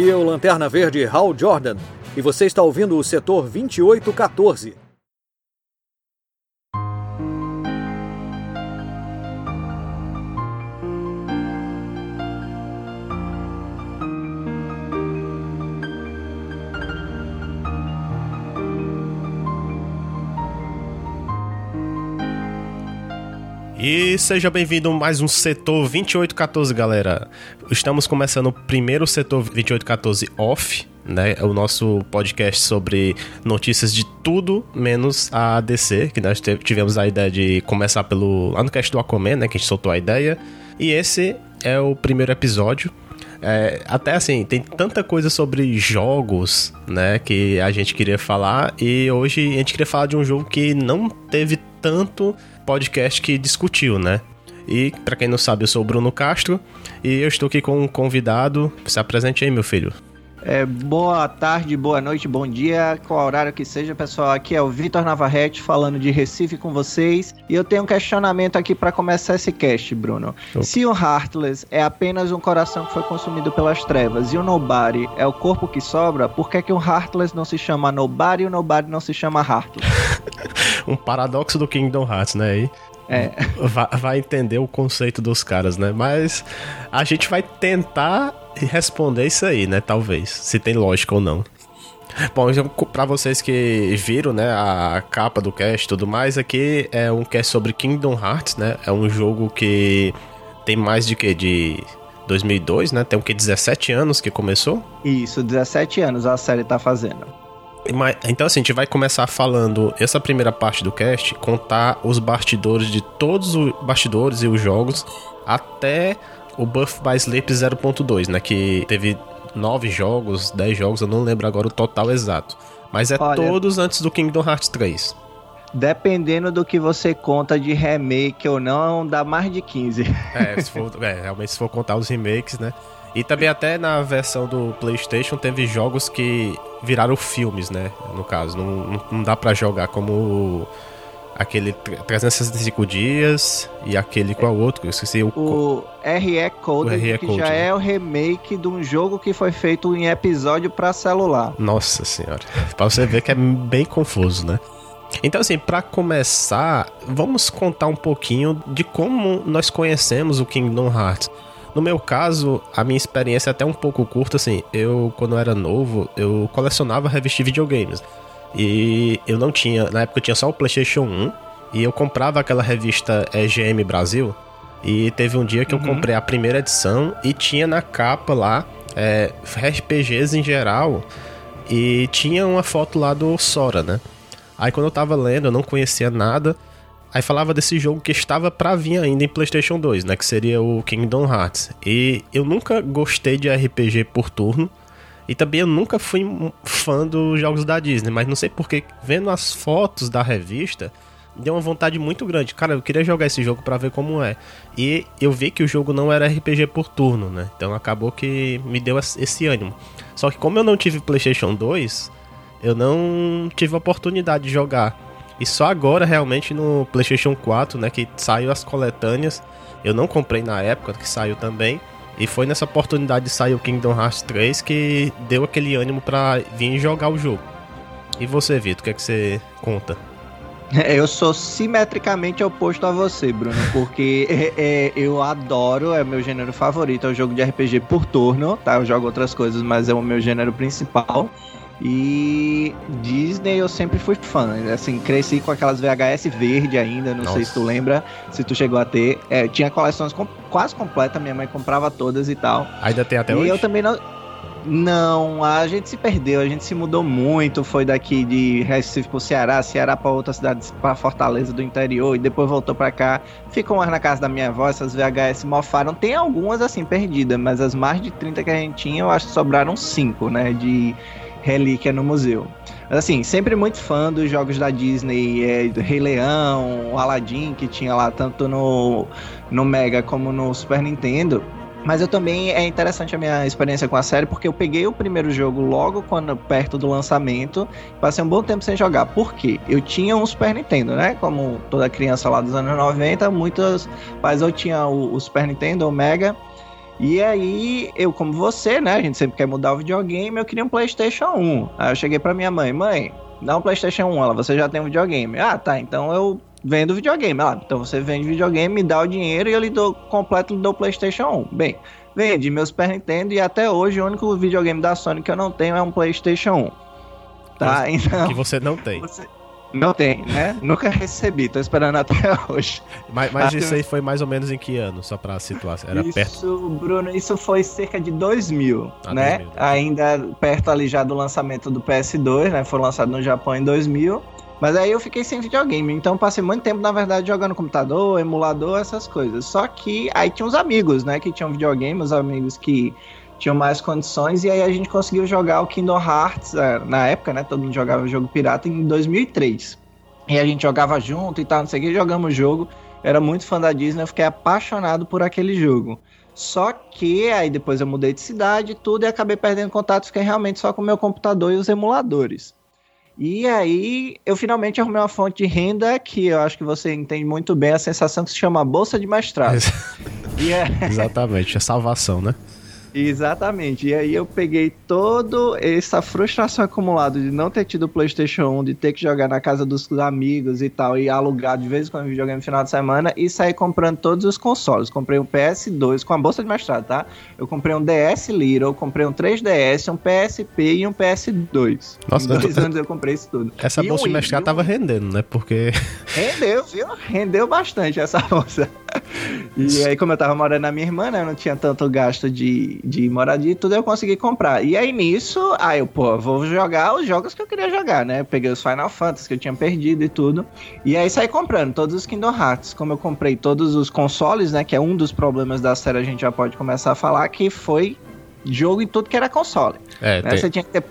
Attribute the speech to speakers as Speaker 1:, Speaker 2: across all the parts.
Speaker 1: Aqui é o Lanterna Verde Hal Jordan e você está ouvindo o setor 2814.
Speaker 2: E seja bem-vindo a mais um setor 2814, galera. Estamos começando o primeiro setor 2814 off, né? É o nosso podcast sobre notícias de tudo menos a DC, que nós tivemos a ideia de começar pelo lá no cast do Aquaman, né, que a gente soltou a ideia. E esse é o primeiro episódio. É, até assim, tem tanta coisa sobre jogos, né, que a gente queria falar. E hoje a gente queria falar de um jogo que não teve tanto podcast que discutiu, né? E para quem não sabe, eu sou o Bruno Castro e eu estou aqui com um convidado. Se apresente aí, meu filho.
Speaker 3: É, boa tarde, boa noite, bom dia, qual horário que seja, pessoal. Aqui é o Vitor Navarrete falando de Recife com vocês. E eu tenho um questionamento aqui para começar esse cast, Bruno. Se o Heartless é apenas um coração que foi consumido pelas trevas e o Nobody é o corpo que sobra, por que, que o Heartless não se chama Nobody e o Nobody não se chama Heartless?
Speaker 2: um paradoxo do Kingdom Hearts, né? É. Vai, vai, entender o conceito dos caras, né? Mas a gente vai tentar responder isso aí, né? Talvez. Se tem lógica ou não. Bom, então, pra vocês que viram, né, a capa do cast e tudo mais, aqui é um cast sobre Kingdom Hearts, né? É um jogo que tem mais de que? De 2002, né? Tem o que? 17 anos que começou?
Speaker 3: Isso, 17 anos a série tá fazendo.
Speaker 2: Então, assim, a gente vai começar falando essa primeira parte do cast, contar os bastidores de todos os bastidores e os jogos até o Buff by Sleep 0.2, né? Que teve nove jogos, dez jogos, eu não lembro agora o total exato. Mas é Olha, todos antes do Kingdom Hearts 3.
Speaker 3: Dependendo do que você conta de remake ou não, dá mais de 15.
Speaker 2: É, se for, é, realmente se for contar os remakes, né? E também até na versão do PlayStation teve jogos que viraram filmes, né? No caso, não, não dá para jogar como aquele 365 dias e aquele qual outro, eu esqueci
Speaker 3: o o RE Code, o RE que Code, já né? é o remake de um jogo que foi feito em episódio para celular.
Speaker 2: Nossa senhora. para você ver que é bem confuso, né? Então, assim, para começar, vamos contar um pouquinho de como nós conhecemos o Kingdom Hearts. No meu caso, a minha experiência é até um pouco curta, assim. Eu, quando eu era novo, eu colecionava revistas de videogames. E eu não tinha, na época eu tinha só o PlayStation 1. E eu comprava aquela revista EGM Brasil. E teve um dia que uhum. eu comprei a primeira edição e tinha na capa lá é, RPGs em geral. E tinha uma foto lá do Sora, né? Aí quando eu tava lendo, eu não conhecia nada. Aí falava desse jogo que estava para vir ainda em PlayStation 2, né? Que seria o Kingdom Hearts. E eu nunca gostei de RPG por turno. E também eu nunca fui fã dos jogos da Disney, mas não sei porque, vendo as fotos da revista, deu uma vontade muito grande. Cara, eu queria jogar esse jogo para ver como é. E eu vi que o jogo não era RPG por turno, né? Então acabou que me deu esse ânimo. Só que como eu não tive PlayStation 2, eu não tive oportunidade de jogar. E só agora, realmente, no PlayStation 4, né, que saiu as coletâneas. Eu não comprei na época que saiu também. E foi nessa oportunidade de sair o Kingdom Hearts 3 que deu aquele ânimo para vir jogar o jogo. E você, Vitor, o que é que você conta?
Speaker 3: Eu sou simetricamente oposto a você, Bruno, porque é, é, eu adoro, é meu gênero favorito, é o jogo de RPG por turno, tá? Eu jogo outras coisas, mas é o meu gênero principal. E Disney eu sempre fui fã. Assim, cresci com aquelas VHS verde ainda, não Nossa. sei se tu lembra, se tu chegou a ter. É, tinha coleções com, quase completas, minha mãe comprava todas e tal.
Speaker 2: Ainda tem até
Speaker 3: e
Speaker 2: hoje?
Speaker 3: E eu também não. Não, a gente se perdeu, a gente se mudou muito. Foi daqui de Recife pro Ceará, Ceará para outra cidade, para Fortaleza do interior, e depois voltou para cá. Ficou mais na casa da minha avó, essas VHS mofaram. Tem algumas assim perdidas, mas as mais de 30 que a gente tinha, eu acho que sobraram 5, né? De relíquia no museu. Mas assim, sempre muito fã dos jogos da Disney, é, Rei Leão, Aladdin, que tinha lá tanto no, no Mega como no Super Nintendo. Mas eu também é interessante a minha experiência com a série porque eu peguei o primeiro jogo logo quando perto do lançamento, passei um bom tempo sem jogar. Por quê? Eu tinha um Super Nintendo, né? Como toda criança lá dos anos 90, muitas, mas eu tinha o, o Super Nintendo, o Mega, E aí, eu como você, né, a gente sempre quer mudar o videogame, eu queria um PlayStation 1. Aí eu cheguei pra minha mãe, mãe, dá um PlayStation 1, ela, você já tem um videogame. Ah, tá, então eu vendo videogame. Ah, então você vende videogame, me dá o dinheiro e eu lhe dou completo, lhe dou o PlayStation 1. Bem, vendi meu Super Nintendo e até hoje o único videogame da Sony que eu não tenho é um PlayStation 1. Tá?
Speaker 2: Então. Que você não tem. Você...
Speaker 3: Não tem, né? Nunca recebi, tô esperando até hoje.
Speaker 2: Mas, mas isso aí foi mais ou menos em que ano, só pra situar? Era
Speaker 3: isso,
Speaker 2: perto?
Speaker 3: Bruno, isso foi cerca de 2000, ah, né? 2000, né? Ainda perto ali já do lançamento do PS2, né? Foi lançado no Japão em 2000. Mas aí eu fiquei sem videogame, então passei muito tempo, na verdade, jogando computador, emulador, essas coisas. Só que aí tinha uns amigos, né, que tinham videogame, os amigos que tinham mais condições, e aí a gente conseguiu jogar o Kingdom Hearts, é, na época, né, todo mundo jogava o jogo pirata, em 2003. E a gente jogava junto e tal, não sei o que, jogamos o jogo. era muito fã da Disney, eu fiquei apaixonado por aquele jogo. Só que aí depois eu mudei de cidade e tudo, e acabei perdendo contato, fiquei realmente só com o meu computador e os emuladores. E aí eu finalmente arrumei uma fonte de renda que eu acho que você entende muito bem a sensação que se chama bolsa de mestrado.
Speaker 2: é... Exatamente, a salvação, né?
Speaker 3: Exatamente. E aí eu peguei toda essa frustração acumulada de não ter tido o PlayStation 1, de ter que jogar na casa dos amigos e tal, e alugar de vez em quando videogame no final de semana, e sair comprando todos os consoles. Comprei um PS2 com a bolsa de mestrado, tá? Eu comprei um DS Little, comprei um 3DS, um PSP e um PS2.
Speaker 2: Nossa,
Speaker 3: em dois anos eu comprei isso tudo.
Speaker 2: Essa
Speaker 3: e
Speaker 2: bolsa um, de mestrado tava rendendo, né? Porque.
Speaker 3: Rendeu, viu? Rendeu bastante essa bolsa. E aí, como eu tava morando na minha irmã, né? Eu não tinha tanto gasto de de, moradia e tudo, eu consegui comprar. E aí nisso, aí eu, pô, vou jogar os jogos que eu queria jogar, né? peguei os Final Fantasy que eu tinha perdido e tudo. E aí saí comprando todos os Kingdom Hearts. Como eu comprei todos os consoles, né? Que é um dos problemas da série, a gente já pode começar a falar, que foi jogo em tudo que era console. É, né? tem... Você tinha que ter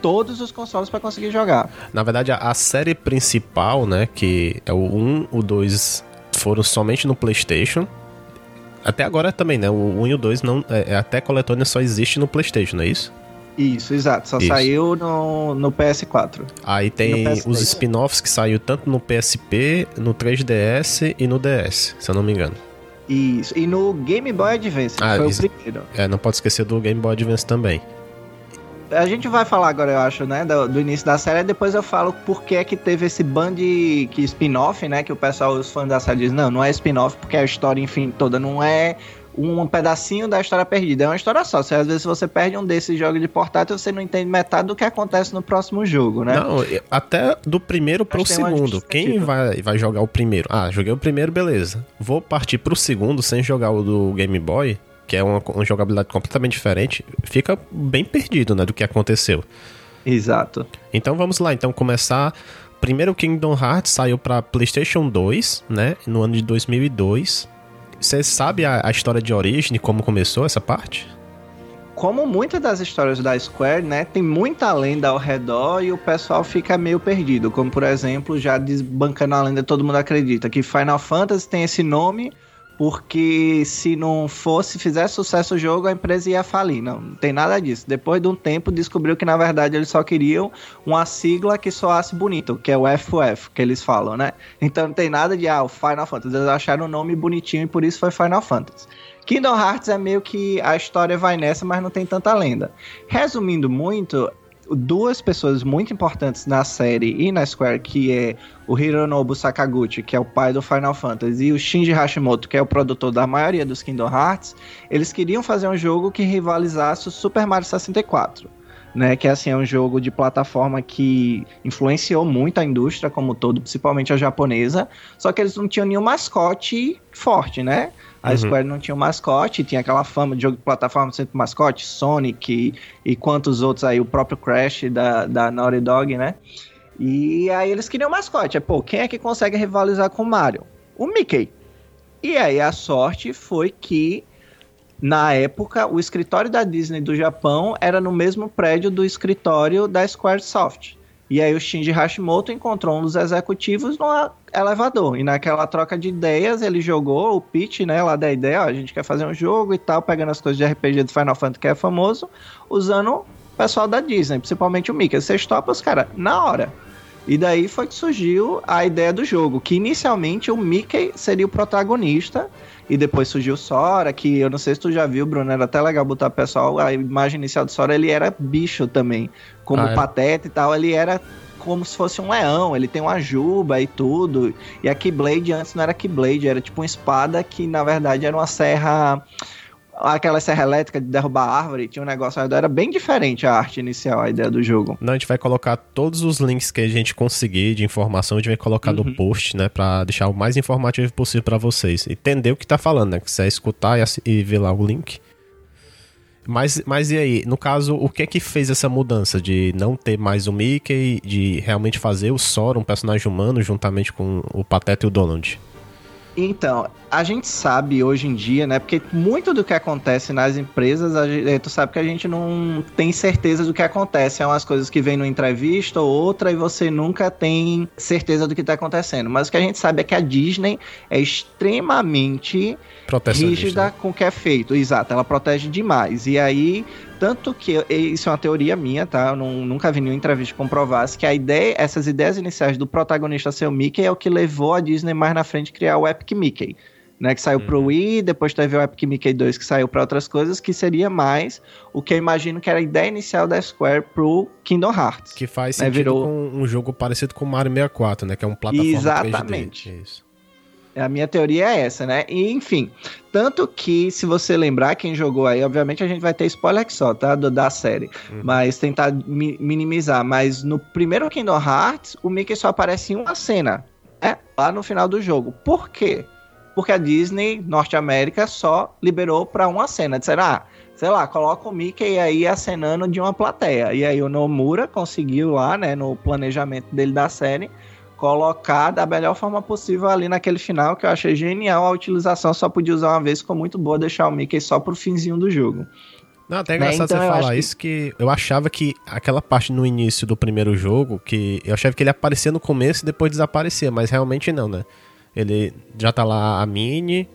Speaker 3: todos os consoles para conseguir jogar.
Speaker 2: Na verdade, a, a, série principal, né, que é o 1, o 2 foram somente no PlayStation. Até agora também, né? O 1 e o 2 não. É, é, até coletânea só existe no PlayStation, não é isso?
Speaker 3: Isso, exato. Só isso. saiu no, no PS4.
Speaker 2: Aí tem os spin-offs que saiu tanto no PSP, no 3DS e no DS, se eu não me engano.
Speaker 3: Isso. E no Game Boy Advance, ah, foi isso. o primeiro.
Speaker 2: É, não pode esquecer do Game Boy Advance também
Speaker 3: a gente vai falar agora, eu acho, né, do, do, início da série, e depois eu falo por que é que teve esse band que spin-off, né, que o pessoal, os fãs da série dizem, não, não é spin-off porque a história, enfim, toda não é um pedacinho da história perdida, é uma história só. Se às vezes você perde um desses jogos de portátil, você não entende metade do que acontece no próximo jogo, né?
Speaker 2: Não, até do primeiro pro segundo. Quem vai, vai jogar o primeiro? Ah, joguei o primeiro, beleza. Vou partir pro segundo sem jogar o do Game Boy que é uma, uma jogabilidade completamente diferente, fica bem perdido, né, do que aconteceu.
Speaker 3: Exato.
Speaker 2: Então vamos lá, então começar. Primeiro Kingdom Hearts saiu para PlayStation 2, né, no ano de 2002. Você sabe a, a história de origem, como começou essa parte?
Speaker 3: como muitas das histórias da Square, né, tem muita lenda ao redor e o pessoal fica meio perdido. Como, por exemplo, já desbancando a lenda, todo mundo acredita que Final Fantasy tem esse nome porque se não fosse, fizesse sucesso o jogo, a empresa ia falir. Não, não tem nada disso. Depois de um tempo, descobriu que na verdade eles só queriam uma sigla que soasse bonito, que é o FF, que eles falam, né? Então não tem nada de, ah, o Final Fantasy. Eles acharam o nome bonitinho e por isso foi Final Fantasy. Kingdom Hearts é meio que a história vai nessa, mas não tem tanta lenda. Resumindo muito, duas pessoas muito importantes na série e na Square, que é o Hironobu Sakaguchi, que é o pai do Final Fantasy, e o Shinji Hashimoto, que é o produtor da maioria dos Kingdom Hearts, eles queriam fazer um jogo que rivalizasse o Super Mario 64. Né, que assim é um jogo de plataforma que influenciou muito a indústria como todo, principalmente a japonesa, só que eles não tinham nenhum mascote forte, né? A uhum. Square não tinha um mascote, tinha aquela fama de jogo de plataforma sempre mascote, Sonic e, e quantos outros aí, o próprio Crash da, da Naughty Dog, né? E aí eles queriam mascote. É, pô, quem é que consegue rivalizar com o Mario? O Mickey. E aí a sorte foi que, na época, o escritório da Disney do Japão era no mesmo prédio do escritório da Squaresoft. E aí o Shinji Hashimoto encontrou um dos executivos no elevador. E naquela troca de ideias, ele jogou o pitch, né, lá da ideia, ó, a gente quer fazer um jogo e tal, pegando as coisas de RPG do Final Fantasy que é famoso, usando o pessoal da Disney, principalmente o Mickey. Vocês topam os caras na hora. E daí foi que surgiu a ideia do jogo, que inicialmente o Mickey seria o protagonista, e depois surgiu o Sora, que eu não sei se tu já viu, Bruno, era até legal botar pessoal, a imagem inicial do Sora, ele era bicho também, como ah, é? pateta e tal, ele era como se fosse um leão, ele tem uma juba e tudo. E a Keyblade antes não era Keyblade, era tipo uma espada que na verdade era uma serra aquela serra elétrica de derrubar árvore, tinha um negócio era bem diferente a arte inicial, a ideia do jogo.
Speaker 2: Não, a gente vai colocar todos os links que a gente conseguir de informação, a gente vai colocar uhum. no post, né, para deixar o mais informativo possível para vocês. Entender o que tá falando, né, que você escutar e, e ver lá o link. Mas, mas e aí, no caso, o que é que fez essa mudança de não ter mais o Mickey, de realmente fazer o Sora um personagem humano juntamente com o Pateta e o Donald?
Speaker 3: Então, a gente sabe hoje em dia, né? Porque muito do que acontece nas empresas, a gente, tu sabe que a gente não tem certeza do que acontece. É umas coisas que vem numa entrevista ou outra e você nunca tem certeza do que está acontecendo. Mas o que a gente sabe é que a Disney é extremamente rígida com o que é feito. Exato, ela protege demais. E aí, tanto que isso é uma teoria minha, tá? Eu não, nunca vi nenhuma entrevista que comprovasse que a ideia, essas ideias iniciais do protagonista ser o Mickey é o que levou a Disney mais na frente a criar o Epic Mickey. Né, que saiu uhum. pro Wii, depois teve o Epic Mickey 2 que saiu para outras coisas, que seria mais o que eu imagino que era a ideia inicial da Square pro Kingdom Hearts.
Speaker 2: Que faz né, sentido virou... com um jogo parecido com o Mario 64, né, que é um plataforma
Speaker 3: Exatamente. 3D. Isso. A minha teoria é essa, né? E, enfim, tanto que, se você lembrar, quem jogou aí, obviamente a gente vai ter spoiler só, tá? Do, da série. Uhum. Mas tentar mi minimizar. Mas no primeiro Kingdom Hearts, o Mickey só aparece em uma cena, né? Lá no final do jogo. Por quê? Porque a Disney, Norte América, só liberou pra uma cena. Disseram, ah, sei lá, coloca o Mickey aí acenando de uma plateia. E aí o Nomura conseguiu lá, né, no planejamento dele da série colocar da melhor forma possível ali naquele final, que eu achei genial a utilização, só podia usar uma vez, ficou muito boa deixar o Mickey só pro finzinho do jogo.
Speaker 2: Não, até é né, engraçado né? então, você falar isso, que... que eu achava que aquela parte no início do primeiro jogo, que eu achava que ele aparecia no começo e depois desaparecia, mas realmente não, né? Ele já tá lá a Mini,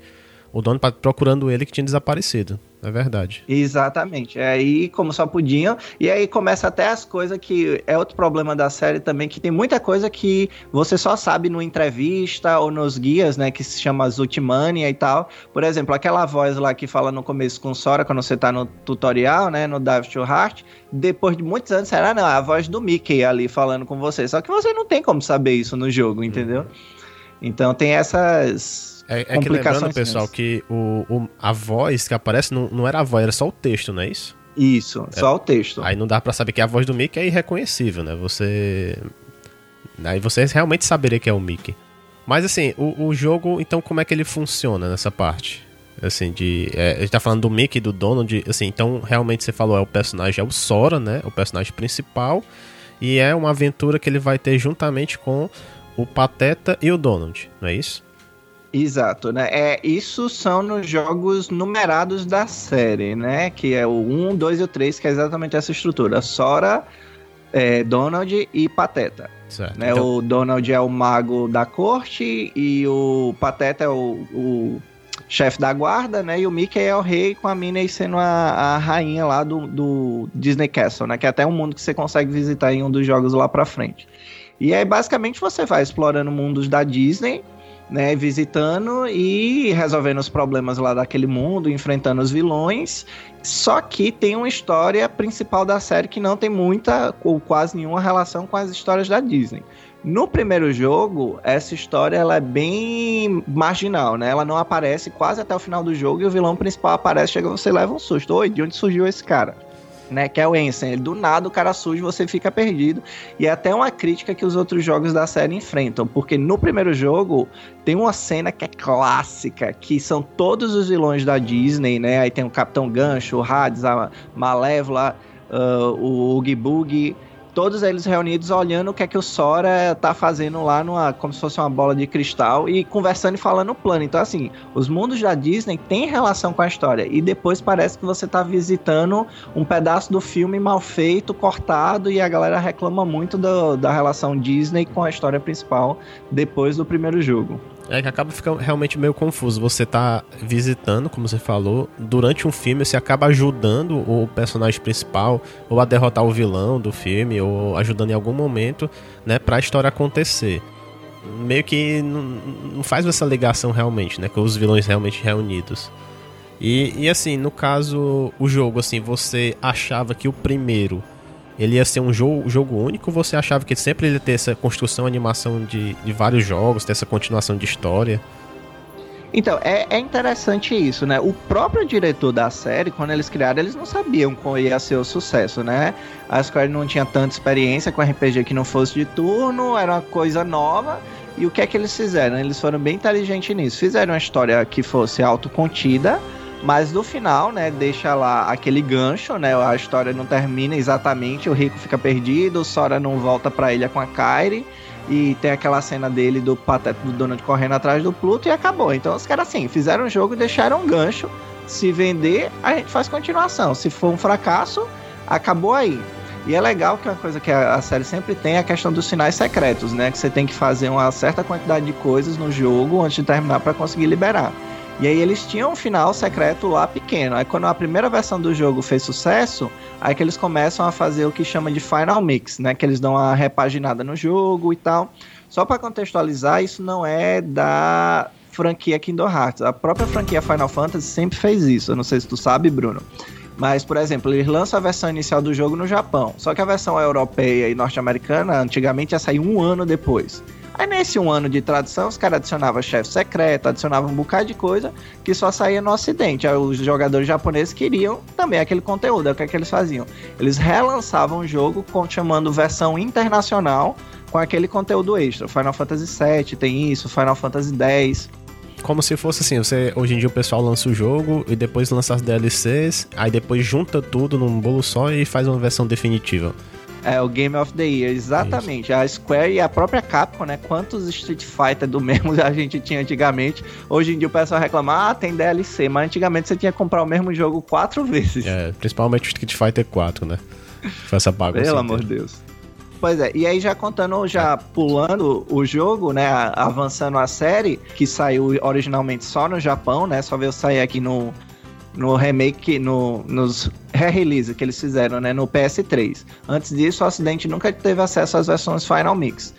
Speaker 2: o dono procurando ele que tinha desaparecido. É verdade.
Speaker 3: Exatamente. É aí, como só podiam. E aí começa até as coisas que é outro problema da série também, que tem muita coisa que você só sabe no entrevista ou nos guias, né? Que se chama Zultimania e tal. Por exemplo, aquela voz lá que fala no começo com Sora, quando você tá no tutorial, né? No Dive to Heart. Depois de muitos anos, será não? É a voz do Mickey ali falando com você. Só que você não tem como saber isso no jogo, entendeu? Uhum. Então tem essas
Speaker 2: é, é que lembrando, pessoal, que o, o, a voz que aparece não, não era a voz, era só o texto, não é isso?
Speaker 3: Isso, é. só o texto.
Speaker 2: Aí não dá para saber que a voz do Mickey é irreconhecível, né? Você. Aí você realmente saberia que é o Mickey. Mas assim, o, o jogo, então, como é que ele funciona nessa parte? Assim, de. É, a gente tá falando do Mickey e do Donald, assim, então realmente você falou, é o personagem, é o Sora, né? O personagem principal. E é uma aventura que ele vai ter juntamente com o Pateta e o Donald, não é isso?
Speaker 3: Exato, né? É, isso são nos jogos numerados da série, né? Que é o 1, 2 e o 3, que é exatamente essa estrutura. Sora, é, Donald e Pateta. Certo. Né? Então... O Donald é o mago da corte e o Pateta é o, o chefe da guarda, né? E o Mickey é o rei com a Minnie sendo a, a rainha lá do, do Disney Castle, né? Que é até um mundo que você consegue visitar em um dos jogos lá pra frente. E aí, basicamente, você vai explorando mundos da Disney né, visitando e resolvendo os problemas lá daquele mundo, enfrentando os vilões. Só que tem uma história principal da série que não tem muita ou quase nenhuma relação com as histórias da Disney. No primeiro jogo, essa história ela é bem marginal, né? Ela não aparece quase até o final do jogo e o vilão principal aparece, chega você leva um susto. Oi, de onde surgiu esse cara? Né? Que é o Ensign. do nada o cara surge, você fica perdido. E é até uma crítica que os outros jogos da série enfrentam, porque no primeiro jogo tem uma cena que é clássica, que são todos os vilões da Disney, né? Aí tem o Capitão Gancho, o Hades, a Malévola, uh, o Oogie Boogie todos eles reunidos olhando o que é que o Sora tá fazendo lá numa como se fosse uma bola de cristal e conversando e falando o plano. Então assim, os mundos da Disney têm relação com a história e depois parece que você tá visitando um pedaço do filme mal feito, cortado e a galera reclama muito do, da relação Disney com a história principal depois do primeiro jogo.
Speaker 2: É que acaba ficando realmente meio confuso. Você tá visitando, como você falou, durante um filme você acaba ajudando o personagem principal ou a derrotar o vilão do filme ou ajudando em algum momento, né, pra história acontecer. Meio que não, não faz essa ligação realmente, né, com os vilões realmente reunidos. E, e assim, no caso, o jogo, assim, você achava que o primeiro ele ia ser um jogo, jogo único você achava que sempre ele ia ter essa construção, animação de, de vários jogos, ter essa continuação de história?
Speaker 3: Então, é, é, interessante isso, né? O próprio diretor da série, quando eles criaram, eles não sabiam qual ia ser o sucesso, né? A Square não tinha tanta experiência com RPG que não fosse de turno, era uma coisa nova. E o que é que eles fizeram? Eles foram bem inteligentes nisso. Fizeram uma história que fosse autocontida, mas no final, né, deixa lá aquele gancho, né? A história não termina exatamente, o Rico fica perdido, o Sora não volta pra ilha com a Kairi. E tem aquela cena dele do Pateta do Donald correndo atrás do Pluto e acabou. Então os caras assim, fizeram um jogo e deixaram um gancho. Se vender, a gente faz continuação. Se for um fracasso, acabou aí. E é legal que uma coisa que a, série sempre tem é a questão dos sinais secretos, né? Que você tem que fazer uma certa quantidade de coisas no jogo antes de terminar para conseguir liberar. E aí eles tinham um final secreto lá pequeno. Aí quando a primeira versão do jogo fez sucesso, aí que eles começam a fazer o que chama de Final Mix, né? Que eles dão uma repaginada no jogo e tal. Só para contextualizar, isso não é da franquia Kingdom Hearts. A própria franquia Final Fantasy sempre fez isso. Eu não sei se tu sabe, Bruno. Mas, por exemplo, eles lançam a versão inicial do jogo no Japão. Só que a versão europeia e norte-americana antigamente ia sair um ano depois. Aí nesse um ano de tradução, os caras adicionavam chefe secreto, adicionavam um bocado de coisa que só saía no ocidente. Aí os jogadores japoneses queriam também aquele conteúdo. Aí o que, é que eles faziam? Eles relançavam o jogo chamando versão internacional com aquele conteúdo extra. Final Fantasy VII tem isso, Final Fantasy X.
Speaker 2: Como se fosse assim, você hoje em dia o pessoal lança o jogo e depois lança as DLCs, aí depois junta tudo num bolo só e faz uma versão definitiva.
Speaker 3: É, o Game of the Year, exatamente. Isso. A Square e a própria Capcom, né? Quantos Street Fighter do mesmo a gente tinha antigamente. Hoje em dia o pessoal reclama, ah, tem DLC, mas antigamente você tinha que comprar o mesmo jogo quatro vezes.
Speaker 2: É, principalmente o Street Fighter 4, né? Foi essa bagunça.
Speaker 3: Pelo amor de Deus. Pois é, e aí já contando, já pulando o jogo, né, avançando a série, que saiu originalmente só no Japão, né, só veio sair aqui no, no remake, no, nos re-release que eles fizeram, né, no PS3. Antes disso, o Ocidente nunca teve acesso às versões Final Mix.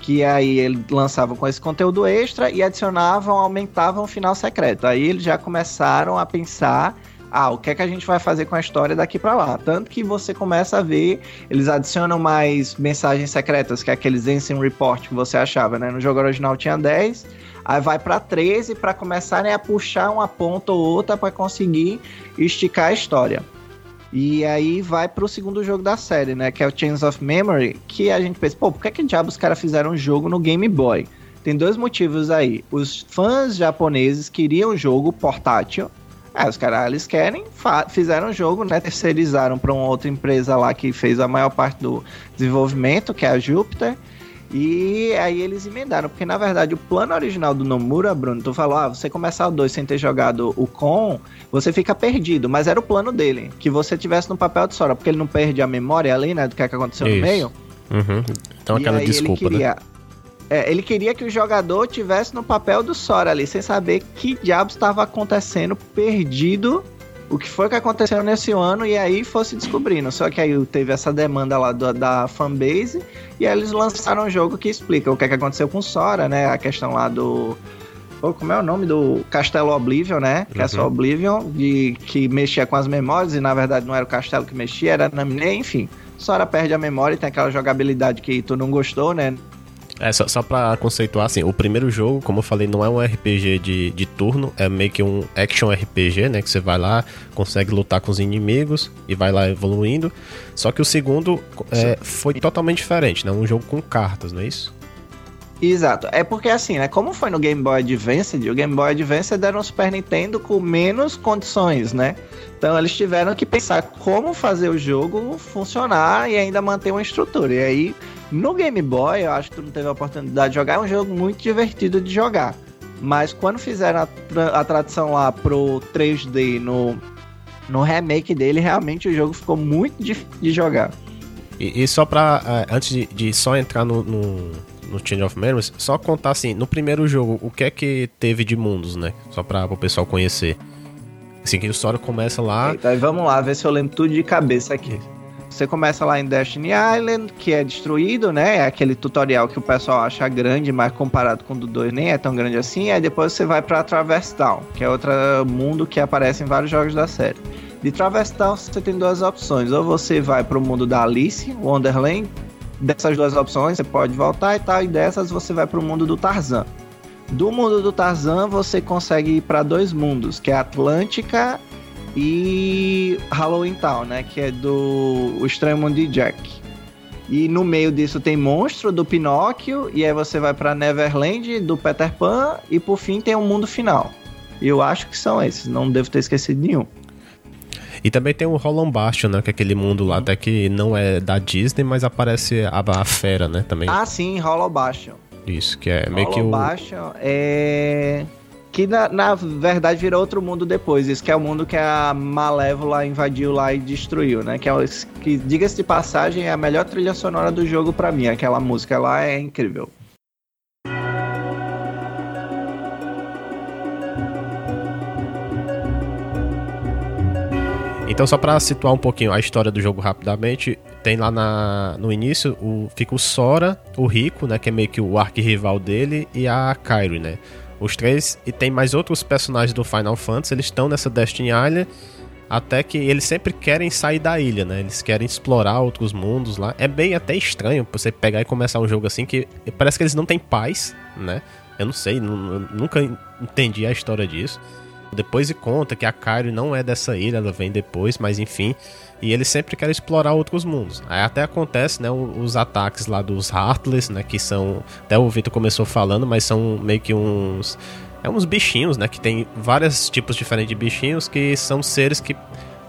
Speaker 3: Que aí ele lançava com esse conteúdo extra e adicionavam, aumentavam o final secreto. Aí eles já começaram a pensar ah, o que é que a gente vai fazer com a história daqui para lá? Tanto que você começa a ver, eles adicionam mais mensagens secretas, que é aqueles Instant Report que você achava, né? No jogo original tinha 10, Aí vai para 13 para começarem a puxar uma ponta ou outra para conseguir esticar a história. E aí vai pro segundo jogo da série, né? Que é o Chains of Memory, que a gente pensa, pô, por que, que diabos os caras fizeram um jogo no Game Boy? Tem dois motivos aí. Os fãs japoneses queriam um jogo portátil. Aí os caras, eles querem, fizeram um jogo, né? Terceirizaram para uma outra empresa lá que fez a maior parte do desenvolvimento, que é a Jupiter. E aí eles emendaram, porque na verdade o plano original do Nomura, Bruno, tu falou, ah, você começar o 2 sem ter jogado o Con, você fica perdido, mas era o plano dele, que você tivesse no papel de Sora, porque ele não perde a memória ali, né, do que, é que aconteceu Isso. no meio.
Speaker 2: Uhum. Então aquela desculpa,
Speaker 3: ele queria,
Speaker 2: né?
Speaker 3: É, ele queria que o jogador tivesse no papel do Sora ali, sem saber que diabos estava acontecendo, perdido o que foi que aconteceu nesse ano e aí fosse descobrindo. Só que aí teve essa demanda lá do, da fanbase e aí eles lançaram um jogo que explica o que, é que aconteceu com Sora, né? A questão lá do. Pô, como é o nome do Castelo Oblivion, né? Que uhum. é só Oblivion, de, que mexia com as memórias e na verdade não era o castelo que mexia, era a enfim. Sora perde a memória e tem aquela jogabilidade que tu não gostou, né?
Speaker 2: É, só, só pra conceituar, assim, o primeiro jogo, como eu falei, não é um RPG de, de turno, é meio que um action RPG, né? Que você vai lá, consegue lutar com os inimigos e vai lá evoluindo. Só que o segundo é, foi totalmente diferente, né? Um jogo com cartas, não é isso?
Speaker 3: Exato. É porque assim, né? Como foi no Game Boy Advance, o Game Boy Advance era um Super Nintendo com menos condições, né? Então eles tiveram que pensar como fazer o jogo funcionar e ainda manter uma estrutura. E aí no Game Boy, eu acho que tu não teve a oportunidade de jogar, é um jogo muito divertido de jogar. Mas quando fizeram a, tra a lá pro 3D no, no remake dele, realmente o jogo ficou muito difícil de jogar.
Speaker 2: E, e só pra. Uh, antes de, de, só entrar no, no, no Change of Memories, só contar assim, no primeiro jogo, o que é que teve de mundos, né? Só para o pessoal conhecer. Assim, que o Sora começa lá.
Speaker 3: Então, vamos lá, ver se eu lembro tudo de cabeça aqui. Você começa lá em Destiny Island, que é destruído, né? É aquele tutorial que o pessoal acha grande, mas comparado com o do 2 nem é tão grande assim. Aí depois você vai para Traverse Town, que é outro mundo que aparece em vários jogos da série. De Traverse Town você tem duas opções. Ou você vai para o mundo da Alice, Wonderland. Dessas duas opções você pode voltar e tal. E dessas você vai para o mundo do Tarzan. Do mundo do Tarzan você consegue ir para dois mundos, que é Atlântica e Halloween Town, né? Que é do o Mundo de Jack. E no meio disso tem Monstro do Pinóquio, e aí você vai para Neverland do Peter Pan, e por fim tem o um mundo final. Eu acho que são esses, não devo ter esquecido nenhum.
Speaker 2: E também tem o Hollow Bastion, né? Que é aquele mundo lá até que não é da Disney, mas aparece a, a fera, né? Também.
Speaker 3: Ah, sim, Hollow Bastion.
Speaker 2: Isso, que é meio Hollow que o...
Speaker 3: Bastion é que na, na, verdade virou outro mundo depois. Isso que é o mundo que a Malévola invadiu lá e destruiu, né? Que, é, que diga-se de passagem, é a melhor trilha sonora do jogo para mim. Aquela música lá é incrível.
Speaker 2: Então, só para situar um pouquinho a história do jogo rapidamente, tem lá na, no início o, fica o Sora, o Rico, né, que é meio que o arquirrival dele, e a Kairi, né? Os três, e tem mais outros personagens do Final Fantasy, eles estão nessa Destiny Island, até que eles sempre querem sair da ilha, né? Eles querem explorar outros mundos lá. É bem até estranho você pegar e começar um jogo assim, que parece que eles não têm paz, né? Eu não sei, nunca entendi a história disso. Depois e conta que a Kairi não é dessa ilha, ela vem depois, mas enfim. E eles sempre querem explorar outros mundos. Aí até acontece, né, os ataques lá dos Heartless, né, que são, até o Vitor começou falando, mas são meio que uns é uns bichinhos, né, que tem vários tipos diferentes de bichinhos que são seres que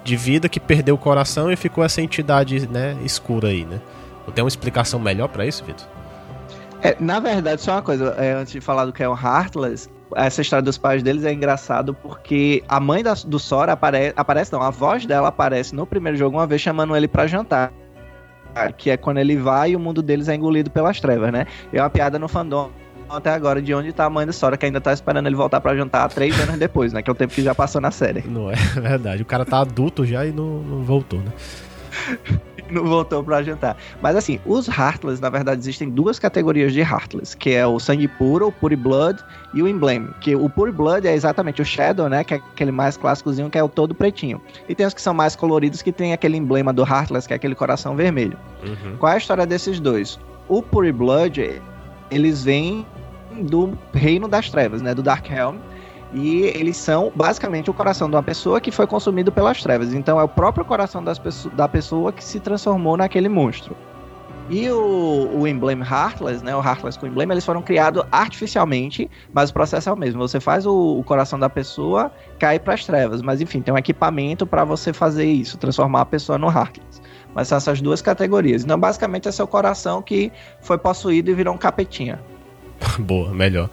Speaker 2: de vida que perdeu o coração e ficou essa entidade, né, escura aí, né? Tem uma explicação melhor para isso, Vitor?
Speaker 3: É, na verdade, só uma coisa, é, antes de falar do que é um Heartless, essa história dos pais deles é engraçado porque a mãe da, do Sora apare, aparece, não, a voz dela aparece no primeiro jogo uma vez chamando ele para jantar. Que é quando ele vai e o mundo deles é engolido pelas trevas, né? É uma piada no fandom até agora de onde tá a mãe do Sora, que ainda tá esperando ele voltar para jantar três anos depois, né? Que é o tempo que já passou na série.
Speaker 2: Não é verdade. O cara tá adulto já e não, não voltou, né?
Speaker 3: Não voltou para jantar. Mas assim, os Heartless, na verdade, existem duas categorias de Heartless, que é o sangue puro, o Pure Blood e o Emblem. Que o Pure Blood é exatamente o Shadow, né? Que é aquele mais clássicozinho, que é o todo pretinho. E tem os que são mais coloridos, que tem aquele emblema do Heartless, que é aquele coração vermelho. Uhum. Qual é a história desses dois? O Pure Blood, eles vêm do reino das trevas, né? Do Dark Helm e eles são basicamente o coração de uma pessoa que foi consumido pelas trevas. Então é o próprio coração da pessoa que se transformou naquele monstro. E o, o Emblem Heartless, né? O Heartless com o Emblem, eles foram criados artificialmente, mas o processo é o mesmo. Você faz o, o coração da pessoa cair para as trevas, mas enfim, tem um equipamento para você fazer isso, transformar a pessoa no Heartless. Mas são essas duas categorias. Então, basicamente, é seu coração que foi possuído e virou um capetinha.
Speaker 2: Boa, melhor.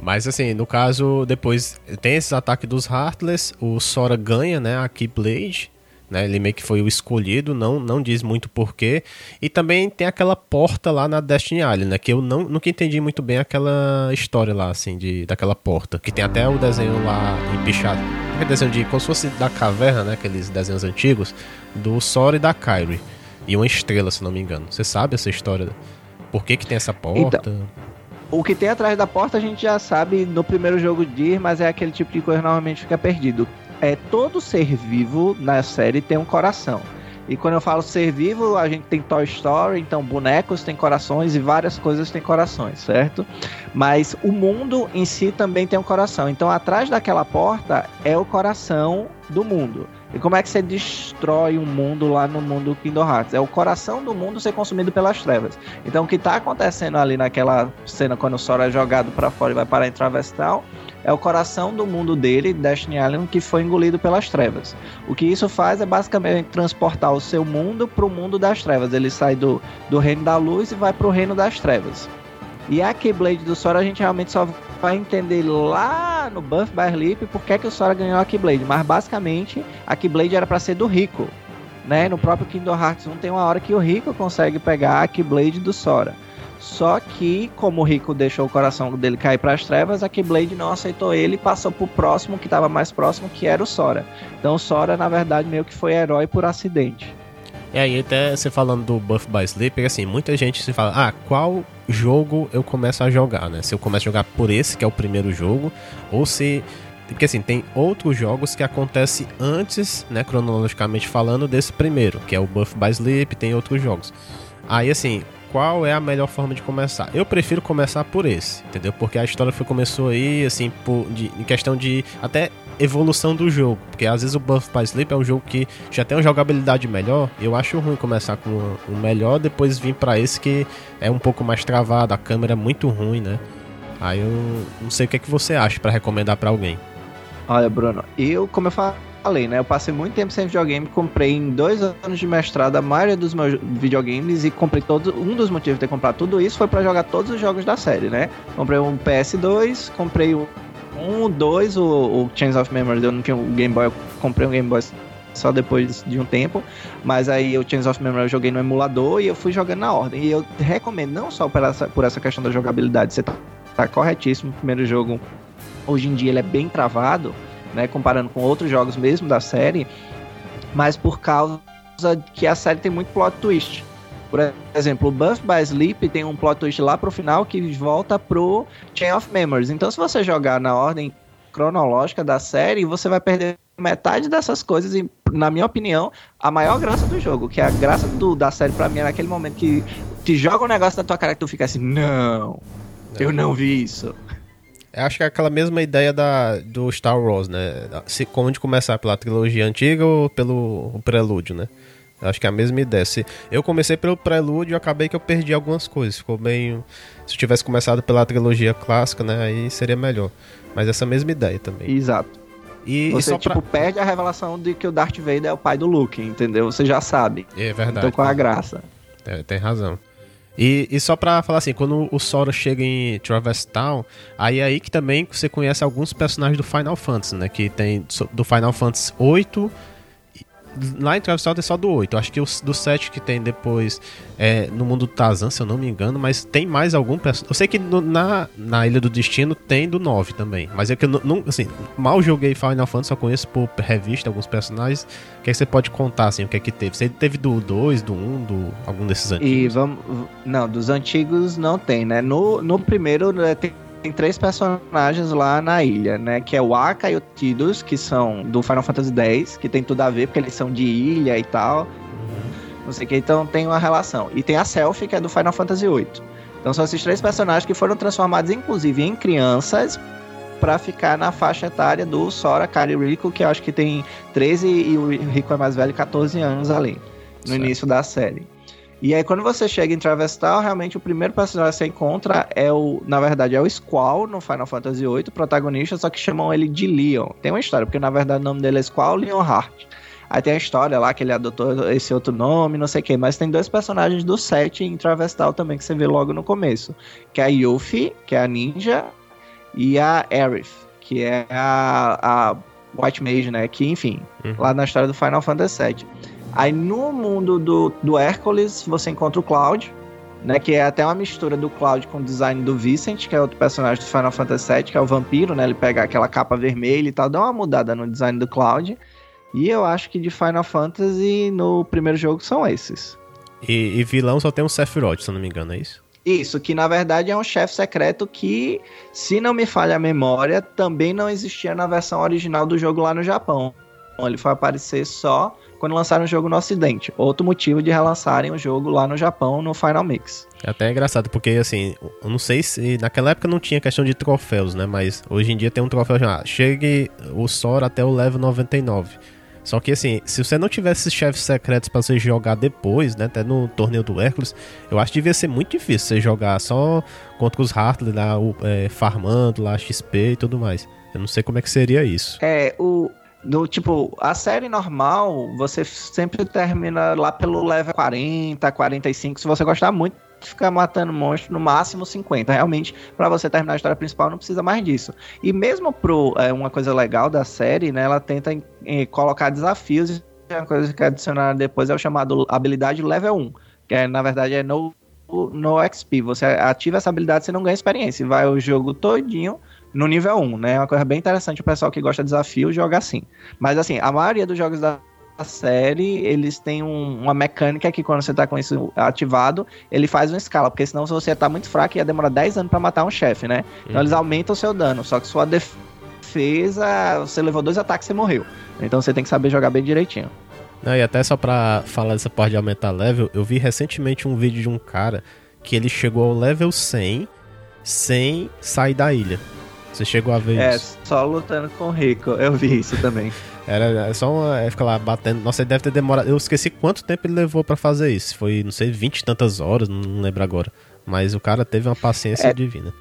Speaker 2: Mas assim, no caso, depois tem esses ataques dos Heartless, o Sora ganha, né, a Keyblade, né, ele meio que foi o escolhido, não, não diz muito porquê. E também tem aquela porta lá na Destiny Island, né, que eu não, nunca entendi muito bem aquela história lá, assim, de, daquela porta. Que tem até o desenho lá empichado, aquele desenho de, como se fosse da caverna, né, aqueles desenhos antigos, do Sora e da Kyrie. E uma estrela, se não me engano. Você sabe essa história? Por que que tem essa porta? Então,
Speaker 3: o que tem atrás da porta a gente já sabe no primeiro jogo de ir, mas é aquele tipo de coisa que normalmente fica perdido. É todo ser vivo na série tem um coração. E quando eu falo ser vivo, a gente tem Toy Story, então bonecos têm corações e várias coisas têm corações, certo? Mas o mundo em si também tem um coração. Então atrás daquela porta é o coração do mundo. E como é que você destrói um mundo lá no mundo Kingdom Hearts? É o coração do mundo ser consumido pelas trevas. Então o que está acontecendo ali naquela cena quando o Sora é jogado para fora e vai parar em Travestal é o coração do mundo dele, Destiny Island, que foi engolido pelas trevas. O que isso faz é basicamente transportar o seu mundo para o mundo das trevas. Ele sai do, do reino da luz e vai para o reino das trevas. E a Keyblade do Sora a gente realmente só vai entender lá no Buff by Sleep por que, que o Sora ganhou a Keyblade. Mas basicamente a Keyblade era para ser do Rico. Né? No próprio Kingdom Hearts 1 tem uma hora que o Rico consegue pegar a Keyblade do Sora. Só que, como o Rico deixou o coração dele cair para as trevas, a Keyblade não aceitou ele e passou pro próximo que estava mais próximo, que era o Sora. Então o Sora, na verdade, meio que foi herói por acidente.
Speaker 2: E aí, até você falando do Buff by Sleep, assim, muita gente se fala, ah, qual jogo eu começo a jogar, né? Se eu começo a jogar por esse, que é o primeiro jogo, ou se porque assim, tem outros jogos que acontecem antes, né, cronologicamente falando, desse primeiro, que é o Buff by Sleep, tem outros jogos. Aí assim, qual é a melhor forma de começar? Eu prefiro começar por esse, entendeu? Porque a história foi, começou aí, assim, por, de, em questão de até evolução do jogo. Porque às vezes o Buff by Sleep é um jogo que já tem uma jogabilidade melhor. Eu acho ruim começar com um melhor, depois vir para esse que é um pouco mais travado, a câmera é muito ruim, né? Aí eu não sei o que, é que você acha para recomendar para alguém.
Speaker 3: Olha, Bruno, eu, como eu falei, né? Eu passei muito tempo sem videogame, comprei em dois anos de mestrado a maioria dos meus videogames e comprei todo. Um dos motivos de ter comprado tudo isso foi para jogar todos os jogos da série, né? Comprei um PS2, comprei o um, dois, o, o Chains of Memories, eu não tinha um Game Boy, eu comprei um Game Boy só depois de um tempo, mas aí o Chains of Memory eu joguei no emulador e eu fui jogando na ordem. E eu recomendo não só por essa, por essa questão da jogabilidade, você tá, tá corretíssimo, o primeiro jogo Hoje em dia ele é bem travado, né, comparando com outros jogos mesmo da série, mas por causa que a série tem muito plot twist. Por exemplo, o Buff by Sleep tem um plot twist lá pro final que volta pro Chain of Memories. Então, se você jogar na ordem cronológica da série, você vai perder metade dessas coisas e, na minha opinião, a maior graça do jogo, que é a graça do, da série para mim é naquele momento que te joga um negócio na tua cara que tu fica assim, não, eu não vi isso.
Speaker 2: Eu acho que é aquela mesma ideia da, do Star Wars, né? Se, como de começar pela trilogia antiga ou pelo prelúdio, né? Acho que é a mesma ideia. Se eu comecei pelo prelúdio, acabei que eu perdi algumas coisas. Ficou bem. Se eu tivesse começado pela trilogia clássica, né? Aí seria melhor. Mas essa mesma ideia também.
Speaker 3: Exato. E, você, e tipo, pra... perde a revelação de que o Darth Vader é o pai do Luke, entendeu? Você já sabe.
Speaker 2: É verdade.
Speaker 3: Então qual é a graça?
Speaker 2: É, tem razão. E, e, só pra falar assim, quando o Sora chega em Traverse Town, aí é aí que também você conhece alguns personagens do Final Fantasy, né? Que tem do Final Fantasy 8 Lá em Travis Town é só do 8. Acho que o do 7 que tem depois é no mundo do Tazan, se eu não me engano, mas tem mais algum personagem. Eu sei que no, na, na Ilha do Destino tem do 9 também. Mas é que eu não, assim, mal joguei Final Fantasy, só conheço por revista alguns personagens. O que, é que você pode contar, assim, o que é que teve? Você teve do 2, do 1, um, do algum desses antigos?
Speaker 3: E vamos. Não, dos antigos não tem, né? No, no primeiro né, tem tem três personagens lá na ilha, né? Que é o Aka e o Tidus, que são do Final Fantasy X, que tem tudo a ver, porque eles são de ilha e tal. Não sei o que, então tem uma relação. E tem a Selfie, que é do Final Fantasy VIII. Então são esses três personagens que foram transformados, inclusive, em crianças para ficar na faixa etária do Sora, Kari e Rico, que eu acho que tem 13 e o Rico é mais velho, 14 anos ali, no certo. início da série. E aí, quando você chega em Travestal, realmente o primeiro personagem que você encontra é o, na verdade, é o Squall no Final Fantasy VIII, protagonista, só que chamam ele de Leon. Tem uma história, porque na verdade o nome dele é Squall Leonhardt. Aí tem a história lá que ele adotou esse outro nome, não sei o que, mas tem dois personagens do set em Travestal também que você vê logo no começo, que é a Yuffie, que é a ninja, e a Aerith, que é a, a White Mage, né, que enfim, uhum. lá na história do Final Fantasy VII. Aí no mundo do, do Hércules, você encontra o Cloud, né? Que é até uma mistura do Cloud com o design do Vincent, que é outro personagem do Final Fantasy VII, que é o vampiro, né? Ele pega aquela capa vermelha e tal, dá uma mudada no design do Cloud. E eu acho que de Final Fantasy no primeiro jogo são esses.
Speaker 2: E, e vilão só tem um Sephiroth, se eu não me engano, é isso?
Speaker 3: Isso, que na verdade é um chefe secreto que, se não me falha a memória, também não existia na versão original do jogo lá no Japão. Ele foi aparecer só quando lançaram o jogo no Ocidente. Outro motivo de relançarem o jogo lá no Japão no Final Mix.
Speaker 2: É até engraçado, porque assim, eu não sei se naquela época não tinha questão de troféus, né? Mas hoje em dia tem um troféu já. Chegue o Sora até o level 99. Só que assim, se você não tivesse chefes secretos para você jogar depois, né, até no torneio do Hércules, eu acho que devia ser muito difícil você jogar só contra os Hartley lá, o, é, farmando lá XP e tudo mais. Eu não sei como é que seria isso.
Speaker 3: É, o, no, tipo, a série normal, você sempre termina lá pelo level 40, 45. Se você gostar muito, ficar matando monstros no máximo 50. Realmente, para você terminar a história principal, não precisa mais disso. E mesmo pro é, uma coisa legal da série, né? Ela tenta em, em, colocar desafios. Uma coisa que adicionar depois é o chamado habilidade level 1. Que é, na verdade é no no XP. Você ativa essa habilidade, você não ganha experiência. Vai o jogo todinho no nível 1, né? É uma coisa bem interessante o pessoal que gosta de desafio joga assim. Mas assim, a maioria dos jogos da série, eles têm um, uma mecânica que quando você tá com isso ativado, ele faz uma escala, porque senão se você tá muito fraco ia demorar 10 anos para matar um chefe, né? Então uhum. eles aumentam o seu dano, só que sua defesa, você levou dois ataques e morreu. Então você tem que saber jogar bem direitinho.
Speaker 2: Não, e até só pra falar dessa parte de aumentar level, eu vi recentemente um vídeo de um cara que ele chegou ao level 100 sem sair da ilha. Você chegou a ver
Speaker 3: é,
Speaker 2: isso?
Speaker 3: É, só lutando com o Rico. Eu vi isso também.
Speaker 2: Era só uma, é, ficar lá batendo. Nossa, ele deve ter demorado. Eu esqueci quanto tempo ele levou para fazer isso. Foi, não sei, 20 e tantas horas, não lembro agora. Mas o cara teve uma paciência é, divina.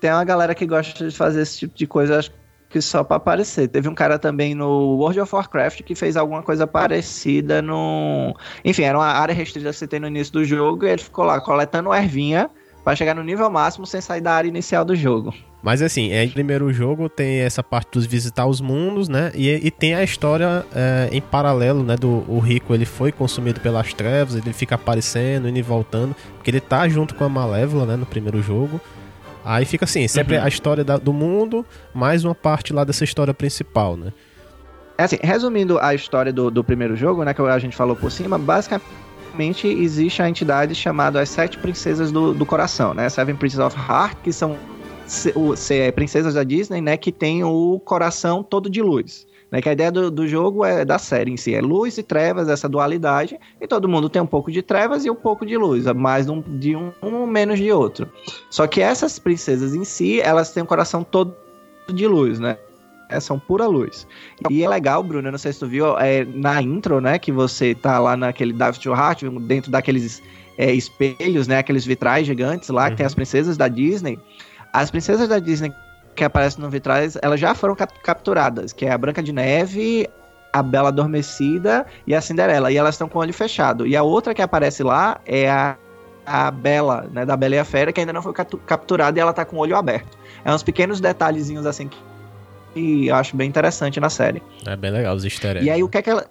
Speaker 3: Tem uma galera que gosta de fazer esse tipo de coisa, acho que só para aparecer. Teve um cara também no World of Warcraft que fez alguma coisa parecida no. Enfim, era uma área restrita que você tem no início do jogo e ele ficou lá coletando ervinha para chegar no nível máximo sem sair da área inicial do jogo.
Speaker 2: Mas assim, é, primeiro jogo tem essa parte dos visitar os mundos, né? E, e tem a história é, em paralelo, né? Do o rico, ele foi consumido pelas trevas, ele fica aparecendo, indo e voltando, porque ele tá junto com a Malévola, né? No primeiro jogo. Aí fica assim, sempre uhum. a história da, do mundo, mais uma parte lá dessa história principal, né?
Speaker 3: É assim, resumindo a história do, do primeiro jogo, né? Que a gente falou por cima, basicamente existe a entidade chamada as Sete Princesas do, do Coração, né? Seven Princesses of Heart, que são ser princesas da Disney, né, que tem o coração todo de luz. Né, que a ideia do, do jogo é da série em si, é luz e trevas, essa dualidade, e todo mundo tem um pouco de trevas e um pouco de luz, mais um, de um, um menos de outro. Só que essas princesas em si, elas têm o um coração todo de luz, né? É, são pura luz. E é legal, Bruno, eu não sei se tu viu, é, na intro, né, que você tá lá naquele David Heart, dentro daqueles é, espelhos, né, aqueles vitrais gigantes lá, uhum. que tem as princesas da Disney, as princesas da Disney que aparecem no vitrais, elas já foram cap capturadas, que é a Branca de Neve, a Bela Adormecida e a Cinderela. E elas estão com o olho fechado. E a outra que aparece lá é a, a Bela, né, da Bela e a Fera, que ainda não foi capturada e ela tá com o olho aberto. É uns pequenos detalhezinhos assim que, que eu acho bem interessante na série.
Speaker 2: É bem legal os easter
Speaker 3: E aí o que é que ela...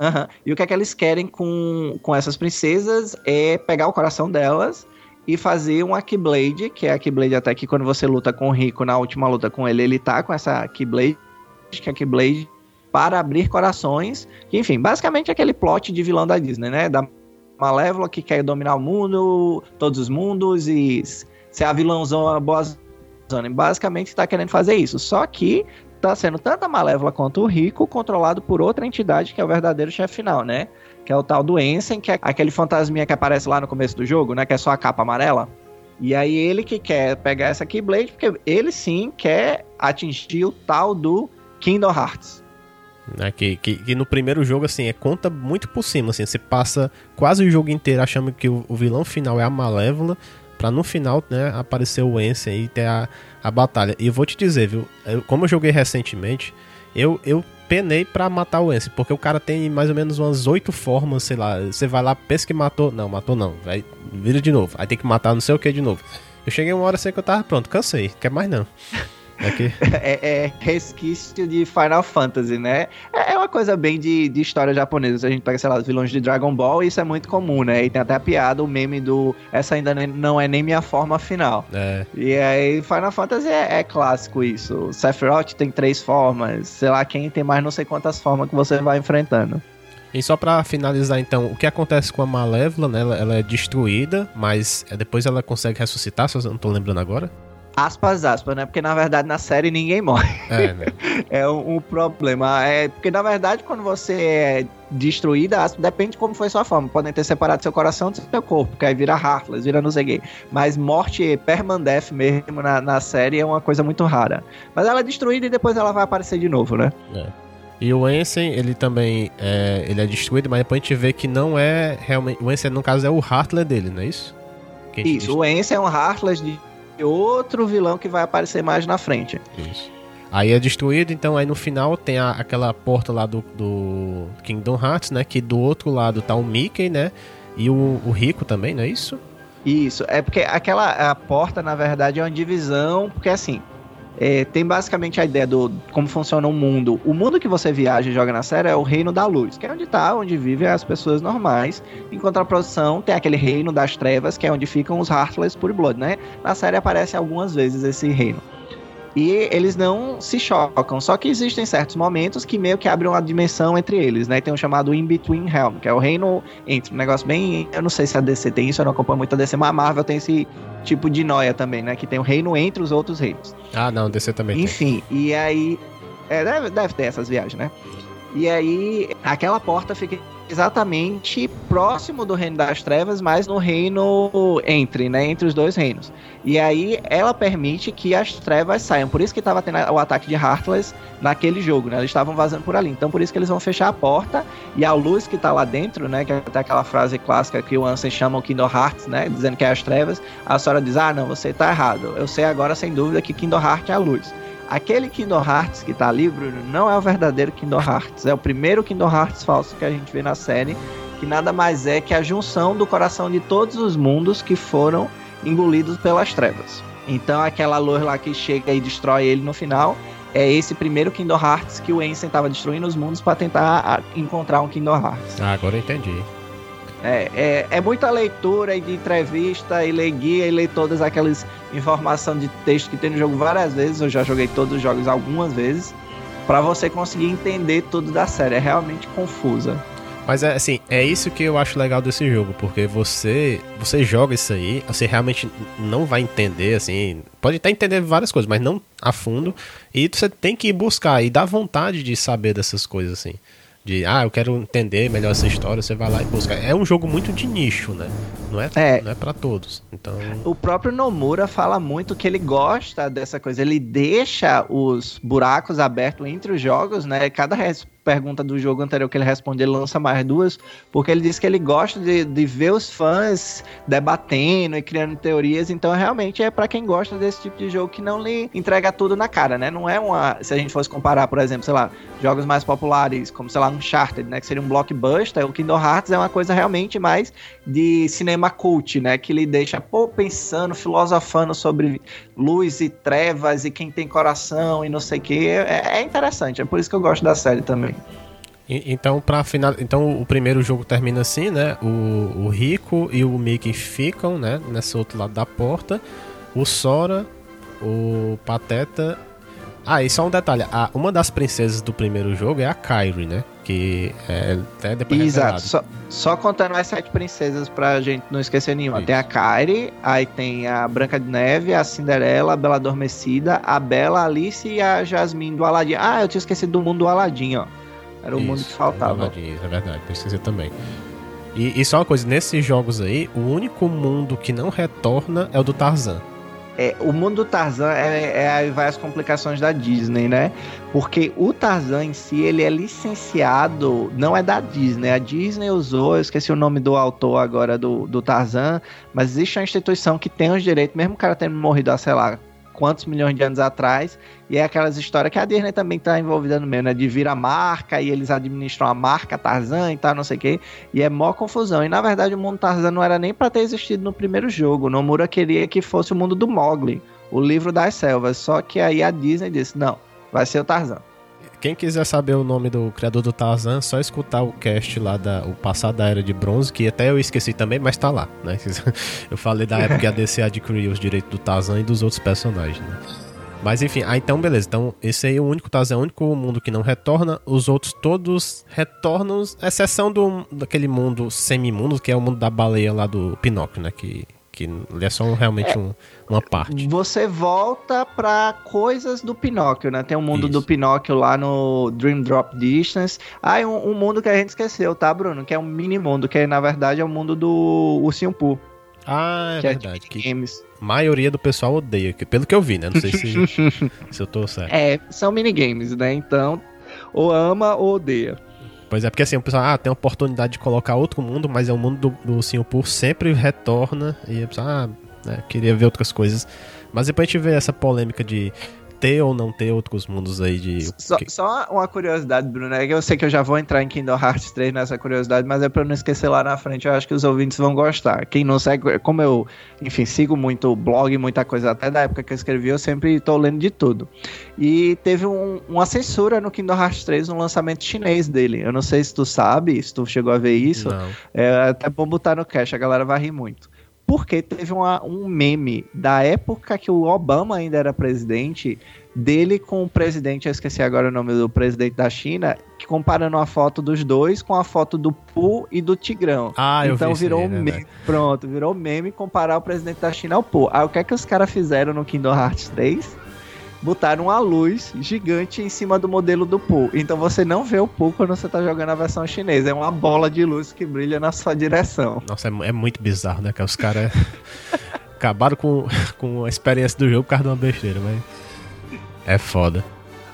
Speaker 3: Uhum. E o que é que eles querem com, com essas princesas é pegar o coração delas e fazer um Keyblade, que é a Keyblade até que quando você luta com o Rico na última luta com ele, ele tá com essa Keyblade, que é a Keyblade para abrir corações. Enfim, basicamente aquele plot de vilão da Disney, né? Da Malévola que quer dominar o mundo, todos os mundos e ser a vilãozão, a boa zona. Basicamente está querendo fazer isso. Só que tá sendo tanto a Malévola quanto o Rico controlado por outra entidade que é o verdadeiro chefe final, né? que é o tal do Ensen, que é aquele fantasminha que aparece lá no começo do jogo, né? Que é só a capa amarela. E aí ele que quer pegar essa Keyblade, porque ele sim quer atingir o tal do Kingdom Hearts.
Speaker 2: É, que, que, que, no primeiro jogo, assim, é conta muito por cima, assim, você passa quase o jogo inteiro achando que o, o vilão final é a Malévola, pra no final, né, aparecer o Ensen e ter a, a batalha. E eu vou te dizer, viu, eu, como eu joguei recentemente, eu, eu penei pra matar o Ence, porque o cara tem mais ou menos umas oito formas, sei lá. Você vai lá, pensa que matou. Não, matou não. Vai, vira de novo. Aí tem que matar não sei o que de novo. Eu cheguei uma hora sem que eu tava pronto, cansei, quer mais não.
Speaker 3: Aqui. É, é, resquício de Final Fantasy, né? É, é uma coisa bem de, de história japonesa. A gente pega, sei lá, os vilões de Dragon Ball, isso é muito comum, né? E tem até a piada, o meme do essa ainda não é nem minha forma final. É. E aí, Final Fantasy é, é clássico isso. Sephiroth tem três formas, sei lá quem tem mais não sei quantas formas que você vai enfrentando.
Speaker 2: E só para finalizar, então, o que acontece com a Malévola, né? Ela, ela, é destruída, mas depois ela consegue ressuscitar, se eu não tô lembrando agora.
Speaker 3: Aspas, aspas, né? Porque na verdade na série ninguém morre. É, né? é um, um, problema. É, porque na verdade quando você é destruída, depende de como foi sua forma. Podem ter separado seu coração do seu corpo, que aí vira Heartless, vira não sei quê. Mas morte permanece mesmo na, na série é uma coisa muito rara. Mas ela é destruída e depois ela vai aparecer de novo, né?
Speaker 2: É. E o Ensen, ele também é, ele é destruído, mas depois a gente vê que não é realmente. O Ensen, no caso, é o Heartless dele, não é isso?
Speaker 3: Isso, o Ensen é um Heartless de outro vilão que vai aparecer mais na frente.
Speaker 2: Isso. Aí é destruído, então aí no final tem a, aquela porta lá do, do, Kingdom Hearts, né? Que do outro lado tá o Mickey, né? E o, o Rico também, não é isso?
Speaker 3: Isso, é porque aquela a porta, na verdade, é uma divisão, porque assim, é, tem basicamente a ideia do como funciona o mundo. O mundo que você viaja e joga na série é o reino da luz, que é onde tá, onde vivem as pessoas normais. Enquanto a produção tem aquele reino das trevas, que é onde ficam os Heartless Pure Blood, né? Na série aparece algumas vezes esse reino. E eles não se chocam, só que existem certos momentos que meio que abrem uma dimensão entre eles, né? Tem o um chamado In Between Realm, que é o reino entre um negócio bem. Eu não sei se a DC tem isso, eu não acompanho muito a DC, mas a Marvel tem esse tipo de noia também, né? Que tem o reino entre os outros reinos.
Speaker 2: Ah, não, DC também
Speaker 3: Enfim, tem. e aí. É, deve, deve ter essas viagens, né? E aí, aquela porta fica exatamente próximo do reino das trevas, mas no reino entre, né, entre os dois reinos. E aí ela permite que as trevas saiam. Por isso que estava tendo o ataque de Heartless naquele jogo, né? Eles estavam vazando por ali. Então por isso que eles vão fechar a porta e a luz que está lá dentro, né, que é até aquela frase clássica que o Ansem chama o Kingdom Hearts, né, dizendo que é as trevas, a senhora diz: "Ah, não, você está errado. Eu sei agora sem dúvida que Kingdom Hearts é a luz." Aquele Kingdom Hearts que tá ali, Bruno, não é o verdadeiro Kingdom Hearts. É o primeiro Kingdom Hearts falso que a gente vê na série, que nada mais é que a junção do coração de todos os mundos que foram engolidos pelas trevas. Então aquela luz lá que chega e destrói ele no final é esse primeiro Kingdom Hearts que o Ansem estava destruindo os mundos para tentar encontrar um Kingdom Hearts.
Speaker 2: Ah, agora eu entendi.
Speaker 3: É, é, é, muita leitura e de entrevista e ler guia e ler todas aquelas informações de texto que tem no jogo várias vezes. Eu já joguei todos os jogos algumas vezes. para você conseguir entender tudo da série. É realmente confusa.
Speaker 2: Mas é assim, é isso que eu acho legal desse jogo, porque você você joga isso aí, você realmente não vai entender assim, pode até entender várias coisas, mas não a fundo, e você tem que buscar e dá vontade de saber dessas coisas assim de ah, eu quero entender melhor essa história, você vai lá e busca. É um jogo muito de nicho, né? Não é, é. Não é para todos. Então,
Speaker 3: o próprio Nomura fala muito que ele gosta dessa coisa, ele deixa os buracos abertos entre os jogos, né? Cada pergunta do jogo anterior que ele responde, ele lança mais duas, porque ele diz que ele gosta de, de ver os fãs debatendo e criando teorias, então realmente é para quem gosta desse tipo de jogo que não lhe entrega tudo na cara, né? Não é uma. Se a gente fosse comparar, por exemplo, sei lá, jogos mais populares, como sei lá, Uncharted, né? Que seria um blockbuster, o Kingdom Hearts é uma coisa realmente mais de cinema cult, né? Que lhe deixa, pô, pensando, filosofando sobre luz e trevas e quem tem coração e não sei o que. É, é interessante, é por isso que eu gosto da série também.
Speaker 2: Então, para final, então o primeiro jogo termina assim, né? O, o Rico e o Mickey ficam, né? Nesse outro lado da porta. O Sora, o Pateta. Ah, e só um detalhe: a, uma das princesas do primeiro jogo é a Kyrie, né? Que é até depois
Speaker 3: Exato. Só, só, contando as sete princesas pra gente não esquecer nenhuma. Isso. Tem a Kyrie, aí tem a Branca de Neve, a Cinderela, a Bela Adormecida, a Bela, a Alice e a Jasmine do Aladdin. Ah, eu tinha esquecido do mundo do Aladdin, ó. Era o Isso, mundo que faltava.
Speaker 2: É verdade, precisa também. E, e só uma coisa, nesses jogos aí, o único mundo que não retorna é o do Tarzan.
Speaker 3: É, o mundo do Tarzan é, é aí vai as complicações da Disney, né? Porque o Tarzan em si, ele é licenciado, não é da Disney. A Disney usou, eu esqueci o nome do autor agora do, do Tarzan, mas existe uma instituição que tem os direitos, mesmo o cara tendo morrido há, sei lá, quantos milhões de anos atrás, e é aquelas histórias que a Disney também está envolvida no meio, né? De vir a marca e eles administram a marca Tarzan e tal, não sei o quê. E é mó confusão. E na verdade o mundo Tarzan não era nem para ter existido no primeiro jogo. Nomura queria que fosse o mundo do Mogli, o livro das selvas. Só que aí a Disney disse: não, vai ser o Tarzan.
Speaker 2: Quem quiser saber o nome do criador do Tarzan, só escutar o cast lá da o passado da Era de Bronze, que até eu esqueci também, mas tá lá, né? Eu falei da época que a DC adquiriu os direitos do Tarzan e dos outros personagens, né? Mas enfim, ah, então beleza. Então esse aí é o único Tarzan, é o único mundo que não retorna. Os outros todos retornam, exceção do, daquele mundo semi-mundo, que é o mundo da baleia lá do Pinóquio, né? Que que ele é só realmente é, um, uma parte.
Speaker 3: Você volta para coisas do Pinóquio, né? Tem um mundo Isso. do Pinóquio lá no Dream Drop Distance. Ah, um, um, mundo que a gente esqueceu, tá, Bruno? Que é um mini mundo, que na verdade é o mundo do Ursinho Poo.
Speaker 2: Ah, é que é verdade. É que games. maioria do pessoal odeia, pelo que eu vi, né? Não sei se, se eu tô certo.
Speaker 3: É, são minigames, né? Então, ou ama ou odeia.
Speaker 2: Pois é, porque assim, o pessoal ah, tem a oportunidade de colocar outro mundo, mas é o mundo do, do Singapur sempre retorna e a pessoa, ah, né, queria ver outras coisas. Mas depois a gente vê essa polêmica de ter ou não ter outros mundos aí de.
Speaker 3: Só, só uma curiosidade, Bruno, é que eu sei que eu já vou entrar em Kingdom Hearts 3 nessa curiosidade, mas é pra eu não esquecer lá na frente, eu acho que os ouvintes vão gostar. Quem não segue, como eu, enfim, sigo muito blog, muita coisa, até da época que eu escrevi, eu sempre tô lendo de tudo. E teve um, uma censura no Kingdom Hearts 3 no lançamento chinês dele. Eu não sei se tu sabe, se tu chegou a ver isso. Não. É até bom botar no cache, a galera vai rir muito porque teve uma, um meme da época que o Obama ainda era presidente, dele com o presidente, eu esqueci agora o nome do presidente da China, que comparando a foto dos dois com a foto do Pu e do Tigrão.
Speaker 2: Ah, eu
Speaker 3: então
Speaker 2: vi
Speaker 3: virou
Speaker 2: aí,
Speaker 3: um
Speaker 2: é
Speaker 3: meme. Pronto, virou meme comparar o presidente da China ao Pu. Aí o que é que os caras fizeram no Kingdom Hearts 3? Botaram uma luz gigante em cima do modelo do Pooh. Então você não vê o Pooh quando você tá jogando a versão chinesa. É uma bola de luz que brilha na sua direção.
Speaker 2: Nossa, é, é muito bizarro, né? Que os caras acabaram com, com a experiência do jogo por causa de uma besteira, mas. É foda.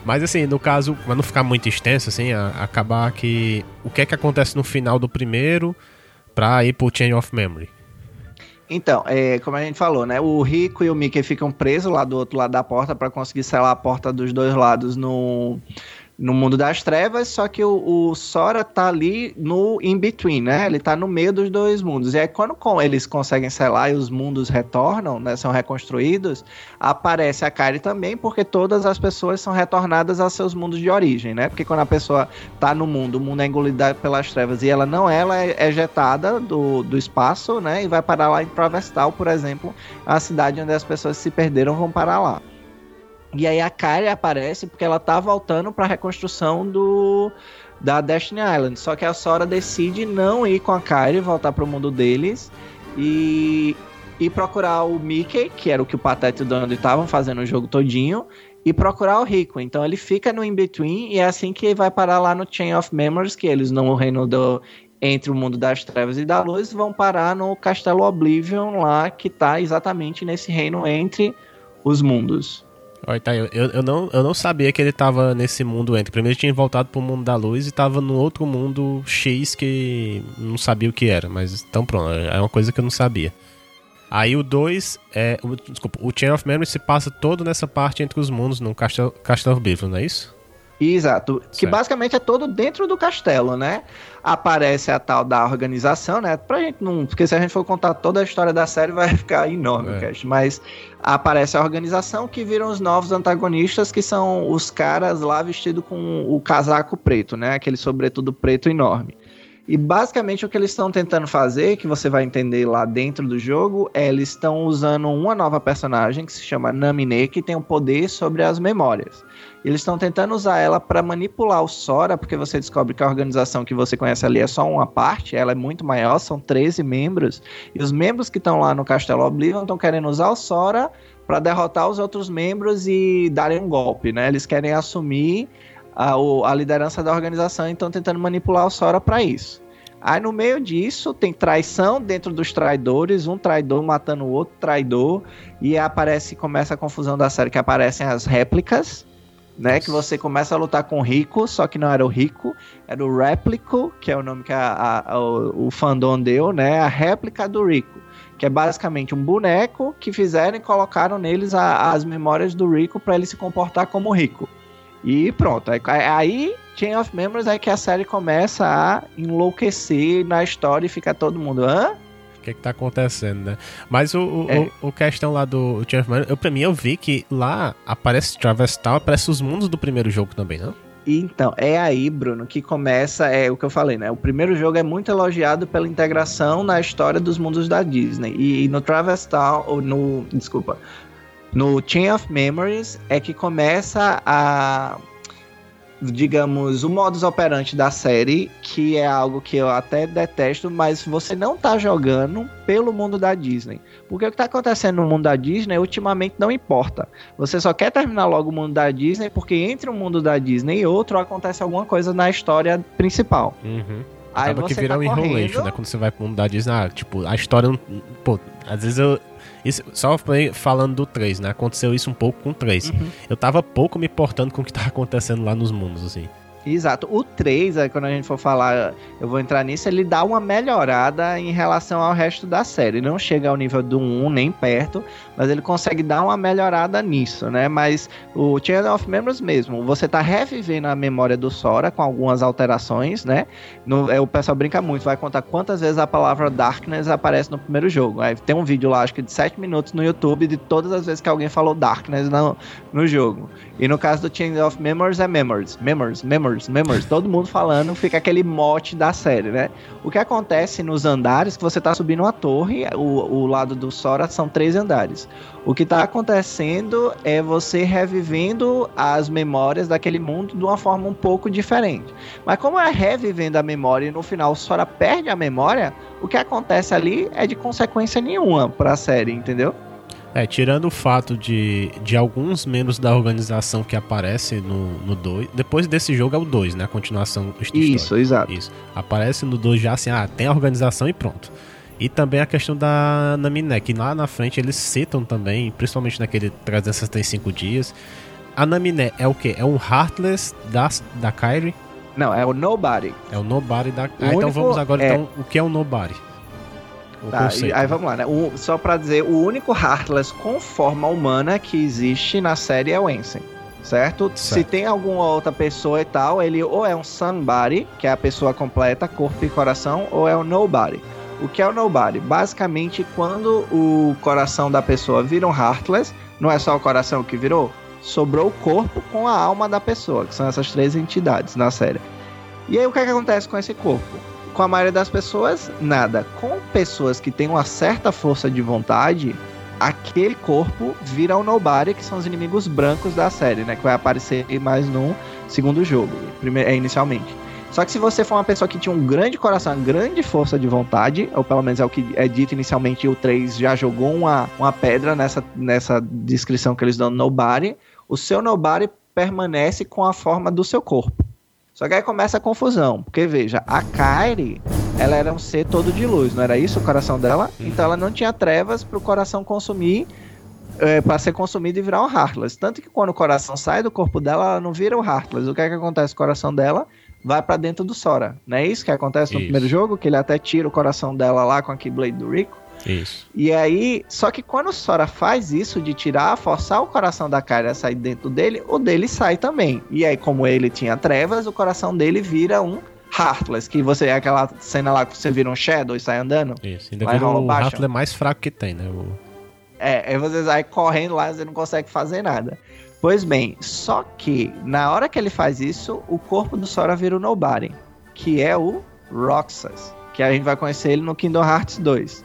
Speaker 2: Mas assim, no caso, pra não ficar muito extenso, assim, a, acabar que. O que é que acontece no final do primeiro pra ir pro Chain of Memory?
Speaker 3: Então, é, como a gente falou, né? O Rico e o Mickey ficam presos lá do outro lado da porta para conseguir selar a porta dos dois lados no, no mundo das trevas, só que o, o, Sora tá ali no in-between, né? Ele tá no meio dos dois mundos. E aí, quando com, eles conseguem selar e os mundos retornam, né? São reconstruídos, aparece a Kari também, porque todas as pessoas são retornadas aos seus mundos de origem, né? Porque quando a pessoa tá no mundo, o mundo é engolido pelas trevas e ela não ela é ejetada do, do espaço, né? E vai parar lá em Travestal, por exemplo, a cidade onde as pessoas se perderam vão parar lá. E aí a Kyrie aparece porque ela tá voltando para a reconstrução do da Destiny Island. Só que a Sora decide não ir com a Kyrie, voltar para o mundo deles e e procurar o Mickey, que era o que o Pateta e o Donald estavam fazendo o jogo todinho, e procurar o Rico. Então ele fica no in-between e é assim que vai parar lá no Chain of Memories, que eles no reino do entre o mundo das trevas e da luz vão parar no Castelo Oblivion lá, que tá exatamente nesse reino entre os mundos.
Speaker 2: Olha, tá, eu, eu, não, eu não sabia que ele tava nesse mundo entre. Primeiro ele tinha voltado pro mundo da luz e tava no outro mundo X que não sabia o que era. Mas então pronto, é uma coisa que eu não sabia. Aí o 2 é. O, desculpa, o Chain of Memory se passa todo nessa parte entre os mundos, no Castle, Castle of Bifrost, não é isso?
Speaker 3: Exato. Certo. Que basicamente é todo dentro do castelo, né? Aparece a tal da organização, né? Pra gente não. Porque se a gente for contar toda a história da série, vai ficar enorme, é. Cast. Mas aparece a organização que viram os novos antagonistas, que são os caras lá vestidos com o casaco preto, né? Aquele sobretudo preto enorme. E basicamente o que eles estão tentando fazer, que você vai entender lá dentro do jogo, é eles estão usando uma nova personagem que se chama Namine, que tem o um poder sobre as memórias. Eles estão tentando usar ela para manipular o Sora, porque você descobre que a organização que você conhece ali é só uma parte, ela é muito maior, são 13 membros, e os membros que estão lá no Castelo Oblivion estão querendo usar o Sora para derrotar os outros membros e darem um golpe, né? Eles querem assumir a, a liderança da organização, então tentando manipular o Sora para isso. Aí no meio disso tem traição dentro dos traidores, um traidor matando o outro traidor, e aparece, começa a confusão da série que aparecem as réplicas, né? Que você começa a lutar com o Rico, só que não era o Rico, era o Réplico, que é o nome que a, a, a, o, fandom deu, né? A réplica do Rico. Que é basicamente um boneco que fizeram e colocaram neles as memórias do Rico para ele se comportar como Rico. E pronto. Aí, aí, Chain of Memories é que a série começa a enlouquecer na história e fica todo mundo. Hã?
Speaker 2: O que, é que tá acontecendo, né? Mas o, o, é. o, o questão lá do Chain of Memories, eu, pra mim eu vi que lá aparece Travestal, aparece os mundos do primeiro jogo também, não?
Speaker 3: Então, é aí, Bruno, que começa, é o que eu falei, né? O primeiro jogo é muito elogiado pela integração na história dos mundos da Disney. E, e no Travestal, ou no. Desculpa. No Chain of Memories é que começa a digamos, o modus operandi da série, que é algo que eu até detesto, mas você não tá jogando pelo mundo da Disney. Porque o que tá acontecendo no mundo da Disney ultimamente não importa. Você só quer terminar logo o mundo da Disney porque entre um mundo da Disney e outro acontece alguma coisa na história principal.
Speaker 2: Uhum. Aí Acaba que vira tá um enrolation, né? Quando você vai pro mundo da Disney, ah, tipo, a história. Pô, às vezes eu, isso, só falando do 3, né? Aconteceu isso um pouco com o 3. Uhum. Eu tava pouco me importando com o que tava acontecendo lá nos mundos, assim.
Speaker 3: Exato. O 3, quando a gente for falar, eu vou entrar nisso, ele dá uma melhorada em relação ao resto da série. Não chega ao nível do 1, nem perto, mas ele consegue dar uma melhorada nisso, né? Mas o Chain of Memories mesmo, você tá revivendo a memória do Sora com algumas alterações, né? No, é, o pessoal brinca muito, vai contar quantas vezes a palavra Darkness aparece no primeiro jogo. Aí tem um vídeo lá, acho que de 7 minutos no YouTube, de todas as vezes que alguém falou Darkness no, no jogo. E no caso do Chain of Memories é Memories, Memories, Memories, Memories. Todo mundo falando, fica aquele mote da série, né? O que acontece nos andares, que você tá subindo uma torre, o, o lado do Sora são três andares. O que tá acontecendo é você revivendo as memórias daquele mundo de uma forma um pouco diferente. Mas como é revivendo a memória e no final o Sora perde a memória, o que acontece ali é de consequência nenhuma para a série, entendeu?
Speaker 2: É, tirando o fato de, de alguns membros da organização que aparecem no 2. Depois desse jogo é o 2, né? A continuação.
Speaker 3: Isso, exato.
Speaker 2: Isso. Aparece no 2 já assim, ah, tem a organização e pronto. E também a questão da Naminé, que lá na frente eles citam também, principalmente naquele 365 dias. A Naminé é o que? É um Heartless da, da Kyrie?
Speaker 3: Não, é o Nobody.
Speaker 2: É o Nobody da. Ah, então vamos agora, é... então, o que é o Nobody?
Speaker 3: Tá, aí vamos lá, né? O, só pra dizer, o único Heartless com forma humana que existe na série é o Ensign. Certo? certo? Se tem alguma outra pessoa e tal, ele ou é um Somebody, que é a pessoa completa, corpo e coração, ou é o Nobody. O que é o Nobody? Basicamente, quando o coração da pessoa vira um Heartless, não é só o coração que virou, sobrou o corpo com a alma da pessoa, que são essas três entidades na série. E aí o que, é que acontece com esse corpo? Com a maioria das pessoas, nada. Com pessoas que têm uma certa força de vontade, aquele corpo vira o Nobody, que são os inimigos brancos da série, né? Que vai aparecer mais no segundo jogo, primeiro, é, inicialmente. Só que se você for uma pessoa que tinha um grande coração, uma grande força de vontade, ou pelo menos é o que é dito inicialmente, o 3 já jogou uma, uma pedra nessa, nessa descrição que eles dão no o seu Nobody permanece com a forma do seu corpo. Só que aí começa a confusão, porque veja, a Kairi, ela era um ser todo de luz, não era isso o coração dela? Então ela não tinha trevas para o coração consumir, é, para ser consumido e virar um Heartless. Tanto que quando o coração sai do corpo dela, ela não vira o Heartless. O que é que acontece com o coração dela? Vai para dentro do Sora. Não é isso que acontece no isso. primeiro jogo? Que ele até tira o coração dela lá com a Keyblade do Rico?
Speaker 2: Isso.
Speaker 3: E aí, só que quando o Sora faz isso de tirar, forçar o coração da Kyrie a sair dentro dele, o dele sai também. E aí, como ele tinha trevas, o coração dele vira um Heartless, que você é aquela cena lá que você vira um Shadow e sai andando.
Speaker 2: Isso, ainda vira o Heartless mais fraco que tem, né? O...
Speaker 3: É, aí você sai correndo lá e você não consegue fazer nada. Pois bem, só que na hora que ele faz isso, o corpo do Sora vira o Nobody, que é o Roxas, que a gente vai conhecer ele no Kingdom Hearts 2.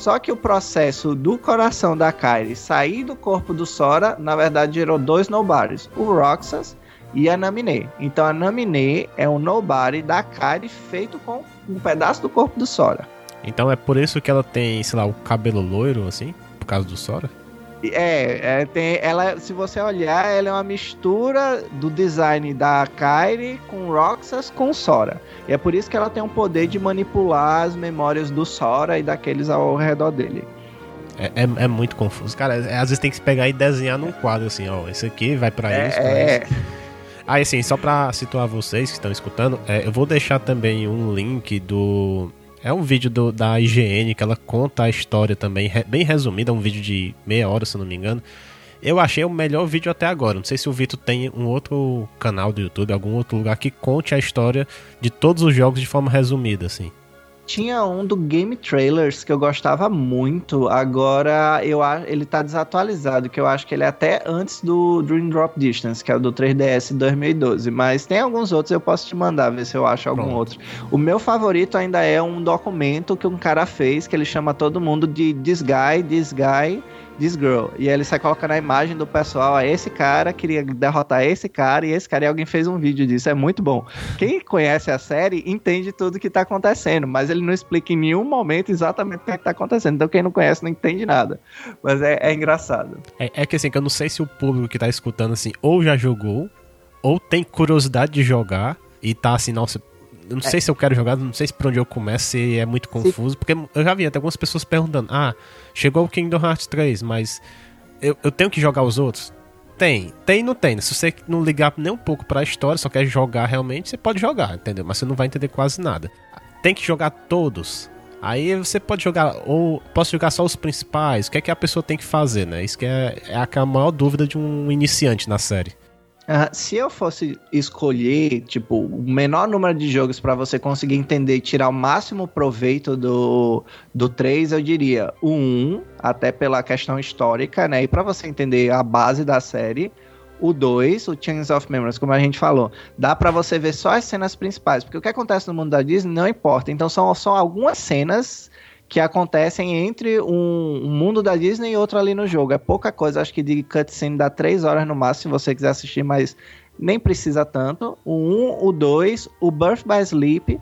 Speaker 3: Só que o processo do coração da Kairi sair do corpo do Sora, na verdade, gerou dois Nobodies, o Roxas e a Naminé. Então a Naminé é um Nobody da Kairi feito com um pedaço do corpo do Sora.
Speaker 2: Então é por isso que ela tem, sei lá, o cabelo loiro, assim, por causa do Sora?
Speaker 3: É, é tem, ela, se você olhar, ela é uma mistura do design da Kairi com Roxas com Sora. E é por isso que ela tem o poder de manipular as memórias do Sora e daqueles ao redor dele.
Speaker 2: É, é, é muito confuso. Cara, é, às vezes tem que se pegar e desenhar num quadro assim, ó. Esse aqui vai para é, isso, pra é. isso. Aí, assim, só pra situar vocês que estão escutando, é, eu vou deixar também um link do é um vídeo do, da IGN que ela conta a história também, re, bem resumida, é um vídeo de meia hora, se não me engano. Eu achei o melhor vídeo até agora. Não sei se o Vitor tem um outro canal do YouTube, algum outro lugar que conte a história de todos os jogos de forma resumida, assim
Speaker 3: tinha um do Game Trailers que eu gostava muito. Agora eu ele tá desatualizado, que eu acho que ele é até antes do Dream Drop Distance, que é o do 3DS 2012. Mas tem alguns outros, eu posso te mandar, ver se eu acho algum Pronto. outro. O meu favorito ainda é um documento que um cara fez, que ele chama todo mundo de This Guy, This Guy This Girl. E ele sai colocando a imagem do pessoal, ah, esse cara queria derrotar esse cara e esse cara e alguém fez um vídeo disso. É muito bom. Quem conhece a série entende tudo que tá acontecendo, mas ele não explica em nenhum momento exatamente o que, é que tá acontecendo. Então quem não conhece não entende nada. Mas é, é engraçado.
Speaker 2: É, é que assim, que eu não sei se o público que tá escutando assim, ou já jogou, ou tem curiosidade de jogar e tá assim, nossa, eu não é. sei se eu quero jogar, não sei se por onde eu começo, se é muito confuso, Sim. porque eu já vi até algumas pessoas perguntando: ah, chegou o Kingdom Hearts 3, mas eu, eu tenho que jogar os outros? Tem, tem e não tem. Se você não ligar nem um pouco pra história, só quer jogar realmente, você pode jogar, entendeu? Mas você não vai entender quase nada. Tem que jogar todos. Aí você pode jogar, ou posso jogar só os principais. O que é que a pessoa tem que fazer, né? Isso que é, é a maior dúvida de um iniciante na série.
Speaker 3: Uh, se eu fosse escolher, tipo, o menor número de jogos para você conseguir entender e tirar o máximo proveito do, do 3, eu diria o 1, até pela questão histórica, né? E para você entender a base da série. O 2, o Chains of Memories, como a gente falou, dá para você ver só as cenas principais, porque o que acontece no mundo da Disney não importa. Então são só algumas cenas que acontecem entre um, um, mundo da Disney e outro ali no jogo. É pouca coisa, acho que de cutscene dá 3 horas no máximo, se você quiser assistir, mas nem precisa tanto. O 1, um, o 2, o Birth by Sleep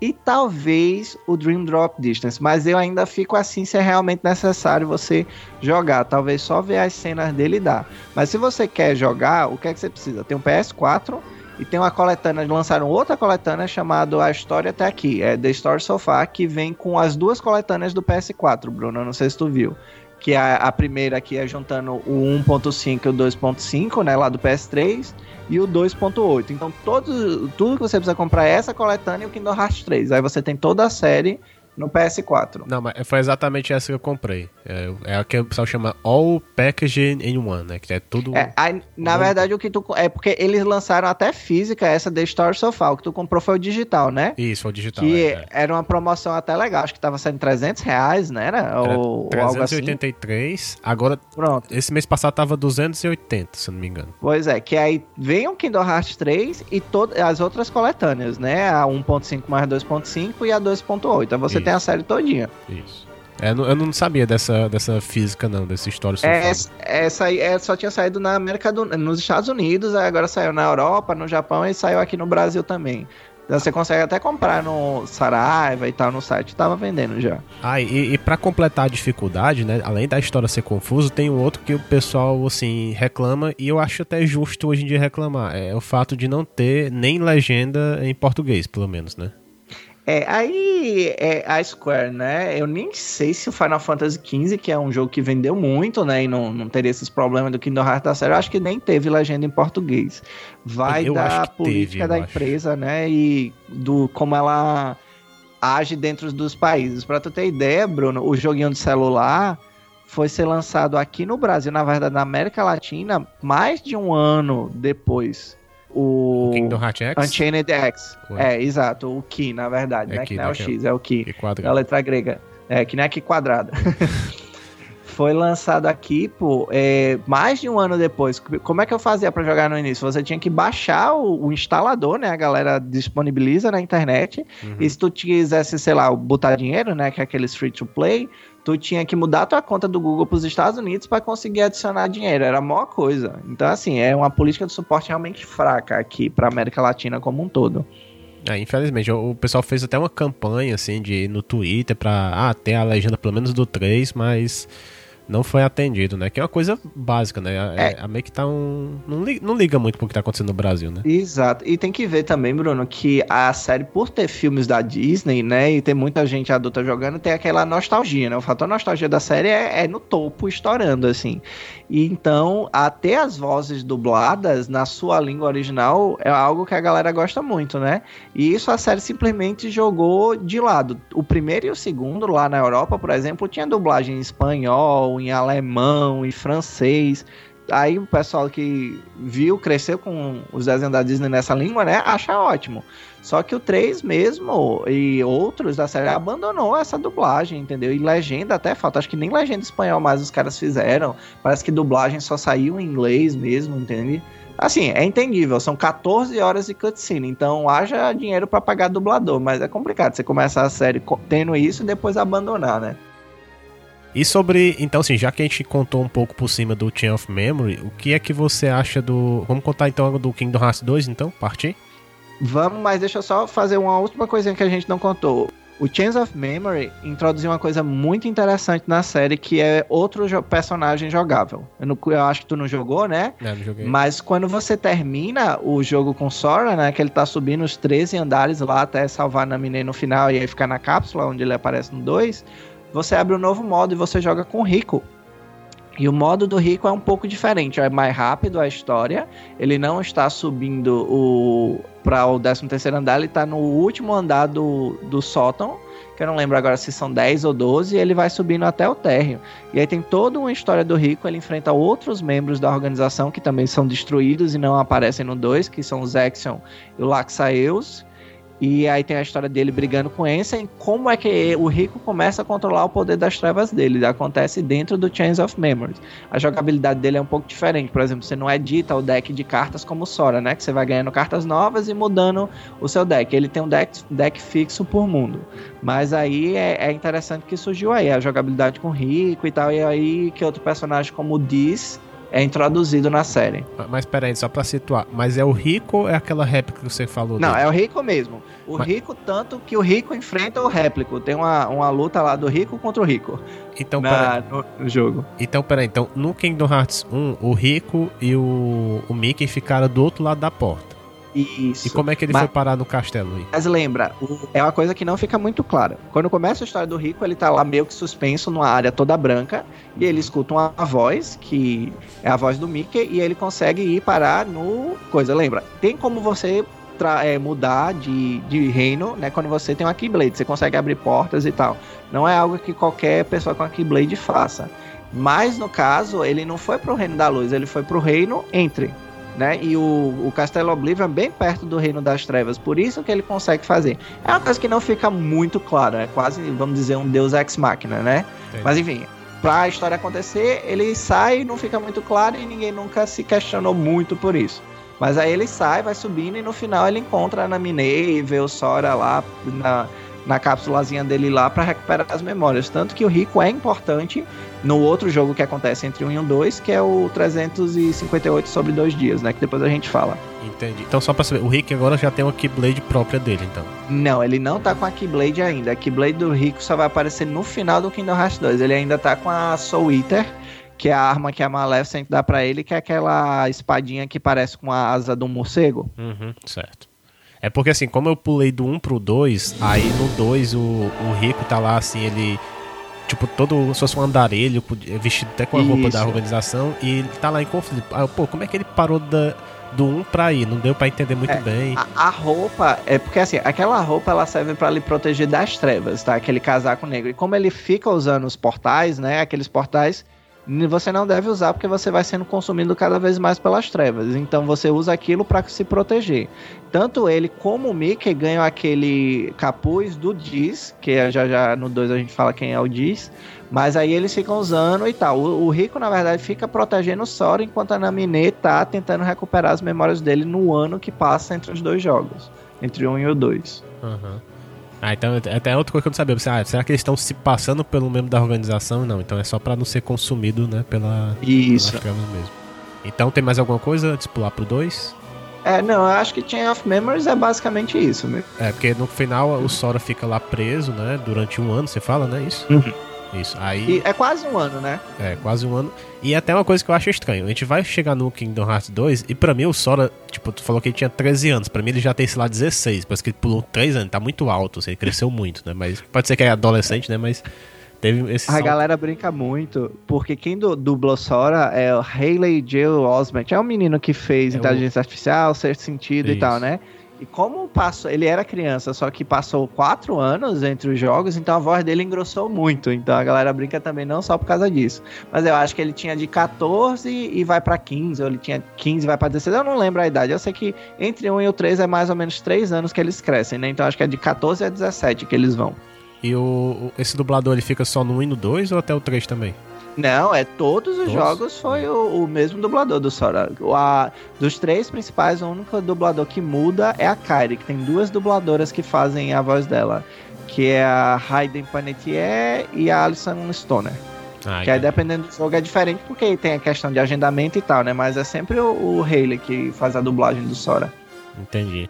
Speaker 3: e talvez o Dream Drop Distance, mas eu ainda fico assim se é realmente necessário você jogar, talvez só ver as cenas dele dá. Mas se você quer jogar, o que é que você precisa? Tem um PS4 e tem uma coletânea, lançaram outra coletânea chamada A História Até Aqui, é The Story So Far, que vem com as duas coletâneas do PS4, Bruno, não sei se tu viu. Que a, a primeira aqui é juntando o 1.5 e o 2.5, né, lá do PS3, e o 2.8. Então, tudo que você precisa comprar é essa coletânea e o Kingdom Hearts 3. Aí você tem toda a série no PS4.
Speaker 2: Não, mas foi exatamente essa que eu comprei. É, é a que o pessoal chama All Package in One, né? Que é tudo.
Speaker 3: É, aí, na verdade, o que tu. É porque eles lançaram até física essa The Story Sofá. O que tu comprou foi o digital, né?
Speaker 2: Isso, foi o digital.
Speaker 3: Que é, é. era uma promoção até legal. Acho que tava saindo 300 reais, né? Era,
Speaker 2: ou, 383. Assim. Agora, Pronto. esse mês passado tava 280, se eu não me engano.
Speaker 3: Pois é, que aí vem o Kingdom Hearts 3 e todas as outras coletâneas, né? A 1.5 mais 2.5 e a 2.8. Então você Isso. tem a série todinha.
Speaker 2: Isso. É, eu não sabia dessa, dessa física, não, dessa história.
Speaker 3: É, essa é, só tinha saído na América do, nos Estados Unidos, agora saiu na Europa, no Japão e saiu aqui no Brasil também. Então você consegue até comprar no Saraiva e tal, no site, tava vendendo já.
Speaker 2: Ah, e, e para completar a dificuldade, né, além da história ser confusa, tem um outro que o pessoal, assim, reclama, e eu acho até justo hoje em dia reclamar, é o fato de não ter nem legenda em português, pelo menos, né?
Speaker 3: É, aí é, a Square, né? Eu nem sei se o Final Fantasy XV, que é um jogo que vendeu muito, né? E não, não teria esses problemas do Kingdom Hearts da série, eu acho que nem teve legenda em português. Vai eu da política teve, da empresa, acho. né? E do como ela age dentro dos países. Pra tu ter ideia, Bruno, o joguinho de celular foi ser lançado aqui no Brasil, na verdade, na América Latina, mais de um ano depois o,
Speaker 2: Kingdom Hearts X?
Speaker 3: Unchained X. Ué. É, exato. O Ki, na verdade, é né? que não é o X, é o Ki. É a letra grega. É, que não é Ki quadrada. Foi lançado aqui, pô, é, mais de um ano depois. Como é que eu fazia para jogar no início? Você tinha que baixar o, o, instalador, né? A galera disponibiliza na internet. Uhum. E se tu quisesse, sei lá, botar dinheiro, né? Que é aqueles free to play, tu tinha que mudar tua conta do Google para os Estados Unidos para conseguir adicionar dinheiro. Era a maior coisa. Então, assim, é uma política de suporte realmente fraca aqui para América Latina como um todo.
Speaker 2: É, infelizmente, o pessoal fez até uma campanha assim de no Twitter para ah, ter a legenda pelo menos do 3, mas não foi atendido, né? Que é uma coisa básica, né? A, é. a Make tá um. Não liga, não liga muito pro que tá acontecendo no Brasil, né?
Speaker 3: Exato. E tem que ver também, Bruno, que a série, por ter filmes da Disney, né? E ter muita gente adulta jogando, tem aquela nostalgia, né? O fator nostalgia da série é, é no topo, estourando, assim. E então, até as vozes dubladas na sua língua original é algo que a galera gosta muito, né? E isso a série simplesmente jogou de lado. O primeiro e o segundo, lá na Europa, por exemplo, tinha dublagem em espanhol, em alemão, em francês. Aí o pessoal que viu, cresceu com os desenhos da Disney nessa língua, né? Acha ótimo. Só que o 3 mesmo e outros da série abandonou essa dublagem, entendeu? E legenda até falta. Acho que nem legenda espanhol mais os caras fizeram. Parece que dublagem só saiu em inglês mesmo, entende? Assim, é entendível, são 14 horas de cutscene, então haja dinheiro para pagar dublador, mas é complicado você começar a série tendo isso e depois abandonar, né?
Speaker 2: E sobre, então assim, já que a gente contou um pouco por cima do Chain of Memory, o que é que você acha do... Vamos contar então do Kingdom Hearts 2 então, partir?
Speaker 3: Vamos, mas deixa eu só fazer uma última coisinha que a gente não contou. O Chains of Memory introduziu uma coisa muito interessante na série, que é outro jo personagem jogável. Eu, não, eu, acho que tu não jogou, né?
Speaker 2: Não, não joguei.
Speaker 3: Mas quando você termina o jogo com Sora, né? Que ele tá subindo os 13 andares lá até salvar Naminé no final e aí ficar na cápsula onde ele aparece no 2 você abre um novo modo e você joga com Rico. E o modo do Rico é um pouco diferente, é mais rápido a história. Ele não está subindo o para o 13 terceiro andar, ele está no último andar do, do sótão, que eu não lembro agora se são 10 ou 12, e ele vai subindo até o térreo. E aí tem toda uma história do Rico, ele enfrenta outros membros da organização que também são destruídos e não aparecem no 2, que são o Zexion e o Laxaeus, e aí tem a história dele brigando com Ensign, como é que o Rico começa a controlar o poder das trevas dele. Acontece dentro do Chains of Memories. A jogabilidade dele é um pouco diferente. Por exemplo, você não edita o deck de cartas como Sora, né? Que você vai ganhando cartas novas e mudando o seu deck. Ele tem um deck, deck fixo por mundo. Mas aí é, é interessante que surgiu aí a jogabilidade com o Rico e tal. E aí que outro personagem como o Diz é introduzido na série.
Speaker 2: Mas peraí, só pra situar. Mas é o Rico ou é aquela réplica que você falou?
Speaker 3: Não, dele? é o Rico mesmo. O Mas... Rico, tanto que o Rico enfrenta o réplico. Tem uma, uma luta lá do Rico contra o Rico.
Speaker 2: Então, na,
Speaker 3: no, no, jogo.
Speaker 2: Então, peraí. Então, no Kingdom Hearts 1, o Rico e o, o Mickey ficaram do outro lado da porta.
Speaker 3: Isso.
Speaker 2: E como é que ele mas, foi parar no castelo aí?
Speaker 3: Mas lembra, é uma coisa que não fica muito clara. Quando começa a história do Rico, ele tá lá meio que suspenso numa área toda branca e ele escuta uma voz, que é a voz do Mickey, e ele consegue ir parar no. Coisa, lembra? Tem como você é, mudar de, de reino, né? Quando você tem uma Keyblade, você consegue abrir portas e tal. Não é algo que qualquer pessoa com a Keyblade faça. Mas no caso, ele não foi pro reino da luz, ele foi pro reino entre né? E o, o Castelo Oblivion é bem perto do Reino das Trevas, por isso que ele consegue fazer. É uma coisa que não fica muito clara, é quase, vamos dizer, um Deus Ex Machina, né? Entendi. Mas enfim, pra história acontecer, ele sai, não fica muito claro e ninguém nunca se questionou muito por isso. Mas aí ele sai, vai subindo e no final ele encontra a Naminé e vê o Sora lá na, na cápsulazinha dele lá para recuperar as memórias. Tanto que o Rico é importante no outro jogo que acontece entre 1 e 2, que é o 358 sobre dois dias, né? Que depois a gente fala.
Speaker 2: Entendi. Então, só pra saber, o Rick agora já tem uma Keyblade própria dele, então?
Speaker 3: Não, ele não tá com a Keyblade ainda. A Keyblade do Rico só vai aparecer no final do Kingdom Hearts 2. Ele ainda tá com a Soul Eater, que é a arma que a Maleficent dá para ele, que é aquela espadinha que parece com a asa do morcego.
Speaker 2: Uhum, certo. É porque assim, como eu pulei do 1 pro 2, aí no 2 o, o Rico tá lá assim, ele tipo, todo, se fosse um andarilho, vestido até com a roupa Isso. da organização, e ele tá lá em conflito. Ah, pô, como é que ele parou da, do 1 pra ir? Não deu pra entender muito
Speaker 3: é,
Speaker 2: bem.
Speaker 3: A, a, roupa, é porque assim, aquela roupa ela serve para lhe proteger das trevas, tá? Aquele casaco negro. E como ele fica usando os portais, né? Aqueles portais você não deve usar porque você vai sendo consumido cada vez mais pelas trevas. Então você usa aquilo para se proteger. Tanto ele como o Mickey ganham aquele capuz do Diz, que é, já já no 2 a gente fala quem é o Diz, mas aí eles ficam usando e tal. O, o Rico, na verdade, fica protegendo o Sora enquanto a Naminé tá tentando recuperar as memórias dele no ano que passa entre os dois jogos, entre 1 e o 2.
Speaker 2: Uhum. Ah, então até outra coisa que eu não sabia. Ah, será que eles estão se passando pelo membro da organização? Não, então é só para não ser consumido, né, pela,
Speaker 3: Isso.
Speaker 2: mesmo. Então tem mais alguma coisa de pular pro 2?
Speaker 3: É, não, eu acho que Chain of Memories é basicamente isso mesmo.
Speaker 2: É, porque no final o Sora fica lá preso, né, durante um ano, você fala, né, isso?
Speaker 3: Uhum.
Speaker 2: Isso. Aí.
Speaker 3: E é quase um ano, né?
Speaker 2: É, quase um ano. E até uma coisa que eu acho estranho. A gente vai chegar no Kingdom Hearts 2 e pra mim o Sora, tipo, tu falou que ele tinha 13 anos. Pra mim ele já tem, sei lá, 16. Parece que ele pulou 3 anos. Tá muito alto, assim, ele cresceu muito, né? Mas pode ser que é adolescente, né? Mas teve esse.
Speaker 3: A salto. galera brinca muito, porque quem dublou Sora é o Hayley Joe Osment. É o menino que fez é inteligência o... artificial, ser sentido Isso. e tal, né? E como passou, ele era criança, só que passou quatro anos entre os jogos, então a voz dele engrossou muito. Então a galera brinca também não só por causa disso. Mas eu acho que ele tinha de 14 e vai para 15, ou ele tinha 15 e vai para 16. Eu não lembro a idade. Eu sei que entre 1 e o 3 é mais ou menos 3 anos que eles crescem, né? Então acho que é de 14 a 17 que eles vão.
Speaker 2: E o, esse dublador ele fica só no 1 e no 2 ou até o 3 também?
Speaker 3: Não, é todos os jogos foi o, o, mesmo dublador do Sora. A, dos três principais, o único dublador que muda é a Kairi, que tem duas dubladoras que fazem a voz dela, que é a Hayden Panettiere e a Alison Stoner. Ah, que aí dependendo do jogo é diferente porque tem a questão de agendamento e tal, né? Mas é sempre o, o Haley que faz a dublagem do Sora.
Speaker 2: Entendi.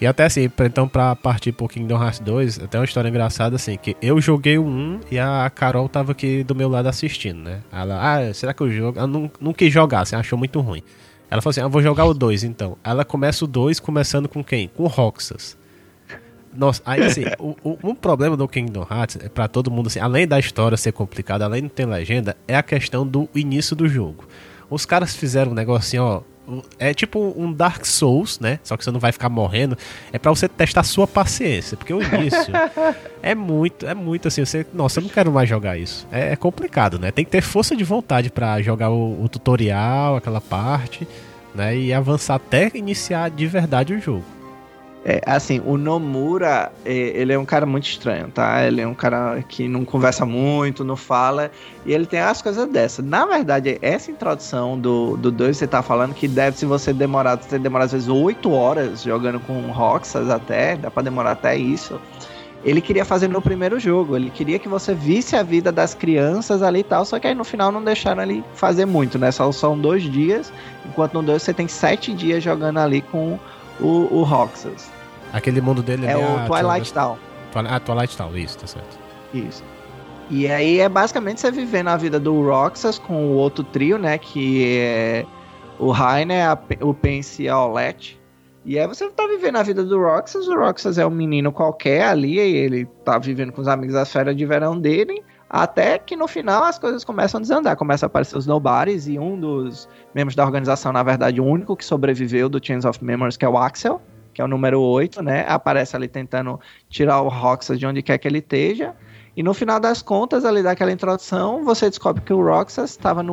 Speaker 2: E até assim, então pra partir pro Kingdom Hearts 2, até uma história engraçada assim, que eu joguei o 1 e a Carol tava aqui do meu lado assistindo, né? Ela, ah, será que eu jogo? Ela não, não quis jogar, assim, achou muito ruim. Ela falou assim, ah, vou jogar o 2 então. Ela começa o 2 começando com quem? Com o Roxas. Nossa, aí assim, o, o, um problema do Kingdom Hearts, é pra todo mundo, assim, além da história ser complicada, além de não ter legenda, é a questão do início do jogo. Os caras fizeram um negocinho, ó. É tipo um Dark Souls, né? Só que você não vai ficar morrendo. É para você testar a sua paciência. Porque o início é muito, é muito assim. Você, nossa, eu não quero mais jogar isso. É, é complicado, né? Tem que ter força de vontade para jogar o, o tutorial, aquela parte, né? E avançar até iniciar de verdade o jogo.
Speaker 3: É, assim, o Nomura, é, ele é um cara muito estranho, tá? Ele é um cara que não conversa muito, não fala, e ele tem as coisas dessa. Na verdade, essa introdução do 2 você tá falando que deve, se você demorar, você demorar às vezes 8 horas jogando com Roxas até, dá pra demorar até isso. Ele queria fazer no primeiro jogo, ele queria que você visse a vida das crianças ali e tal, só que aí no final não deixaram ele fazer muito, né? Só são dois dias, enquanto no 2 você tem sete dias jogando ali com o, o Roxas.
Speaker 2: Aquele mundo dele
Speaker 3: é, é o Twilight Town.
Speaker 2: Ah, Twilight Town, isso, tá certo.
Speaker 3: Isso. E aí é basicamente você vivendo a vida do Roxas com o outro trio, né? Que é o Rainer, o Pence e a Olette. E aí você tá vivendo a vida do Roxas. O Roxas é um menino qualquer ali, e ele tá vivendo com os amigos das férias de verão dele. Até que no final as coisas começam a desandar. Começa a aparecer os Nobodies e um dos membros da organização, na verdade, o único que sobreviveu do Chains of Memories, que é o Axel, que é o número 8, né? Aparece ali tentando tirar o Roxas de onde quer que ele esteja. E no final das contas, ali daquela introdução, você descobre que o Roxas estava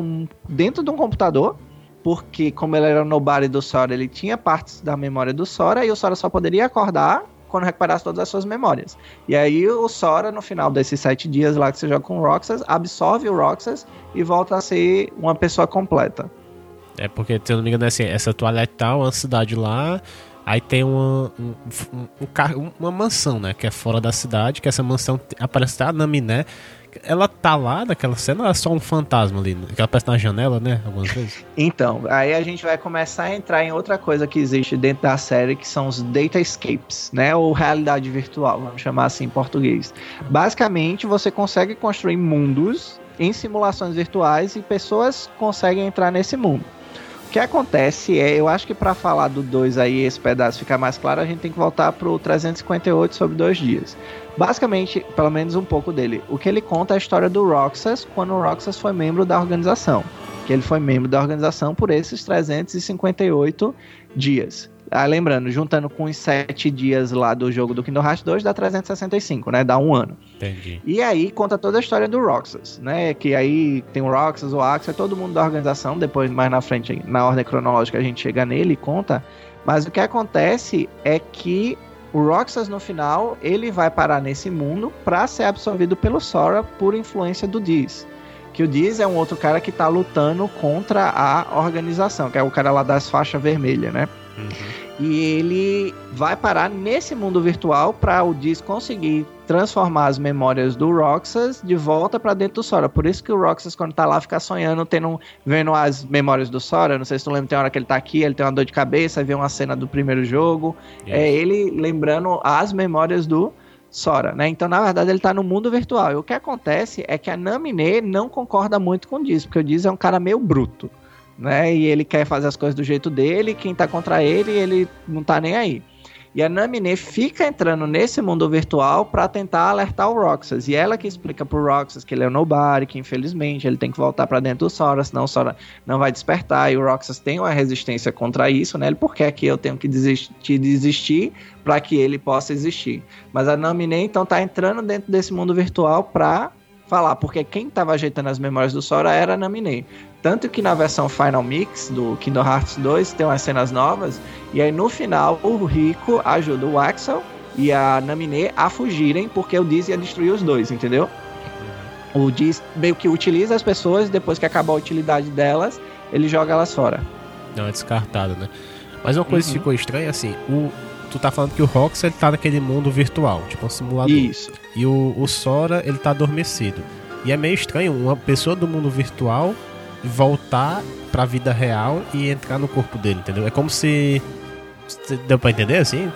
Speaker 3: dentro de um computador, porque como ele era o Nobody do Sora, ele tinha partes da memória do Sora, e o Sora só poderia acordar quando recuperasse todas as suas memórias. E aí o Sora, no final desses sete dias lá que você joga com o Roxas, absorve o Roxas e volta a ser uma pessoa completa.
Speaker 2: É porque, se eu não me engano, é assim, essa Toilette tal, uma cidade lá, aí tem uma, um, um, um, uma mansão, né, que é fora da cidade, que essa mansão aparece a Naminé, ela tá lá naquela cena ou é só um fantasma ali? Que ela aparece na janela, né? Algumas vezes.
Speaker 3: Então, aí a gente vai começar a entrar em outra coisa que existe dentro da série, que são os data escapes, né? Ou realidade virtual, vamos chamar assim em português. Basicamente, você consegue construir mundos em simulações virtuais e pessoas conseguem entrar nesse mundo. O que acontece é, eu acho que para falar do 2 aí, esse pedaço ficar mais claro, a gente tem que voltar pro 358 sobre dois dias. Basicamente, pelo menos um pouco dele. O que ele conta é a história do Roxas quando o Roxas foi membro da organização. Que ele foi membro da organização por esses 358 dias. Ah, lembrando, juntando com os 7 dias lá do jogo do Kingdom Hearts 2, dá 365, né? Dá um ano.
Speaker 2: Entendi.
Speaker 3: E aí conta toda a história do Roxas, né? Que aí tem o Roxas, o Axel, todo mundo da organização. Depois, mais na frente, na ordem cronológica, a gente chega nele e conta. Mas o que acontece é que o Roxas, no final, ele vai parar nesse mundo para ser absorvido pelo Sora por influência do Diz. Que o Diz é um outro cara que tá lutando contra a organização, que é o cara lá das faixas vermelhas, né? Uhum. E ele vai parar nesse mundo virtual para o Diz conseguir transformar as memórias do Roxas de volta para dentro do Sora. Por isso que o Roxas, quando tá lá, fica sonhando, tendo, vendo as memórias do Sora. Não sei se tu lembra, tem hora que ele tá aqui, ele tem uma dor de cabeça, vê uma cena do primeiro jogo. Yes. É ele lembrando as memórias do Sora, né? Então, na verdade, ele tá no mundo virtual. E o que acontece é que a Namine não concorda muito com o Diz, porque o Diz é um cara meio bruto, né? E ele quer fazer as coisas do jeito dele, quem tá contra ele, ele não tá nem aí. E a Namine fica entrando nesse mundo virtual para tentar alertar o Roxas. E ela que explica pro Roxas que ele é o Nobody, que infelizmente ele tem que voltar para dentro do Sora, senão o Sora não vai despertar. E o Roxas tem uma resistência contra isso, né? Ele, por que é que eu tenho que desistir, desistir para que ele possa existir? Mas a Namine então tá entrando dentro desse mundo virtual para falar, porque quem estava ajeitando as memórias do Sora era a Namine. Tanto que na versão Final Mix do Kingdom Hearts 2 tem umas cenas novas, e aí no final o Rico ajuda o Axel e a Namine a fugirem, porque o Diz ia destruir os dois, entendeu? O Diz meio que utiliza as pessoas, depois que acaba a utilidade delas, ele joga elas fora.
Speaker 2: Não, é descartado, né? Mas uma coisa uhum. que ficou estranha, assim, o, tu tá falando que o Rox ele tá naquele mundo virtual, tipo um simulador.
Speaker 3: Isso.
Speaker 2: E o, o Sora, ele tá adormecido. E é meio estranho uma pessoa do mundo virtual voltar pra vida real e entrar no corpo dele, entendeu? É como se. Deu pra entender assim?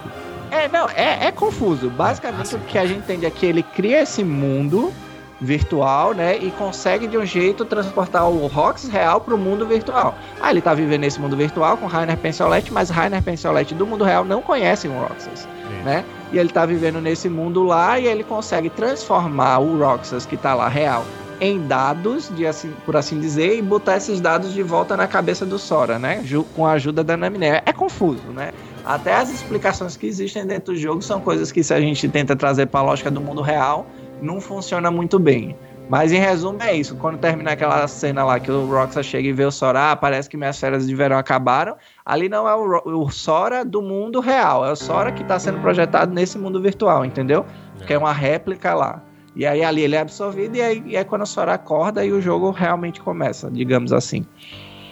Speaker 3: É, não, é, é confuso. Basicamente, ah, o que a gente entende é que ele cria esse mundo virtual, né? E consegue de um jeito transportar o Rox real para o mundo virtual. Ah, ele tá vivendo nesse mundo virtual com Rainer Pensolet, mas Rainer Pensolet do mundo real não conhece o Roxas, né? E ele tá vivendo nesse mundo lá e ele consegue transformar o Roxas que tá lá real em dados, de assim, por assim dizer, e botar esses dados de volta na cabeça do Sora, né? Com a ajuda da Naminé. É confuso, né? Até as explicações que existem dentro do jogo são coisas que se a gente tenta trazer para a lógica do mundo real, não funciona muito bem. Mas em resumo é isso. Quando termina aquela cena lá que o Roxa chega e vê o Sora, ah, parece que minhas férias de verão acabaram. Ali não é o, o Sora do mundo real, é o Sora que está sendo projetado nesse mundo virtual, entendeu? Que é uma réplica lá. E aí ali ele é absorvido e aí é quando o Sora acorda e o jogo realmente começa, digamos assim.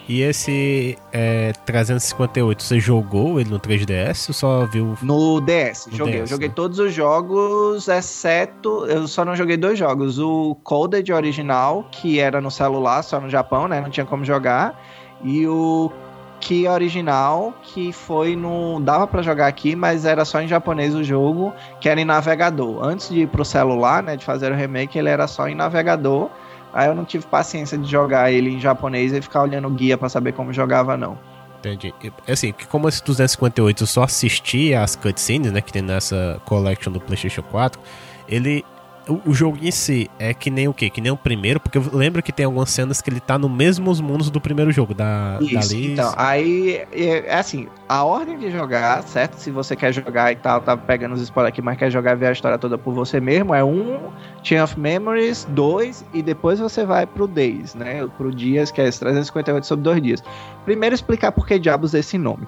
Speaker 2: E esse é, 358, você jogou ele no 3DS ou só viu?
Speaker 3: No DS, no joguei. DS, eu joguei né? todos os jogos, exceto. Eu só não joguei dois jogos. O Coded original, que era no celular, só no Japão, né? Não tinha como jogar. E o Ki original, que foi no. dava para jogar aqui, mas era só em japonês o jogo, que era em navegador. Antes de ir pro celular, né? De fazer o remake, ele era só em navegador. Aí eu não tive paciência de jogar ele em japonês e ficar olhando guia para saber como jogava, não.
Speaker 2: Entendi. Assim, como esse 258 eu só assisti as cutscenes, né, que tem nessa collection do PlayStation 4, ele o, o, jogo em si é que nem o quê? Que nem o primeiro, porque eu lembro que tem algumas cenas que ele tá no mesmos mundos do primeiro jogo, da, Isso, da Liz.
Speaker 3: Então, aí é, é, assim, a ordem de jogar, certo? Se você quer jogar e tal, tá pegando os spoilers aqui, mas quer jogar e ver a história toda por você mesmo, é um, Chain of Memories, dois, e depois você vai pro Days, né? Pro Dias, que é 358 sobre dois dias. Primeiro explicar por que diabos esse nome.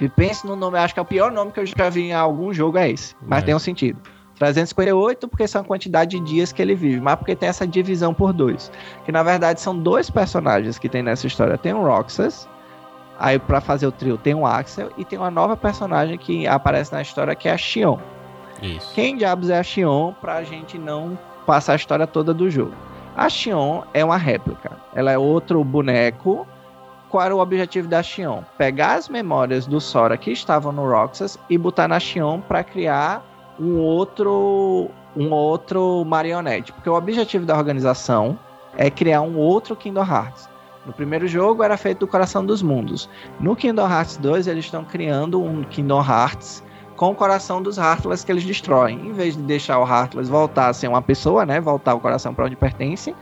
Speaker 3: E pense no nome, acho que é o pior nome que eu já vi em algum jogo é esse, mas é. tem um sentido. 358 porque são a quantidade de dias que ele vive, mas porque tem essa divisão por dois. Que na verdade são dois personagens que tem nessa história. Tem o Roxas, aí para fazer o trio tem o Axel e tem uma nova personagem que aparece na história que é a Xion. Isso. Quem diabos é a Xion pra gente não passar a história toda do jogo? A Xion é uma réplica. Ela é outro boneco qual era o objetivo da Xion? Pegar as memórias do Sora que estavam no Roxas e botar na Xion para criar um outro um outro marionete, porque o objetivo da organização é criar um outro Kingdom Hearts. No primeiro jogo era feito do coração dos mundos. No Kingdom Hearts 2 eles estão criando um Kingdom Hearts com o coração dos Heartless que eles destroem. Em vez de deixar o Heartless voltar a ser uma pessoa, né, voltar o coração para onde pertence,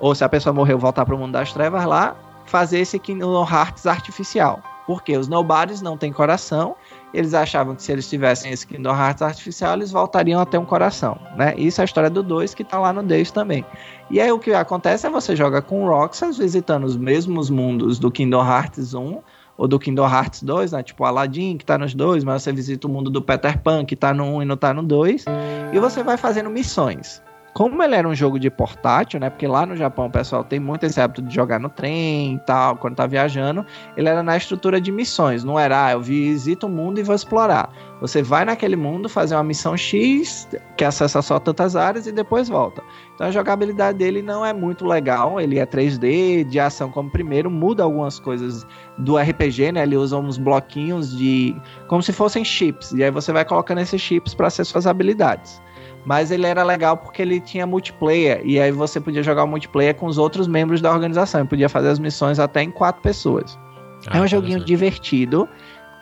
Speaker 3: ou se a pessoa morreu voltar para o mundo das trevas lá, fazer esse Kingdom Hearts artificial. Porque os Nobodies não têm coração eles achavam que se eles tivessem esse Kingdom Hearts artificial, eles voltariam a ter um coração, né? Isso é a história do 2 que tá lá no Days também. E aí o que acontece é você joga com o Roxas visitando os mesmos mundos do Kingdom Hearts 1 ou do Kingdom Hearts 2, né? Tipo Aladdin, que tá nos dois, mas você visita o mundo do Peter Pan, que tá no 1 e não tá no 2, e você vai fazendo missões como ele era um jogo de portátil, né? Porque lá no Japão o pessoal tem muito esse hábito de jogar no trem e tal, quando tá viajando. Ele era na estrutura de missões, não era, ah, eu visito o mundo e vou explorar. Você vai naquele mundo fazer uma missão X, que acessa só tantas áreas e depois volta. Então a jogabilidade dele não é muito legal, ele é 3D, de ação como primeiro, muda algumas coisas do RPG, né? Ele usa uns bloquinhos de. como se fossem chips, e aí você vai colocando esses chips para ser suas habilidades. Mas ele era legal porque ele tinha multiplayer. E aí você podia jogar o multiplayer com os outros membros da organização. E podia fazer as missões até em quatro pessoas. Ah, é um joguinho divertido.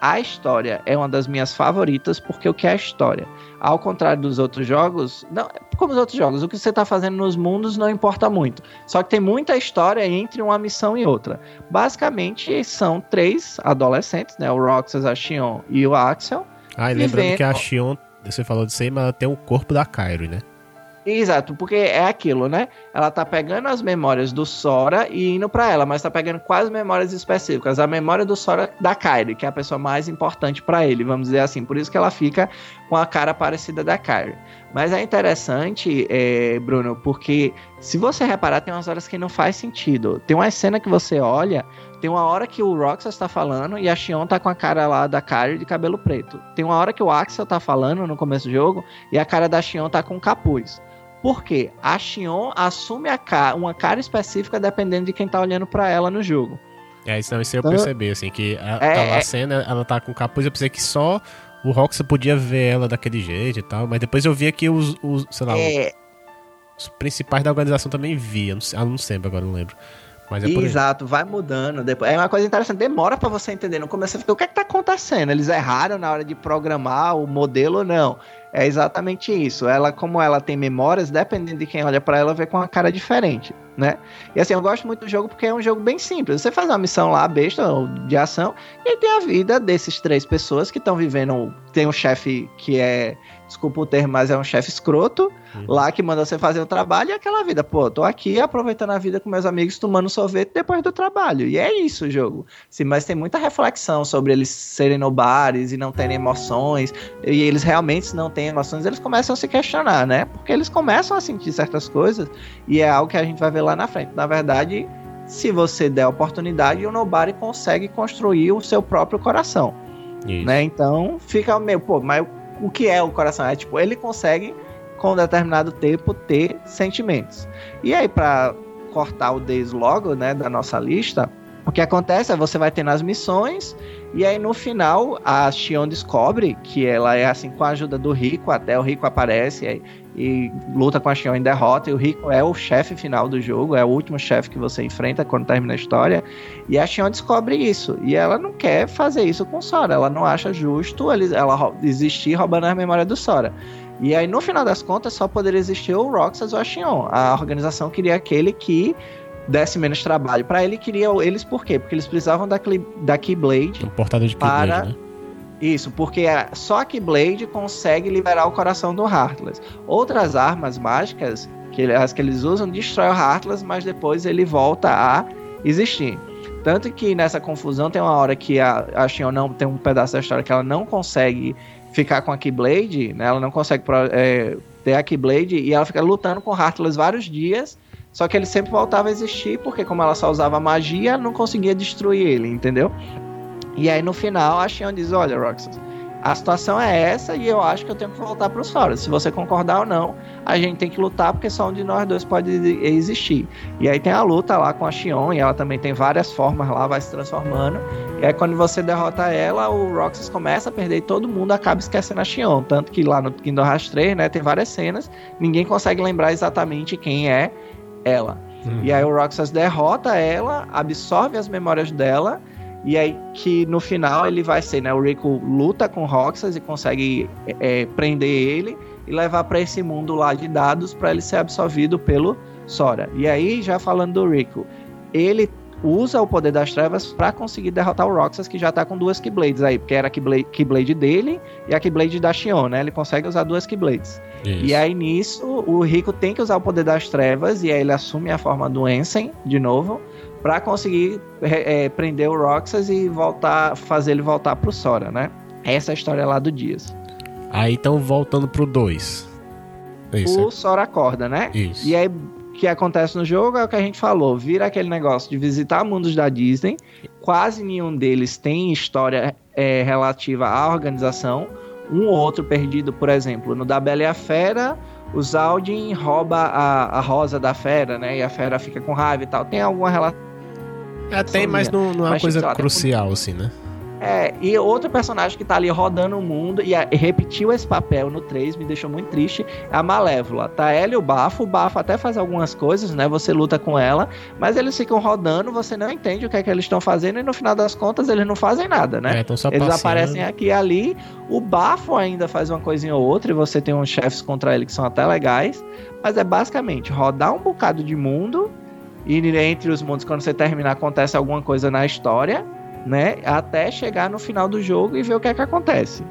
Speaker 3: A história é uma das minhas favoritas, porque o que é a história? Ao contrário dos outros jogos, não, como os outros jogos, o que você está fazendo nos mundos não importa muito. Só que tem muita história entre uma missão e outra. Basicamente, são três adolescentes, né? O Roxas, a Xion e o Axel.
Speaker 2: Ah, e lembrando que a Xion você falou disso aí, mas ela tem o corpo da Cairo, né?
Speaker 3: Exato, porque é aquilo, né? Ela tá pegando as memórias do Sora e indo para ela, mas tá pegando quais memórias específicas. A memória do Sora da Kairi, que é a pessoa mais importante para ele, vamos dizer assim. Por isso que ela fica com a cara parecida da Kairi. Mas é interessante, é, Bruno, porque se você reparar, tem umas horas que não faz sentido. Tem uma cena que você olha, tem uma hora que o Roxas está falando e a Xion tá com a cara lá da Kairi de cabelo preto. Tem uma hora que o Axel tá falando no começo do jogo e a cara da Xion tá com capuz. Por quê? A Xion assume a cara, uma cara específica dependendo de quem tá olhando para ela no jogo.
Speaker 2: É, isso não, isso eu então, percebi, assim, que a, é, tá lá a é. cena, ela tá com capuz, eu pensei que só o Roxas podia ver ela daquele jeito e tal, mas depois eu vi que os, os sei lá... É... os principais da organização também via. Não, sei, ah, não sempre, agora não lembro. Mas é
Speaker 3: Exato, vai mudando. Depois, é uma coisa interessante, demora para você entender. No começo você fica, o que é que tá acontecendo? Eles erraram na hora de programar o modelo ou não? É exatamente isso. Ela, como ela tem memórias, dependendo de quem olha para ela, vê com uma cara diferente, né? E assim, eu gosto muito do jogo porque é um jogo bem simples. Você faz uma missão lá, besta, de ação, e tem a vida desses três pessoas que estão vivendo. Tem um chefe que é desculpa o termo, mas é um chefe escroto, uhum. lá que manda você fazer o trabalho e aquela vida. Pô, tô aqui aproveitando a vida com meus amigos, tomando sorvete depois do trabalho. E é isso o jogo. Sim, mas tem muita reflexão sobre eles serem nobares e não terem emoções. E eles realmente não têm emoções, eles começam a se questionar, né? Porque eles começam a sentir certas coisas e é algo que a gente vai ver lá na frente. Na verdade, se você der oportunidade, o Nobari consegue construir o seu próprio coração. Né? Então fica meio, pô, mas o que é o coração. É tipo, ele consegue, com um determinado tempo, ter sentimentos. E aí, para cortar o Days logo, né, da nossa lista, o que acontece é você vai ter nas missões, e aí no final a Xion descobre que ela é assim com a ajuda do Rico, até o Rico aparece e, e luta com a Xion em derrota, e o Rico é o chefe final do jogo, é o último chefe que você enfrenta quando termina a história, e a Xion descobre isso, e ela não quer fazer isso com Sora, ela não acha justo ela existir roubando a memória do Sora. E aí, no final das contas, só poderia existir o Roxas ou a Xion. A organização queria aquele que desse menos trabalho. Para ele, queria eles por quê? Porque eles precisavam da, da Keyblade.
Speaker 2: Um portador de Keyblade, para... né?
Speaker 3: Isso, porque só a Keyblade consegue liberar o coração do Heartless. Outras armas mágicas, que, as que eles usam, destrói o Heartless, mas depois ele volta a existir. Tanto que nessa confusão tem uma hora que a, a Xion não tem um pedaço da história que ela não consegue ficar com a Keyblade, né? Ela não consegue é, ter a Keyblade e ela fica lutando com o Heartless vários dias só que ele sempre voltava a existir, porque como ela só usava magia, não conseguia destruir ele, entendeu? E aí no final a Xion diz, olha, Roxas, a situação é essa e eu acho que eu tenho que voltar para os Foros. Se você concordar ou não, a gente tem que lutar porque só um de nós dois pode existir. E aí tem a luta lá com a Xion e ela também tem várias formas lá, vai se transformando. E aí quando você derrota ela, o Roxas começa a perder e todo mundo acaba esquecendo a Xion. Tanto que lá no Kingdom Hearts 3, né, tem várias cenas, ninguém consegue lembrar exatamente quem é ela. Uhum. E aí o Roxas derrota ela, absorve as memórias dela, e aí que no final ele vai ser, né? O Rico luta com o Roxas e consegue é, prender ele e levar para esse mundo lá de dados para ele ser absorvido pelo Sora. E aí, já falando do Rico, ele usa o poder das trevas para conseguir derrotar o Roxas, que já tá com duas Keyblades aí, porque era a Keyblade, Keyblade dele e a Keyblade da Xion, né? Ele consegue usar duas Keyblades. Isso. E aí nisso, o Rico tem que usar o poder das trevas e aí ele assume a forma do Ensen de novo para conseguir é, prender o Roxas e voltar, fazer ele voltar pro Sora, né? Essa é a história lá do Dias.
Speaker 2: Aí então voltando pro 2.
Speaker 3: O Sora acorda, né?
Speaker 2: Isso.
Speaker 3: E aí o que acontece no jogo é o que a gente falou, vira aquele negócio de visitar mundos da Disney. Quase nenhum deles tem história é, relativa à organização um ou outro perdido, por exemplo, no da Bela e a Fera, o Zaldin rouba a, a rosa da fera, né? E a fera fica com raiva e tal. Tem alguma relação.
Speaker 2: É, tem, mas não, não é uma coisa crucial, assim, né?
Speaker 3: É, e outro personagem que tá ali rodando o mundo e, repetiu esse papel no 3, me deixou muito triste, é a Malévola. Tá ela e o Bafo, o Bafo até faz algumas coisas, né? Você luta com ela, mas eles ficam rodando, você não entende o que é que eles estão fazendo e no final das contas eles não fazem nada, né?
Speaker 2: É, só
Speaker 3: eles aparecem aqui e ali, o Bafo ainda faz uma coisinha ou outra e você tem uns chefes contra ele que são até legais, mas é basicamente rodar um bocado de mundo e entre os mundos, quando você terminar, acontece alguma coisa na história né? Até chegar no final do jogo e ver o que é que acontece.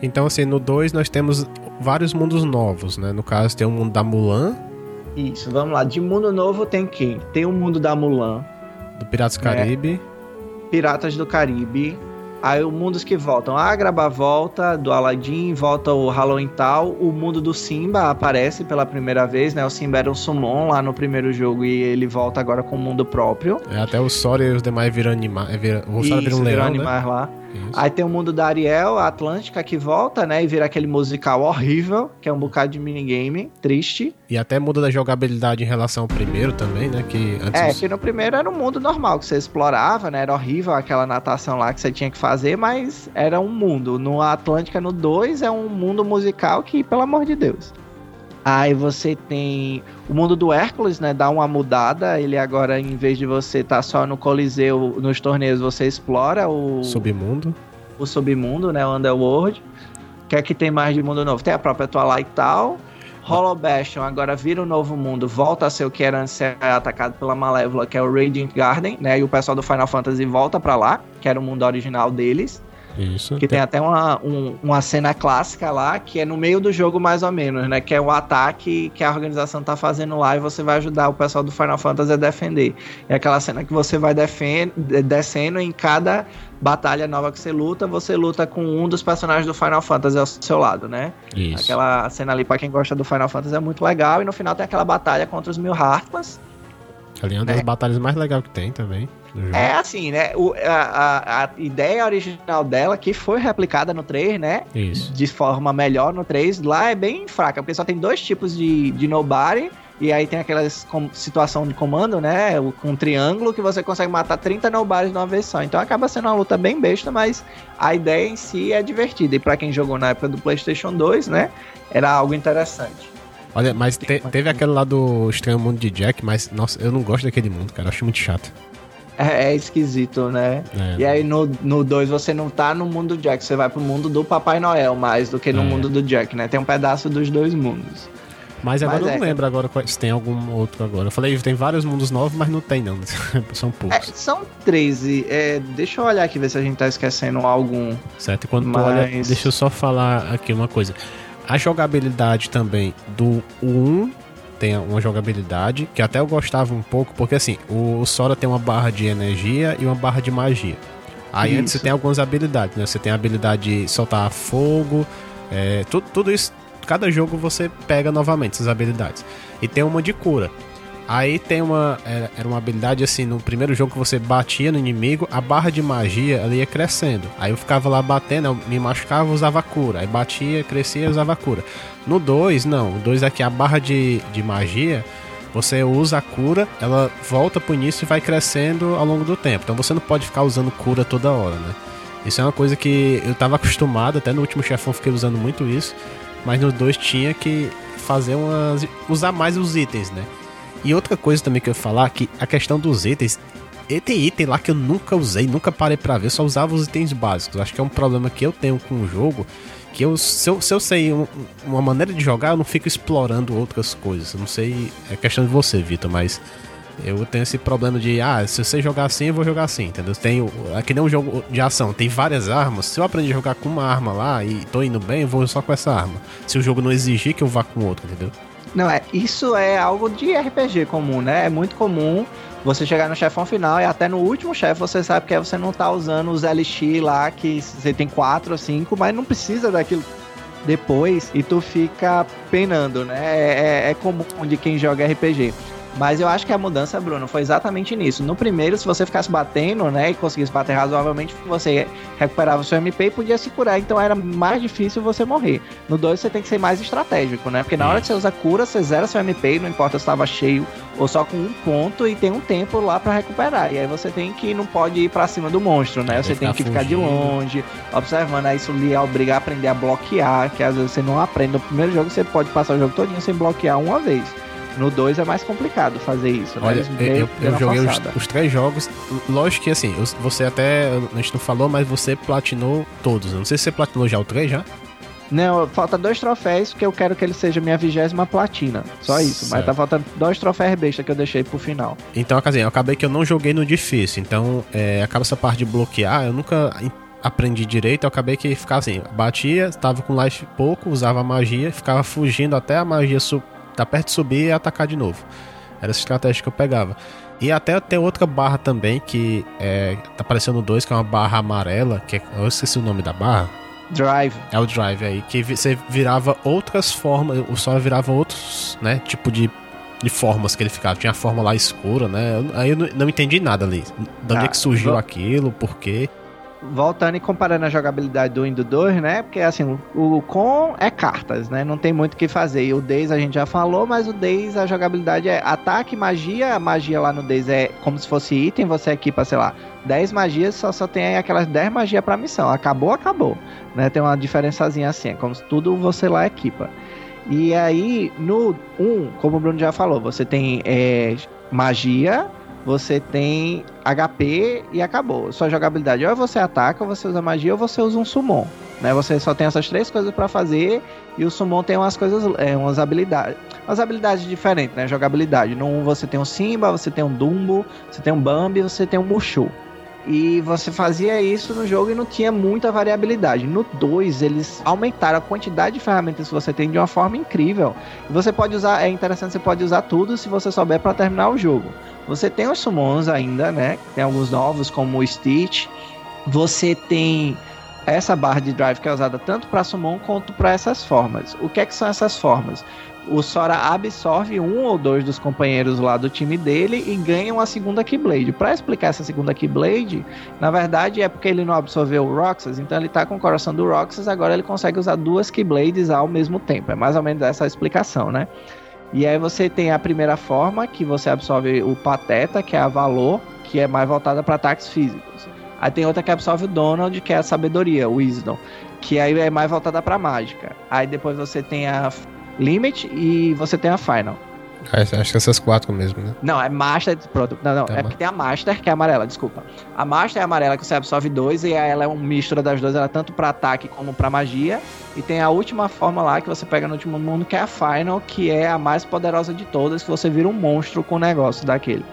Speaker 2: Então, assim, no 2 nós temos vários mundos novos, né? No caso, tem o mundo da Mulan.
Speaker 3: Isso, vamos lá. De mundo novo tem quem? Tem o mundo da Mulan.
Speaker 2: Do Piratas do Caribe. Né?
Speaker 3: Piratas do Caribe. Aí o Mundos que voltam. A Agraba volta, do Aladdin, volta o Halloween tal. O mundo do Simba aparece pela primeira vez, né? O Simba era um summon lá no primeiro jogo e ele volta agora com o mundo próprio.
Speaker 2: É, até o Sora e os demais viram animais. É, vira, o Sora vira um leão, né?
Speaker 3: lá. Isso. Aí tem o mundo da Ariel, a Atlântica, que volta, né? E vira aquele musical horrível, que é um bocado de minigame, triste.
Speaker 2: E até muda da jogabilidade em relação ao primeiro também, né? Que
Speaker 3: antes é, que no primeiro era um mundo normal, que você explorava, né? Era horrível aquela natação lá que você tinha que fazer, mas era um mundo. No Atlântica, no 2, é um mundo musical que, pelo amor de Deus. Aí você tem o mundo do Hércules, né? Dá uma mudada. Ele agora, em vez de você estar tá só no Coliseu, nos torneios, você explora o.
Speaker 2: Submundo.
Speaker 3: O submundo, né? O Underworld. O que é que tem mais de mundo novo? Tem a própria Twilight Tal. Hollow Bastion agora vira um novo mundo, volta a ser o que era antes ser atacado pela Malévola, que é o Radiant Garden, né? E o pessoal do Final Fantasy volta para lá, que era o mundo original deles.
Speaker 2: Isso.
Speaker 3: Que tem até uma, um, uma cena clássica lá, que é no meio do jogo mais ou menos, né? Que é o ataque que a organização tá fazendo lá e você vai ajudar o pessoal do Final Fantasy a defender. É aquela cena que você vai descendo em cada batalha nova que você luta, você luta com um dos personagens do Final Fantasy ao seu lado, né?
Speaker 2: Isso.
Speaker 3: Aquela cena ali, pra quem gosta do Final Fantasy, é muito legal. E no final tem aquela batalha contra os Mil Heartless.
Speaker 2: Ali é uma das é. batalhas mais legais que tem também.
Speaker 3: É assim, né? O, a, a, a, ideia original dela, que foi replicada no 3, né?
Speaker 2: Isso.
Speaker 3: De forma melhor no 3, lá é bem fraca, porque só tem dois tipos de, de nobody. E aí tem aquela situação de comando, né? Com um triângulo que você consegue matar 30 nobodies de uma vez só. Então acaba sendo uma luta bem besta, mas a ideia em si é divertida. E para quem jogou na época do PlayStation 2, né? Era algo interessante.
Speaker 2: Olha, mas te, teve aquele lá do Estranho Mundo de Jack, mas nossa, eu não gosto daquele mundo, cara. Eu acho muito chato.
Speaker 3: É, é esquisito, né? É. E aí no 2 você não tá no mundo do Jack, você vai pro mundo do Papai Noel mais do que no é. mundo do Jack, né? Tem um pedaço dos dois mundos.
Speaker 2: Mas agora mas eu não é, lembro agora se tem algum outro agora. Eu falei, tem vários mundos novos, mas não tem não. são poucos.
Speaker 3: É, são 13. É, deixa eu olhar aqui, ver se a gente tá esquecendo algum.
Speaker 2: Certo, e quando mas... tu olha, deixa eu só falar aqui uma coisa. A jogabilidade também do 1 tem uma jogabilidade que até eu gostava um pouco, porque assim, o Sora tem uma barra de energia e uma barra de magia. Aí isso. antes você tem algumas habilidades, né? Você tem a habilidade de soltar fogo, é, tudo, tudo isso, cada jogo você pega novamente essas habilidades. E tem uma de cura. Aí tem uma. Era uma habilidade assim, no primeiro jogo que você batia no inimigo, a barra de magia ela ia crescendo. Aí eu ficava lá batendo, eu me machucava, usava cura. Aí batia, crescia, usava cura. No 2, não. O 2 aqui, a barra de, de magia, você usa a cura, ela volta pro início e vai crescendo ao longo do tempo. Então você não pode ficar usando cura toda hora, né? Isso é uma coisa que eu tava acostumado, até no último chefão fiquei usando muito isso. Mas no 2 tinha que fazer umas. usar mais os itens, né? E outra coisa também que eu ia falar, que a questão dos itens, e tem item lá que eu nunca usei, nunca parei para ver, só usava os itens básicos. Acho que é um problema que eu tenho com o jogo, que eu, se, eu, se eu sei um, uma maneira de jogar, eu não fico explorando outras coisas. Eu não sei, é questão de você, Vitor, mas eu tenho esse problema de, ah, se você jogar assim, eu vou jogar assim, entendeu? Tem, é que nem um jogo de ação, tem várias armas. Se eu aprender a jogar com uma arma lá e tô indo bem, eu vou só com essa arma. Se o jogo não exigir que eu vá com outra, entendeu?
Speaker 3: Não, é, isso é algo de RPG comum, né? É muito comum você chegar no chefão final e até no último chefe você sabe que você não tá usando os LX lá, que você tem 4 ou 5, mas não precisa daquilo depois e tu fica penando, né? É, é, é comum de quem joga RPG. Mas eu acho que a mudança, Bruno, foi exatamente nisso. No primeiro, se você ficasse batendo, né, e conseguisse bater razoavelmente, você recuperava o seu MP e podia se curar, então era mais difícil você morrer. No 2 você tem que ser mais estratégico, né? Porque na hora que você usa cura, você zera seu MP, não importa se estava cheio ou só com um ponto, e tem um tempo lá para recuperar. E aí você tem que, não pode ir para cima do monstro, né? Você tem que ficar de longe, observando. Aí isso lhe obriga a aprender a bloquear, que às vezes você não aprende. No primeiro jogo você pode passar o jogo todinho sem bloquear uma vez. No 2 é mais complicado fazer isso,
Speaker 2: né? Olha, eu, eu joguei os, os, três jogos. Lógico que assim, você até. A gente não falou, mas você platinou todos. Não sei se você platinou já o 3 já.
Speaker 3: Não, falta dois troféus, porque eu quero que ele seja minha vigésima platina. Só isso. Certo. Mas tá faltando dois troféus besta que eu deixei pro final.
Speaker 2: Então, assim, eu acabei que eu não joguei no difícil. Então, é, acaba essa parte de bloquear. Eu nunca aprendi direito. Eu acabei que ficava assim: batia, tava com life pouco, usava magia, ficava fugindo até a magia tá perto de subir e atacar de novo. Era essa estratégia que eu pegava. E até tem outra barra também que é, tá aparecendo dois, que é uma barra amarela, que é, eu esqueci o nome da barra.
Speaker 3: Drive.
Speaker 2: É o drive aí, que você virava outras formas, o sol virava outros, né, tipo de, de formas que ele ficava. Tinha a forma lá escura, né? Aí eu não, não entendi nada ali. De onde ah, é que surgiu vou... aquilo, por quê
Speaker 3: voltando e comparando a jogabilidade do 1 e do 2, né? Porque assim, o com é cartas, né? Não tem muito o que fazer. E o Days a gente já falou, mas o Days a jogabilidade é ataque, magia. A magia lá no Days é como se fosse item, você equipa, sei lá, 10 magias, só, só tem aquelas 10 magias pra missão. Acabou, acabou. Né? Tem uma diferençazinha assim, é como se tudo você lá equipa. E aí, no 1, como o Bruno já falou, você tem é, magia, você tem HP e acabou. Sua jogabilidade ou você ataca, ou você usa magia, ou você usa um summon. Né? Você só tem essas três coisas para fazer e o summon tem umas coisas, é, umas habilidades, umas habilidades diferentes, né? Jogabilidade. No 1 você tem um Simba, você tem um Dumbo, você tem um Bambi, você tem um Mushu. E você fazia isso no jogo e não tinha muita variabilidade. No 2, eles aumentaram a quantidade de ferramentas que você tem de uma forma incrível. Você pode usar, é interessante, você pode usar tudo se você souber para terminar o jogo. Você tem os summons ainda, né? Tem alguns novos, como o Stitch. Você tem essa barra de drive que é usada tanto para summon quanto para essas formas. O que é que são essas formas? O Sora absorve um ou dois dos companheiros lá do time dele e ganha uma segunda Keyblade. Para explicar essa segunda Keyblade, na verdade é porque ele não absorveu o Roxas, então ele tá com o coração do Roxas, agora ele consegue usar duas Keyblades ao mesmo tempo. É mais ou menos essa a explicação, né? E aí você tem a primeira forma, que você absorve o Pateta, que é a Valor, que é mais voltada para ataques físicos. Aí tem outra que absorve o Donald, que é a Sabedoria, o Wisdom, que aí é mais voltada para mágica. Aí depois você tem a Limit e você tem a Final.
Speaker 2: Ah, acho que essas quatro mesmo, né?
Speaker 3: Não, é Master. Pronto, não, não. Tá é porque tem a Master, que é amarela, desculpa. A Master é amarela que você absorve dois, e ela é uma mistura das duas, ela é tanto pra ataque como pra magia. E tem a última forma lá que você pega no último mundo, que é a Final, que é a mais poderosa de todas, que você vira um monstro com o negócio daquele.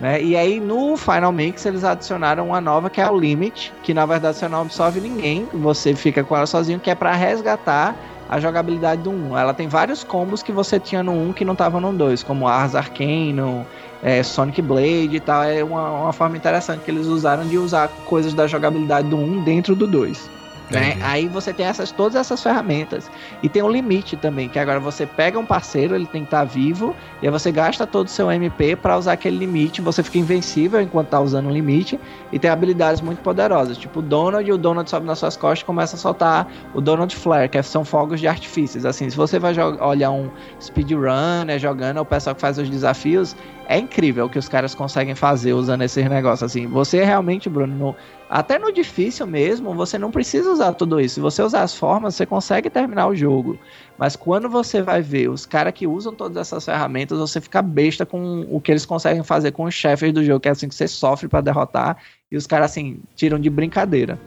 Speaker 3: Né? E aí no Final Mix eles adicionaram uma nova que é o Limit, que na verdade você não absorve ninguém, você fica com ela sozinho, que é para resgatar a jogabilidade do 1. Ela tem vários combos que você tinha no 1 que não tava no 2, como Ars Arcane, é, Sonic Blade e tal. É uma, uma forma interessante que eles usaram de usar coisas da jogabilidade do 1 dentro do 2. Né? Aí você tem essas, todas essas ferramentas. E tem um limite também, que agora você pega um parceiro, ele tem que estar tá vivo, e aí você gasta todo o seu MP para usar aquele limite, você fica invencível enquanto tá usando o limite, e tem habilidades muito poderosas, tipo o Donald, o Donald sobe nas suas costas e começa a soltar o Donald Flare, que são fogos de artifícios. Assim, se você vai olhar um speedrunner jogando, o pessoal que faz os desafios, é incrível o que os caras conseguem fazer usando esses negócios assim. Você realmente, Bruno, no, até no difícil mesmo, você não precisa usar tudo isso. Se você usar as formas, você consegue terminar o jogo. Mas quando você vai ver os caras que usam todas essas ferramentas, você fica besta com o que eles conseguem fazer com os chefes do jogo, que é assim que você sofre para derrotar, e os caras assim tiram de brincadeira.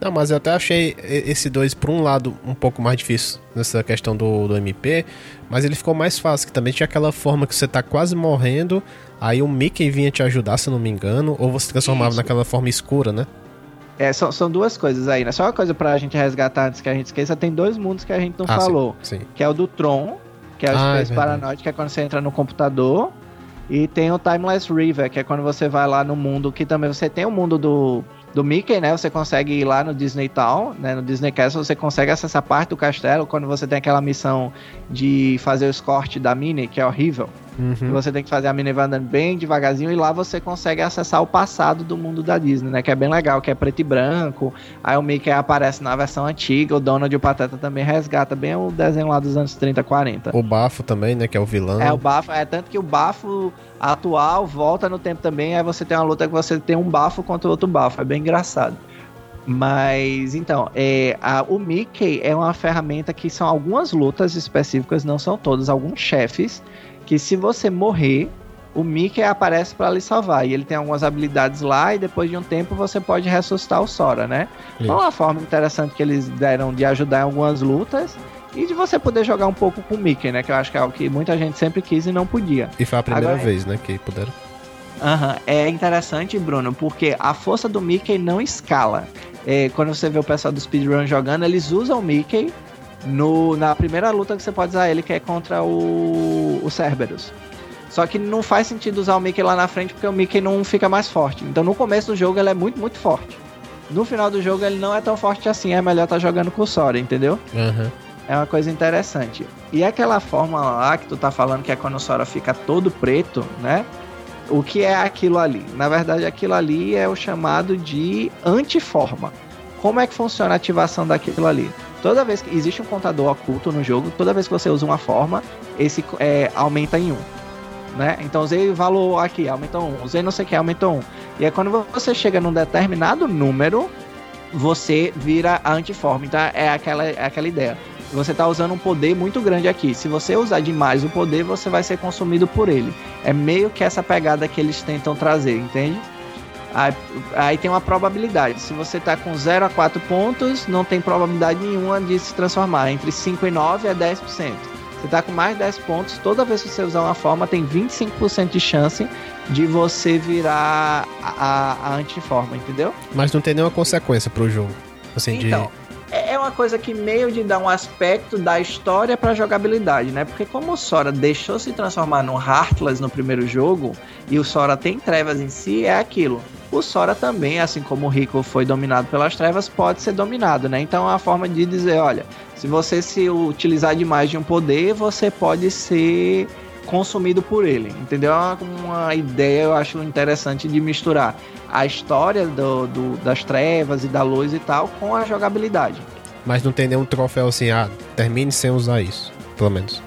Speaker 2: Não, mas eu até achei esse 2, por um lado, um pouco mais difícil nessa questão do, do MP, mas ele ficou mais fácil, que também tinha aquela forma que você tá quase morrendo, aí o Mickey vinha te ajudar, se não me engano, ou você transformava Isso. naquela forma escura, né?
Speaker 3: É, são, são duas coisas aí, né? Só uma coisa pra gente resgatar antes que a gente esqueça, tem dois mundos que a gente não ah, falou. Sim, sim. Que é o do Tron, que é o ah, Space é Paranoid, que é quando você entra no computador. E tem o Timeless River, que é quando você vai lá no mundo, que também você tem o mundo do do Mickey, né? Você consegue ir lá no Disney Town, né? No Disney Castle, você consegue acessar parte do castelo quando você tem aquela missão de fazer o escorte da Minnie, que é horrível. Uhum. Você tem que fazer a Minnie andando bem devagarzinho e lá você consegue acessar o passado do mundo da Disney, né? Que é bem legal, que é preto e branco. Aí o Mickey aparece na versão antiga, o Donald e o Pateta também resgata bem o desenho lá dos anos 30, 40.
Speaker 2: O Bafo também, né? Que é o vilão.
Speaker 3: É, o Bafo, é tanto que o Bafo atual volta no tempo também, aí você tem uma luta que você tem um bafo contra outro bafo. É bem engraçado. Mas então, é, a, o Mickey é uma ferramenta que são algumas lutas específicas, não são todas, alguns chefes, que se você morrer, o Mickey aparece para lhe salvar. E ele tem algumas habilidades lá, e depois de um tempo você pode ressuscitar o Sora, né? Isso. Então, é uma forma interessante que eles deram de ajudar em algumas lutas e de você poder jogar um pouco com o Mickey, né? Que eu acho que é algo que muita gente sempre quis e não podia.
Speaker 2: E foi a primeira Agora, vez, né? Que puderam.
Speaker 3: Aham, uhum. é interessante, Bruno, porque a força do Mickey não escala. É, quando você vê o pessoal do speedrun jogando, eles usam o Mickey no, na primeira luta que você pode usar ele, que é contra o, o Cerberus. Só que não faz sentido usar o Mickey lá na frente porque o Mickey não fica mais forte. Então no começo do jogo ele é muito, muito forte. No final do jogo ele não é tão forte assim, é melhor estar tá jogando com o Sora, entendeu? Uhum. É uma coisa interessante. E aquela forma lá que tu tá falando que é quando o Sora fica todo preto, né? O que é aquilo ali? Na verdade, aquilo ali é o chamado de antiforma. Como é que funciona a ativação daquilo ali? Toda vez que existe um contador oculto no jogo, toda vez que você usa uma forma, esse é, aumenta em 1. Um, né? Então usei valor aqui, aumentou 1. Um. Usei não sei o que, aumentou 1. Um. E é quando você chega num determinado número, você vira a antiforma. Então é aquela, é aquela ideia. você tá usando um poder muito grande aqui. Se você usar demais o poder, você vai ser consumido por ele. É meio que essa pegada que eles tentam trazer, entende? Aí, aí, tem uma probabilidade. Se você tá com 0 a 4 pontos, não tem probabilidade nenhuma de se transformar. Entre 5 e 9 é 10%. Você tá com mais de 10 pontos, toda vez que você usar uma forma, tem 25% de chance de você virar a, a, a antiforma, entendeu?
Speaker 2: Mas não tem nenhuma consequência pro jogo. Assim,
Speaker 3: então,
Speaker 2: de...
Speaker 3: É, é uma coisa que meio de dar um aspecto da história pra jogabilidade, né? Porque como o Sora deixou se transformar no Heartless no primeiro jogo, e o Sora tem trevas em si, é aquilo. O Sora também, assim como o Rico foi dominado pelas trevas, pode ser dominado, né? Então é uma forma de dizer, olha, se você se utilizar demais de um poder, você pode ser consumido por ele, entendeu? É uma ideia, eu acho interessante de misturar a história do, do, das trevas e da luz e tal com a jogabilidade.
Speaker 2: Mas não tem nenhum troféu assim, ah, termine sem usar isso, pelo menos.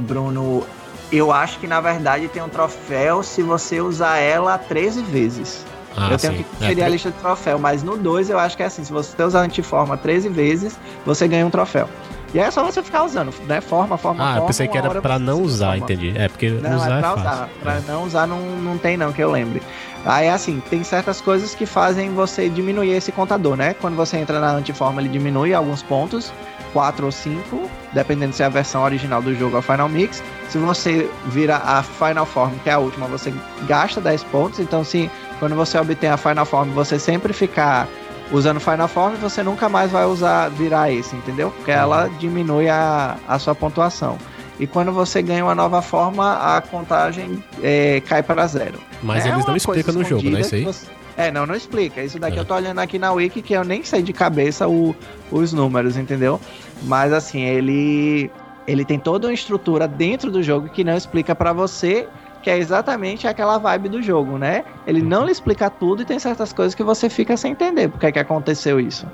Speaker 3: Bruno, eu acho que na verdade tem um troféu se você usar ela 13 vezes. Ah, eu tenho sim. que conferir é, a lista de troféu, mas no 2 eu acho que é assim: se você usar antiforma 13 vezes, você ganha um troféu. E aí é só você ficar usando, né? Forma, forma,
Speaker 2: ah,
Speaker 3: forma.
Speaker 2: Ah, eu pensei que era pra não usar, entendi. É, porque
Speaker 3: não,
Speaker 2: usar
Speaker 3: é pra
Speaker 2: é
Speaker 3: usar. Pra
Speaker 2: é.
Speaker 3: não usar não, não tem não, que eu lembre. Aí, assim, tem certas coisas que fazem você diminuir esse contador, né? Quando você entra na antiforma, ele diminui alguns pontos, 4 ou 5, dependendo se é a versão original do jogo ou a Final Mix. Se você vira a Final Form, que é a última, você gasta 10 pontos. Então, se quando você obtém a Final Form, você sempre ficar usando Final Form, você nunca mais vai usar virar esse, entendeu? Porque ela uhum. diminui a, a sua pontuação. E quando você ganha uma nova forma, a contagem é, cai para zero.
Speaker 2: Mas é eles não explicam no jogo, né? Isso aí? Você...
Speaker 3: É, não, não explica. Isso daqui é. eu tô olhando aqui na Wiki que eu nem sei de cabeça o, os números, entendeu? Mas assim, ele ele tem toda uma estrutura dentro do jogo que não explica para você que é exatamente aquela vibe do jogo, né? Ele não lhe explica tudo e tem certas coisas que você fica sem entender porque é que aconteceu isso.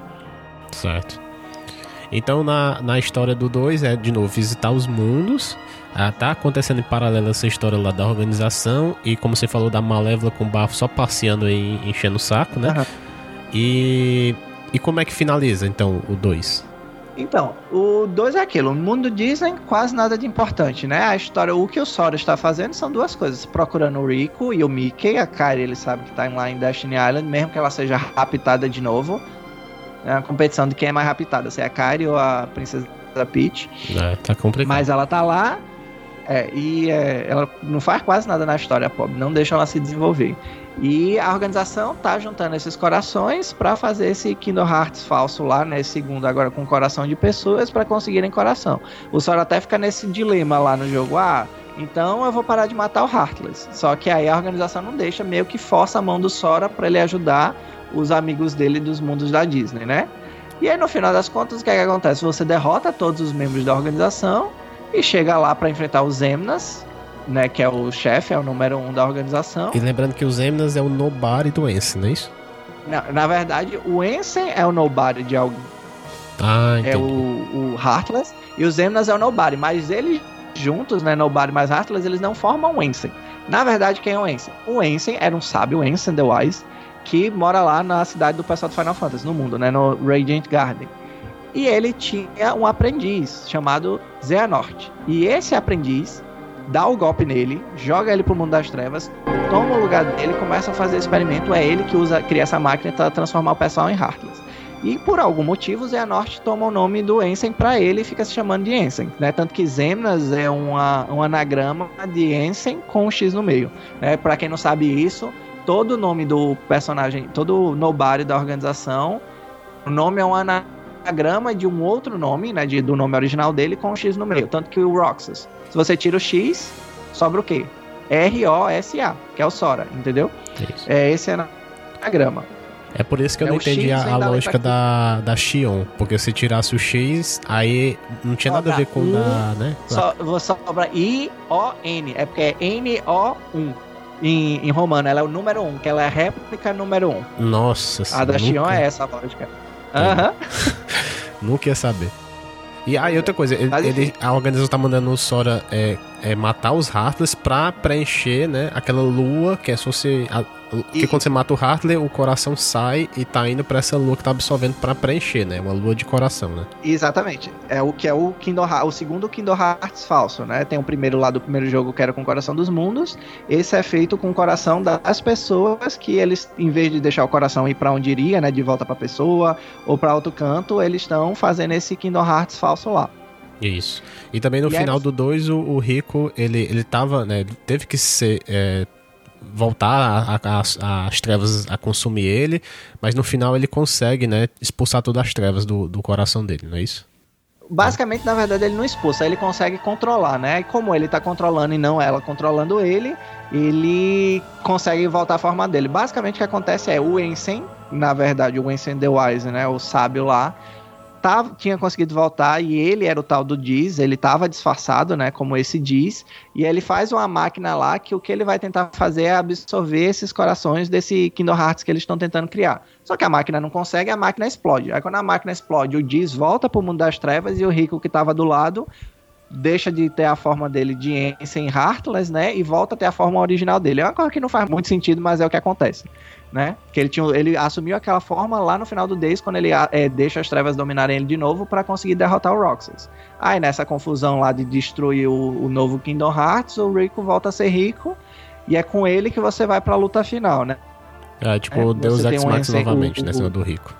Speaker 2: Certo. Então, na, na história do 2 é, de novo, visitar os mundos. Ah, tá acontecendo em paralelo essa história lá da organização e, como você falou, da Malévola com o Bafo só passeando aí, enchendo o saco, né? Uhum. E, e como é que finaliza, então, o 2?
Speaker 3: Então, o 2 é aquilo. No mundo Disney, quase nada de importante, né? A história, o que o Sora está fazendo são duas coisas. Procurando o Rico e o Mickey. A Kari, ele sabe que está lá em Destiny Island, mesmo que ela seja raptada de novo. É uma competição de quem é mais raptada, se é a Kari ou a Princesa Peach.
Speaker 2: É, tá complicado.
Speaker 3: Mas ela tá lá é, e é, ela não faz quase nada na história, pobre. Não deixa ela se desenvolver. E a organização tá juntando esses corações para fazer esse Kingdom Hearts falso lá, né? Segundo agora com coração de pessoas para conseguirem coração. O Sora até fica nesse dilema lá no jogo. Ah, então eu vou parar de matar o Heartless. Só que aí a organização não deixa, meio que força a mão do Sora para ele ajudar os amigos dele dos mundos da Disney, né? E aí no final das contas, o que, é que acontece? Você derrota todos os membros da organização e chega lá para enfrentar os Zemnas, né, que é o chefe, é o número um da organização.
Speaker 2: E lembrando que os Emnas é o nobody do Ensign, não é isso?
Speaker 3: Na, na verdade, o Ensign é o nobody de alguém.
Speaker 2: Ah, entendi.
Speaker 3: É o, o Heartless e os Emnas é o nobody, mas eles juntos, né, nobody mais Heartless, eles não formam o Ensign. Na verdade, quem é o Ensign? O Ensign era um sábio, Ensign the Wise, que mora lá na cidade do pessoal do Final Fantasy, no mundo, né, no Radiant Garden. E ele tinha um aprendiz chamado Xehanort. E esse aprendiz dá o golpe nele, joga ele pro mundo das trevas, toma o lugar dele, começa a fazer experimento. É ele que usa, cria essa máquina para transformar o pessoal em Heartless. E por algum motivo, Zé Norte toma o nome do Ensign para ele e fica se chamando de Ensign. Né? Tanto que Zemnas é uma, um anagrama de Ensign com um X no meio. Né? Para quem não sabe isso, todo o nome do personagem, todo o nobody da organização, o nome é um anagrama de um outro nome, né? De, do nome original dele com um X no meio. Tanto que o Roxas se você tira o X, sobra o quê? R-O-S-A, que é o Sora, entendeu? Isso. É esse é a grama.
Speaker 2: É por isso que eu é não entendi a, a lógica da, da Xion. Porque se tirasse o X, aí não tinha sobra nada a ver com o da. Né?
Speaker 3: Vou sobra I-O-N. É porque é N-O-1. Em, em romano, ela é o número 1, que ela é a réplica número 1.
Speaker 2: Nossa
Speaker 3: A da Xion é essa a lógica. Aham.
Speaker 2: Nunca ia saber. E aí, outra coisa, ele, ele, a organização tá mandando o Sora é, é, matar os Heartless pra preencher, né, aquela lua que é se fosse a, Porque quando você mata o Hartley, o coração sai e tá indo pra essa lua que tá absorvendo pra preencher, né? Uma lua de coração, né?
Speaker 3: Exatamente. É o que é o Kingdom Hearts, o segundo Kingdom Hearts falso, né? Tem o primeiro lá do primeiro jogo que era com o coração dos mundos. Esse é feito com o coração das pessoas que eles, em vez de deixar o coração ir para onde iria, né? De volta pra pessoa ou para outro canto, eles estão fazendo esse Kingdom Hearts falso lá.
Speaker 2: Isso. E também no e final é... do 2, o, o, Rico, ele, ele tava, né? Teve que ser. É, voltar as trevas a consumir ele, mas no final ele consegue, né, expulsar todas as trevas do, do coração dele, não é isso?
Speaker 3: Basicamente, na verdade, ele não expulsa, ele consegue controlar, né? E como ele tá controlando e não ela controlando ele, ele consegue voltar à forma dele. Basicamente, o que acontece é o Ensen, na verdade, o Ensen The Wise, né? O sábio lá, tava, tinha conseguido voltar e ele era o tal do Diz, ele estava disfarçado, né, como esse Diz, e ele faz uma máquina lá que o que ele vai tentar fazer é absorver esses corações desse Kingdom Hearts que eles estão tentando criar. Só que a máquina não consegue, a máquina explode. Aí quando a máquina explode, o Diz volta pro mundo das trevas e o Rico que estava do lado deixa de ter a forma dele de Ensign Heartless, né, e volta a ter a forma original dele. É uma coisa que não faz muito sentido, mas é o que acontece né? Que ele, tinha, ele assumiu aquela forma lá no final do Days, quando ele é, deixa as trevas dominarem ele de novo para conseguir derrotar o Roxas. Aí nessa confusão lá de destruir o, o, novo Kingdom Hearts, o Rico volta a ser rico e é com ele que você vai pra luta final, né?
Speaker 2: É, tipo, é, Deus Ex Max novamente, o, né? Cima do Rico.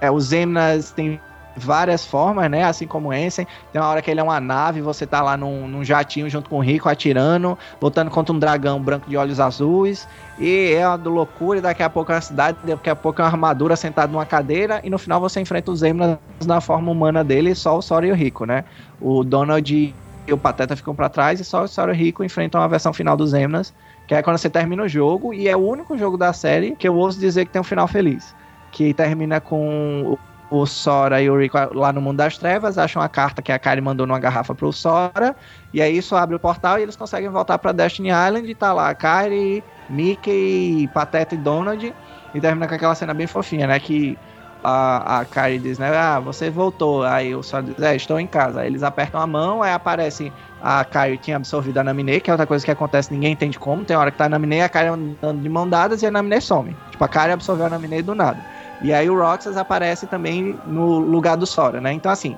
Speaker 3: É, os Zemnas tem várias formas, né? Assim como Ensen. Tem uma hora que ele é uma nave, você tá lá num, num jatinho junto com o Rico atirando, lutando contra um dragão branco de olhos azuis. E é uma loucura, e daqui a pouco é uma cidade, daqui a pouco é uma armadura sentada numa cadeira, e no final você enfrenta os Emnas na forma humana dele, só o Sora e o Rico, né? O Donald e o Pateta ficam para trás, e só o Sora e o Rico enfrentam a versão final dos Emnas, que é quando você termina o jogo, e é o único jogo da série que eu ouso dizer que tem um final feliz. Que termina com o Sora e o Rico lá no mundo das trevas, acham a carta que a Kari mandou numa garrafa pro Sora, e aí isso abre o portal e eles conseguem voltar pra Destiny Island e tá lá a Kari, Mickey, Pateta e Donald, e termina com aquela cena bem fofinha, né, que a, a Kari diz, né, ah, você voltou, aí o Sora diz, é, estou em casa, aí eles apertam a mão, aí aparece a Kari tinha absorvido a Naminé, que é outra coisa que acontece, ninguém entende como, tem hora que tá a Naminé, a Kari andando de mão dadas e a Naminé some, tipo, a Kari absorveu a Naminé do nada. E aí o Roxas aparece também no lugar do Sora, né? Então assim,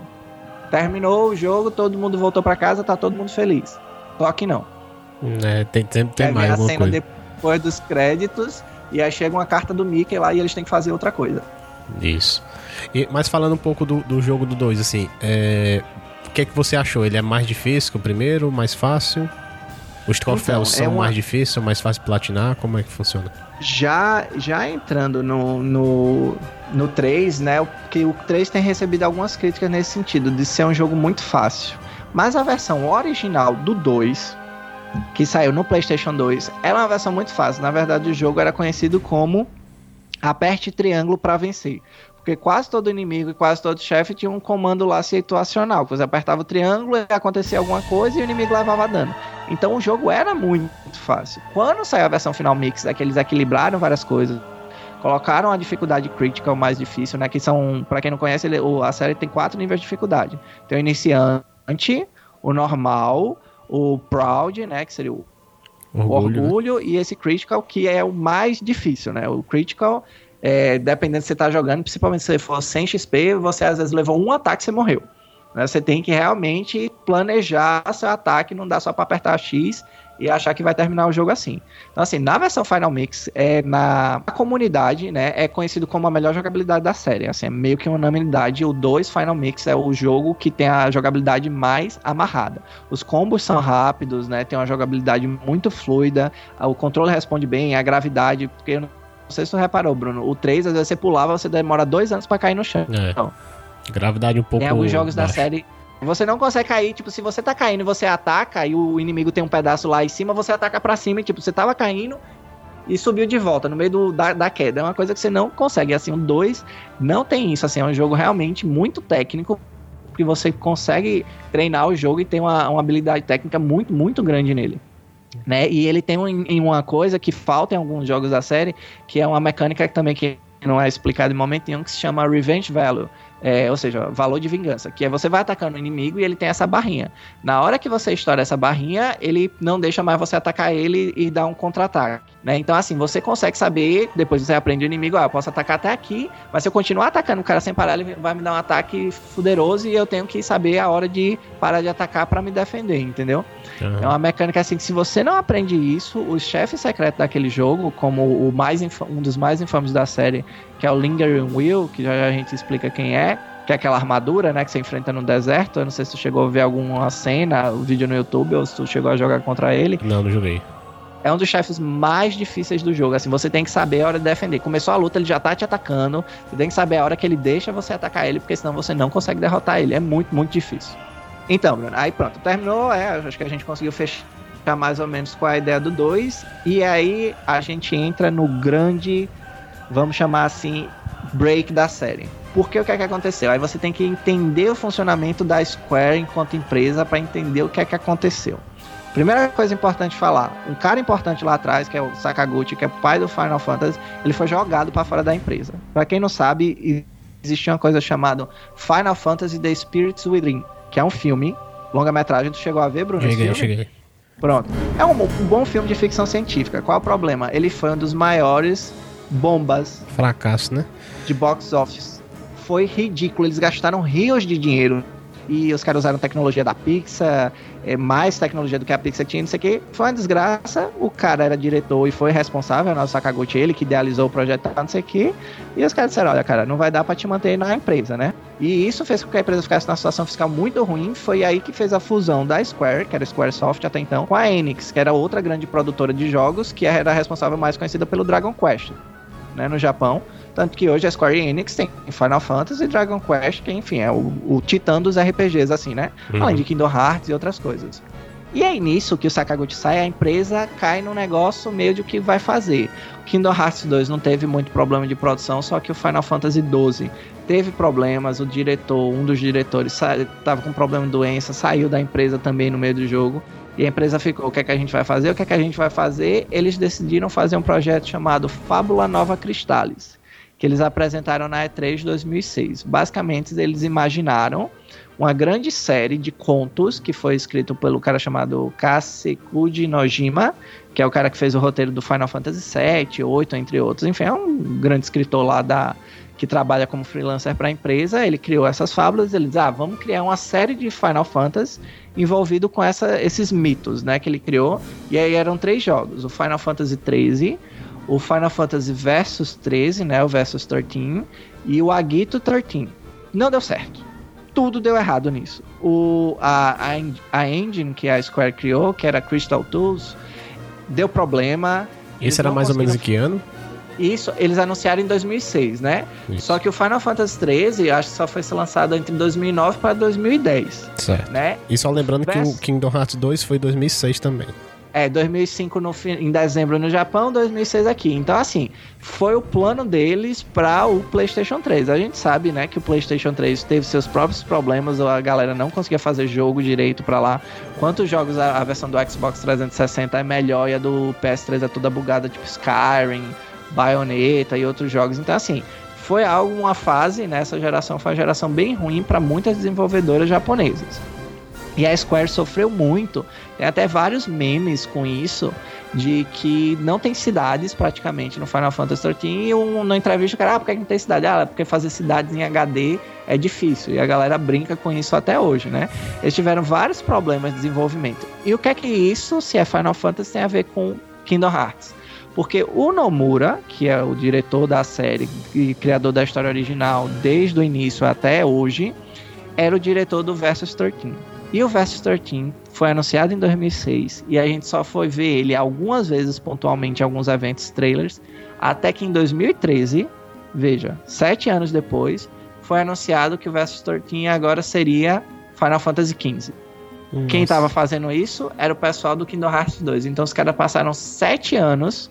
Speaker 3: terminou o jogo, todo mundo voltou para casa, tá todo mundo feliz. Só que não.
Speaker 2: É, tem, tem, tem é, mais
Speaker 3: a cena coisa. depois dos créditos e aí chega uma carta do Mickey lá e eles têm que fazer outra coisa.
Speaker 2: Isso. E, mas falando um pouco do, do jogo do 2, assim, é, o que é que você achou? Ele é mais difícil que o primeiro, mais fácil? Os troféus então, é são uma... mais difíceis, mais fácil de platinar? Como é que funciona?
Speaker 3: Já, já entrando no, no, no 3, né? Que o 3 tem recebido algumas críticas nesse sentido, de ser um jogo muito fácil. Mas a versão original do 2, que saiu no PlayStation 2, era uma versão muito fácil. Na verdade, o jogo era conhecido como aperte triângulo para vencer. Porque quase todo inimigo e quase todo chefe tinha um comando lá situacional. Você apertava o triângulo e acontecia alguma coisa e o inimigo levava dano. Então o jogo era muito fácil. Quando saiu a versão final mix, é que eles equilibraram várias coisas. Colocaram a dificuldade critical mais difícil, né? Que são, para quem não conhece, ele, a série tem quatro níveis de dificuldade. Tem o iniciante, o normal, o proud, né? Que seria o orgulho, o orgulho né? e esse critical que é o mais difícil, né? O critical é, dependendo se você tá jogando, principalmente se você for sem XP, você às vezes levou um ataque e você morreu. Né? Você tem que realmente planejar seu ataque, não dá só para apertar X e achar que vai terminar o jogo assim. Então, assim, na versão Final Mix, é, na comunidade, né, é conhecido como a melhor jogabilidade da série. Assim, é meio que uma unanimidade. O 2 Final Mix é o jogo que tem a jogabilidade mais amarrada. Os combos são rápidos, né, tem uma jogabilidade muito fluida, o controle responde bem, a gravidade, porque eu não sei se você reparou, Bruno. O 3, às vezes você pulava, você demora dois anos para cair no chão. É. Então,
Speaker 2: Gravidade um pouco.
Speaker 3: Tem alguns jogos baixo. da série. Você não consegue cair, tipo, se você tá caindo e você ataca e o inimigo tem um pedaço lá em cima, você ataca para cima e, tipo, você tava caindo e subiu de volta no meio do, da, da queda. É uma coisa que você não consegue. Assim, o 2 não tem isso. Assim, é um jogo realmente muito técnico. Que você consegue treinar o jogo e tem uma, uma habilidade técnica muito, muito grande nele né? E ele tem um, uma coisa que falta em alguns jogos da série, que é uma mecânica que também que não é explicada em momento nenhum, que se chama Revenge Value, É, ou seja, valor de vingança, que é você vai atacando o inimigo e ele tem essa barrinha. Na hora que você estoura essa barrinha, ele não deixa mais você atacar ele e dar um contra-ataque. Né? Então, assim, você consegue saber, depois você aprende o inimigo, ah, eu posso atacar até aqui, mas se eu continuar atacando o cara sem parar, ele vai me dar um ataque fuderoso e eu tenho que saber a hora de parar de atacar para me defender, entendeu? Uhum. É uma mecânica assim que se você não aprende isso, os chefes secretos daquele jogo, como o mais um dos mais infames da série, que é o Lingering Will, que já a gente explica quem é, que é aquela armadura, né, que você enfrenta no deserto. Eu não sei se tu chegou a ver alguma cena, o vídeo no YouTube, ou se tu chegou a jogar contra ele.
Speaker 2: Não, não joguei.
Speaker 3: É um dos chefes mais difíceis do jogo. Assim, você tem que saber a hora de defender. Começou a luta, ele já tá te atacando. Você tem que saber a hora que ele deixa você atacar ele, porque senão você não consegue derrotar ele. É muito, muito difícil. Então, Bruno, aí pronto, terminou. É, acho que a gente conseguiu fechar mais ou menos com a ideia do 2. E aí a gente entra no grande vamos chamar assim, break da série. Porque o que é que aconteceu? Aí você tem que entender o funcionamento da Square enquanto empresa para entender o que é que aconteceu. Primeira coisa importante falar, um cara importante lá atrás, que é o Sakaguchi, que é pai do Final Fantasy, ele foi jogado para fora da empresa. Para quem não sabe, existia uma coisa chamada Final Fantasy The Spirits Within, que é um filme, longa-metragem, tu chegou a ver, Bruno?
Speaker 2: Cheguei, cheguei.
Speaker 3: Pronto. É um, um bom filme de ficção científica. Qual é o problema? Ele foi um dos maiores bombas.
Speaker 2: Fracasso, né?
Speaker 3: De box office. Foi ridículo. Eles gastaram rios de dinheiro. E os caras usaram tecnologia da Pixar, é, mais tecnologia do que a Pixar tinha, não sei o que. Foi uma desgraça. O cara era diretor e foi responsável, né, o Sakaguchi, ele que idealizou o projeto, não sei o que. E os caras disseram: olha, cara, não vai dar pra te manter na empresa, né? E isso fez com que a empresa ficasse numa situação fiscal muito ruim. Foi aí que fez a fusão da Square, que era Squaresoft até então, com a Enix, que era outra grande produtora de jogos, que era responsável mais conhecida pelo Dragon Quest né, no Japão. Tanto que hoje a Square Enix tem Final Fantasy e Dragon Quest, que enfim é o, o titã dos RPGs, assim, né? Uhum. Além de Kingdom Hearts e outras coisas. E aí nisso que o Sakaguchi sai, a empresa cai no negócio meio de o que vai fazer. O Kingdom Hearts 2 não teve muito problema de produção, só que o Final Fantasy 12 teve problemas. O diretor, um dos diretores, estava com problema de doença, saiu da empresa também no meio do jogo. E a empresa ficou, o que é que a gente vai fazer? O que é que a gente vai fazer? Eles decidiram fazer um projeto chamado Fábula Nova Cristales, que eles apresentaram na E3 de 2006. Basicamente, eles imaginaram uma grande série de contos que foi escrito pelo cara chamado Kasekuji Nojima, que é o cara que fez o roteiro do Final Fantasy VII, 8, entre outros. Enfim, é um grande escritor lá da que trabalha como freelancer para a empresa. Ele criou essas fábulas. Ele diz: ah, vamos criar uma série de Final Fantasy envolvido com essa, esses mitos, né, que ele criou. E aí eram três jogos: o Final Fantasy 13, o Final Fantasy Versus 13, né, o Versus 13 e o Agito 13. Não deu certo. Tudo deu errado nisso. O, a, a, a engine que a Square criou, que era Crystal Tools, deu problema.
Speaker 2: Isso era mais ou menos em que ano?
Speaker 3: Isso, eles anunciaram em 2006, né? Isso. Só que o Final Fantasy 13, acho que só foi lançado entre 2009 para 2010.
Speaker 2: Certo.
Speaker 3: Né?
Speaker 2: E só lembrando Vers... que o Kingdom Hearts 2 foi 2006 também.
Speaker 3: É, 2005 no, em dezembro no Japão, 2006 aqui. Então, assim, foi o plano deles para o PlayStation 3. A gente sabe, né, que o PlayStation 3 teve seus próprios problemas, a galera não conseguia fazer jogo direito para lá. Quantos jogos a, a, versão do Xbox 360 é melhor e a do PS3 é toda bugada, tipo Skyrim, Bayonetta e outros jogos. Então, assim, foi algo, uma fase, nessa né, geração foi uma geração bem ruim para muitas desenvolvedoras japonesas. E a Square sofreu muito, tem até vários memes com isso, de que não tem cidades praticamente no Final Fantasy XIII. E um, na entrevista o cara, ah, por que não tem cidade? Ah, porque fazer cidades em HD é difícil. E a galera brinca com isso até hoje, né? Eles tiveram vários problemas de desenvolvimento. E o que é que isso, se é Final Fantasy, tem a ver com Kingdom Hearts? Porque o Nomura, que é o diretor da série e criador da história original desde o início até hoje, era o diretor do Versus 13. E o Versus 13 foi anunciado em 2006 e a gente só foi ver ele algumas vezes pontualmente em alguns eventos trailers, até que em 2013, veja, sete anos depois, foi anunciado que o Versus 13 agora seria Final Fantasy XV. Nossa. Quem estava fazendo isso era o pessoal do Kingdom Hearts 2. Então os caras passaram sete anos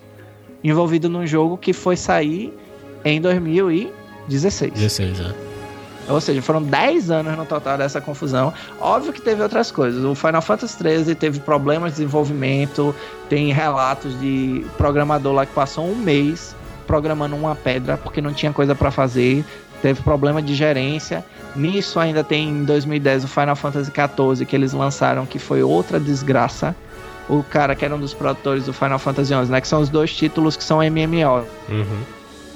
Speaker 3: envolvido num jogo que foi sair em 2016.
Speaker 2: 16, é.
Speaker 3: Ou seja, foram 10 anos no total dessa confusão. Óbvio que teve outras coisas. O Final Fantasy XIII teve problemas de desenvolvimento, tem relatos de programador lá que passou um mês programando uma pedra porque não tinha coisa para fazer. teve problema de gerência. Nisso ainda tem em 2010 o Final Fantasy XIV que eles lançaram, que foi outra desgraça. O cara que era um dos produtores do Final Fantasy XI, né? Que são os dois títulos que são MMO
Speaker 2: Uhum.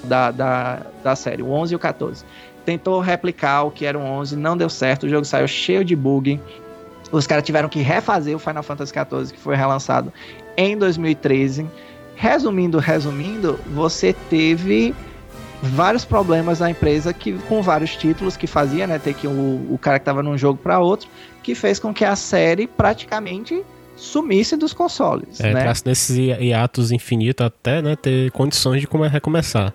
Speaker 3: da, da, da série, o 11 e o 14. Tentou replicar o que era o 11, não deu certo, o jogo saiu cheio de bug. Os caras tiveram que refazer o Final Fantasy XIV, que foi relançado em 2013. Resumindo, resumindo, você teve vários problemas na empresa que com vários títulos que fazia, né, ter que o, o cara que tava num jogo para outro, que fez com que a série praticamente sumisse dos consoles,
Speaker 2: É,
Speaker 3: né?
Speaker 2: entrasse nesses hi- hiatos infinitos até, né, ter condições de come- recomeçar.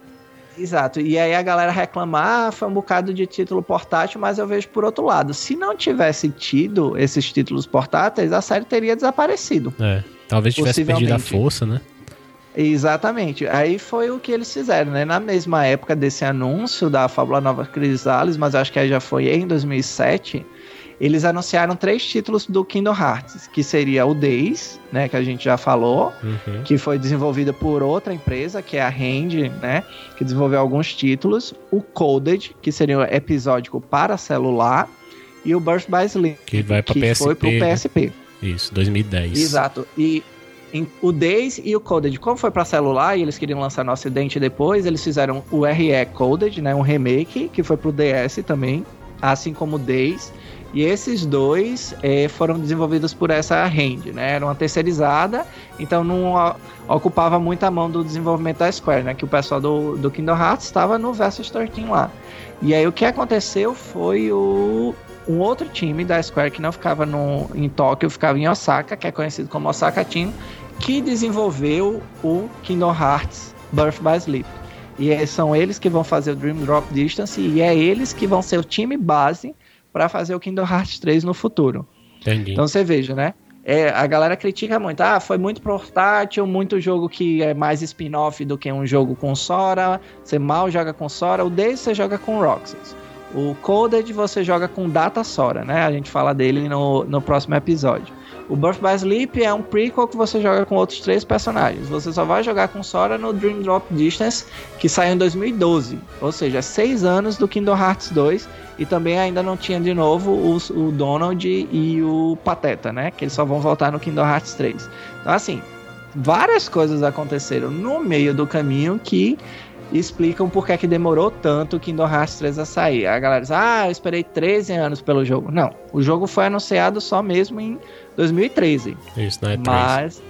Speaker 3: Exato. E aí a galera reclamar, ah, foi um bocado de título portátil, mas eu vejo por outro lado. Se não tivesse tido esses títulos portáteis, a série teria desaparecido.
Speaker 2: É. Talvez tivesse perdido a força, né?
Speaker 3: Exatamente. Aí foi o que eles fizeram, né? Na mesma época desse anúncio da Fábula Nova Crisales, mas acho que aí já foi em 2007, eles anunciaram três títulos do Kingdom Hearts, que seria o Days, né, que a gente já falou,
Speaker 2: Uhum.
Speaker 3: que foi desenvolvida por outra empresa, que é a Hand, né? Que desenvolveu alguns títulos. O Coded, que seria o episódico para celular. E o Burst by Sleep,
Speaker 2: Que vai pra
Speaker 3: que
Speaker 2: PSP.
Speaker 3: foi pro
Speaker 2: né?
Speaker 3: PSP.
Speaker 2: Isso, 2010.
Speaker 3: Exato. E em- o Days e o Coded, como foi para celular e eles queriam lançar no Ocidente depois, eles fizeram o RE Coded, né? Um remake, que foi pro DS também, assim como o Days. E esses dois eh, foram desenvolvidos por essa Hand, né? Era uma terceirizada, então não ocupava muito a mão do desenvolvimento da Square, né? Que o pessoal do, do Kingdom Hearts estava no Versus 13 lá. E aí o que aconteceu foi o, um outro time da Square que não ficava no, em Tóquio, ficava em Osaka, que é conhecido como Osaka Team, que desenvolveu o Kingdom Hearts Birth by Sleep. E é- são eles que vão fazer o Dream Drop Distance e é eles que vão ser o time base para fazer o Kingdom Hearts 3 no futuro.
Speaker 2: Entendi.
Speaker 3: Então você veja, né? É, a galera critica muito, ah, foi muito portátil, muito jogo que é mais spin-off do que um jogo com Sora, você mal joga com Sora, o Days você joga com Roxas. O Coded você joga com Data Sora, né? A gente fala dele no, no próximo episódio. O Birth by Sleep é um prequel que você joga com outros três personagens. Você só vai jogar com Sora no Dream Drop Distance, que saiu em 2012. Ou seja, seis anos do Kingdom Hearts 2. E também ainda não tinha de novo os- o Donald e o Pateta, né? Que eles só vão voltar no Kingdom Hearts 3. Então, assim, várias coisas aconteceram no meio do caminho que explicam por que, é que demorou tanto o Kingdom Hearts 3 a sair. A galera diz, ah, eu esperei 13 anos pelo jogo. Não, o jogo foi anunciado só mesmo em 2013.
Speaker 2: Isso, né?
Speaker 3: Mas,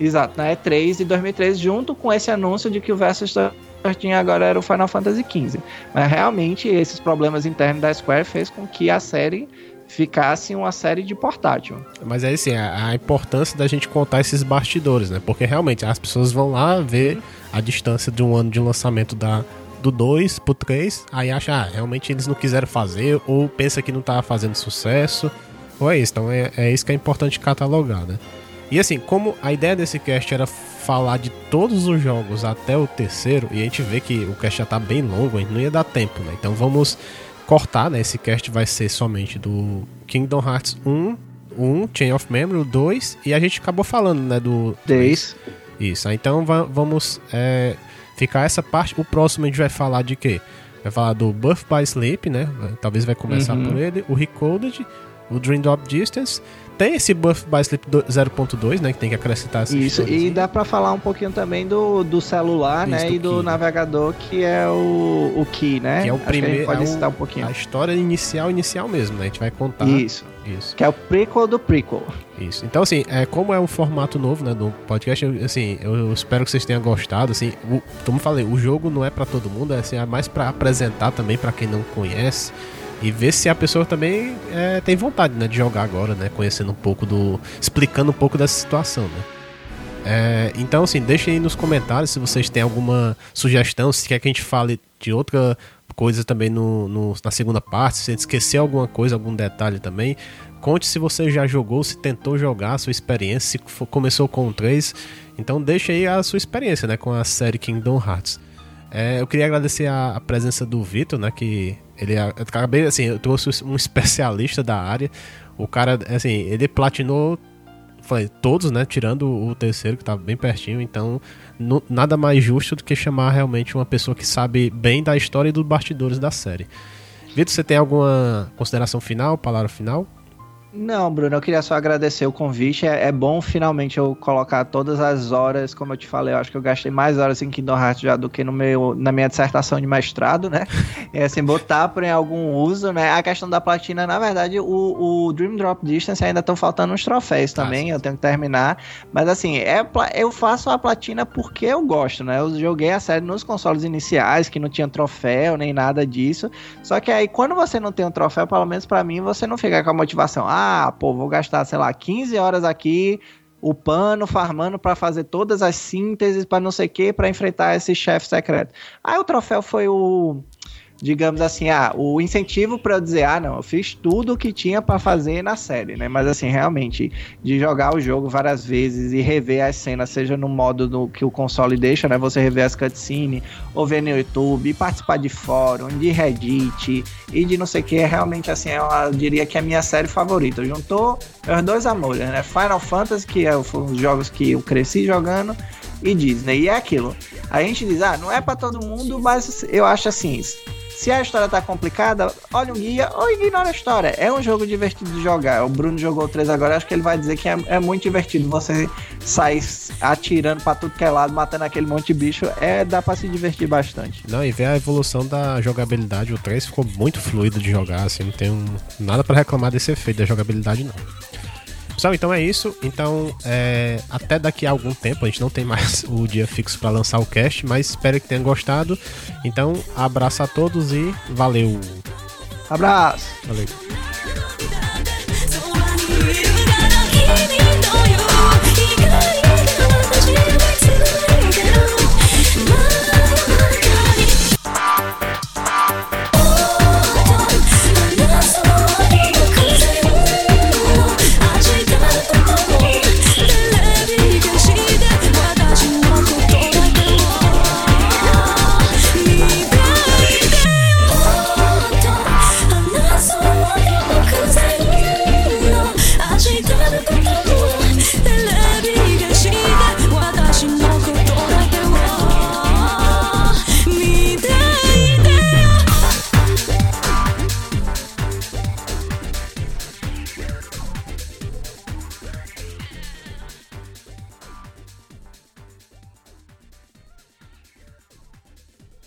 Speaker 3: exato, na E3 de 2013, junto com esse anúncio de que o Versus 13 agora era o Final Fantasy XV. Mas realmente esses problemas internos da Square fez com que a série ficasse uma série de portátil.
Speaker 2: Mas é assim, a, a importância da gente contar esses bastidores, né? Porque realmente as pessoas vão lá ver a distância de um ano de lançamento da, do 2 pro 3, aí acha, ah, realmente eles não quiseram fazer, ou pensa que não tava fazendo sucesso, ou é isso. Então é, é isso que é importante catalogar, né? E assim, como a ideia desse cast era falar de todos os jogos até o terceiro, e a gente vê que o cast já tá bem longo, a gente não ia dar tempo, né? Então vamos cortar, né? Esse cast vai ser somente do Kingdom Hearts 1, 1 Chain of Memory, o 2, e a gente acabou falando, né, do
Speaker 3: Days.
Speaker 2: Isso, então va- vamos é, ficar essa parte. O próximo a gente vai falar de quê? Vai falar do Birth by Sleep, né? Talvez vai começar
Speaker 3: Uhum.
Speaker 2: por ele, o Recoded, o Dream Drop Distance. Tem esse Birth by Sleep do- 0.2, né? Que tem que acrescentar essa
Speaker 3: Isso, e dá pra falar um pouquinho também do, do celular,
Speaker 2: Isso,
Speaker 3: né?
Speaker 2: do
Speaker 3: E do
Speaker 2: Key.
Speaker 3: navegador, que é o, o Key, né?
Speaker 2: Que é o
Speaker 3: Acho
Speaker 2: primeiro.
Speaker 3: pode
Speaker 2: é o-
Speaker 3: citar um pouquinho.
Speaker 2: A história inicial, inicial mesmo, né? A gente vai contar.
Speaker 3: Isso.
Speaker 2: Isso.
Speaker 3: Que é o prequel do prequel.
Speaker 2: Isso. Então, assim, é, como é um formato novo, né, do podcast, eu, assim, eu, espero que vocês tenham gostado, assim, o, como eu falei, o jogo não é pra todo mundo, é, assim, é mais pra apresentar também pra quem não conhece e ver se a pessoa também é, tem vontade, né, de jogar agora, né, conhecendo um pouco do... explicando um pouco dessa situação, né. É, então, assim, deixem aí nos comentários se vocês têm alguma sugestão, se quer que a gente fale de outra coisa também no, no- na segunda parte, se a gente esqueceu alguma coisa, algum detalhe também. Conte se você já jogou, se tentou jogar, a sua experiência, se começou com o 3. Então deixa aí a sua experiência né, com a série Kingdom Hearts. É, eu queria agradecer a, a presença do Vitor, né? Que ele acabei assim, eu trouxe um especialista da área. O cara, assim, ele platinou falei, todos, né? Tirando o terceiro, que tá bem pertinho. Então, no, nada mais justo do que chamar realmente uma pessoa que sabe bem da história e dos bastidores da série. Vitor, você tem alguma consideração final, palavra final?
Speaker 3: Não, Bruno, eu queria só agradecer o convite. É, é, bom finalmente eu colocar todas as horas, como eu te falei, eu acho que eu gastei mais horas em Kingdom Hearts já do que no meu, na minha dissertação de mestrado, né? É assim, botar por em algum uso, né? A questão da platina, na verdade, o, o Dream Drop Distance ainda estão faltando uns troféus também, ah, eu tenho que terminar. Mas assim, é, eu faço a platina porque eu gosto, né? Eu joguei a série nos consoles iniciais, que não tinha troféu nem nada disso. Só que aí, quando você não tem um troféu, pelo menos para mim, você não fica com a motivação. Ah, ah, pô, vou gastar, sei lá, 15 horas aqui o pano farmando para fazer todas as sínteses para não sei o que para enfrentar esse chefe secreto. Aí o troféu foi o digamos assim, ah, o incentivo para eu dizer, ah, não, eu fiz tudo o que tinha para fazer na série, né? Mas assim, realmente, de jogar o jogo várias vezes e rever as cenas, seja no modo do que o console deixa, né? Você rever as cutscenes, ou ver no YouTube, participar de fórum, de Reddit e de não sei o que, é realmente assim, eu diria que é a minha série favorita. Juntou os dois amores, né? Final Fantasy, que é um jogos que eu cresci jogando, e Disney. E é aquilo. A gente diz, ah, não é para todo mundo, mas eu acho assim, se a história tá complicada, olha um guia ou ignora a história. É um jogo divertido de jogar. O Bruno jogou o 3 agora, acho que ele vai dizer que é, é muito divertido você sair atirando pra tudo que é lado, matando aquele monte de bicho. É, dá pra se divertir bastante.
Speaker 2: Não, e ver a evolução da jogabilidade. O 3 ficou muito fluido de jogar, assim, não tem nada para reclamar desse efeito da jogabilidade, não. Pessoal, então é isso. Então, é, até daqui a algum tempo, a gente não tem mais o dia fixo para lançar o cast, mas espero que tenham gostado. Então, abraço a todos e valeu.
Speaker 3: Abraço.
Speaker 2: Valeu.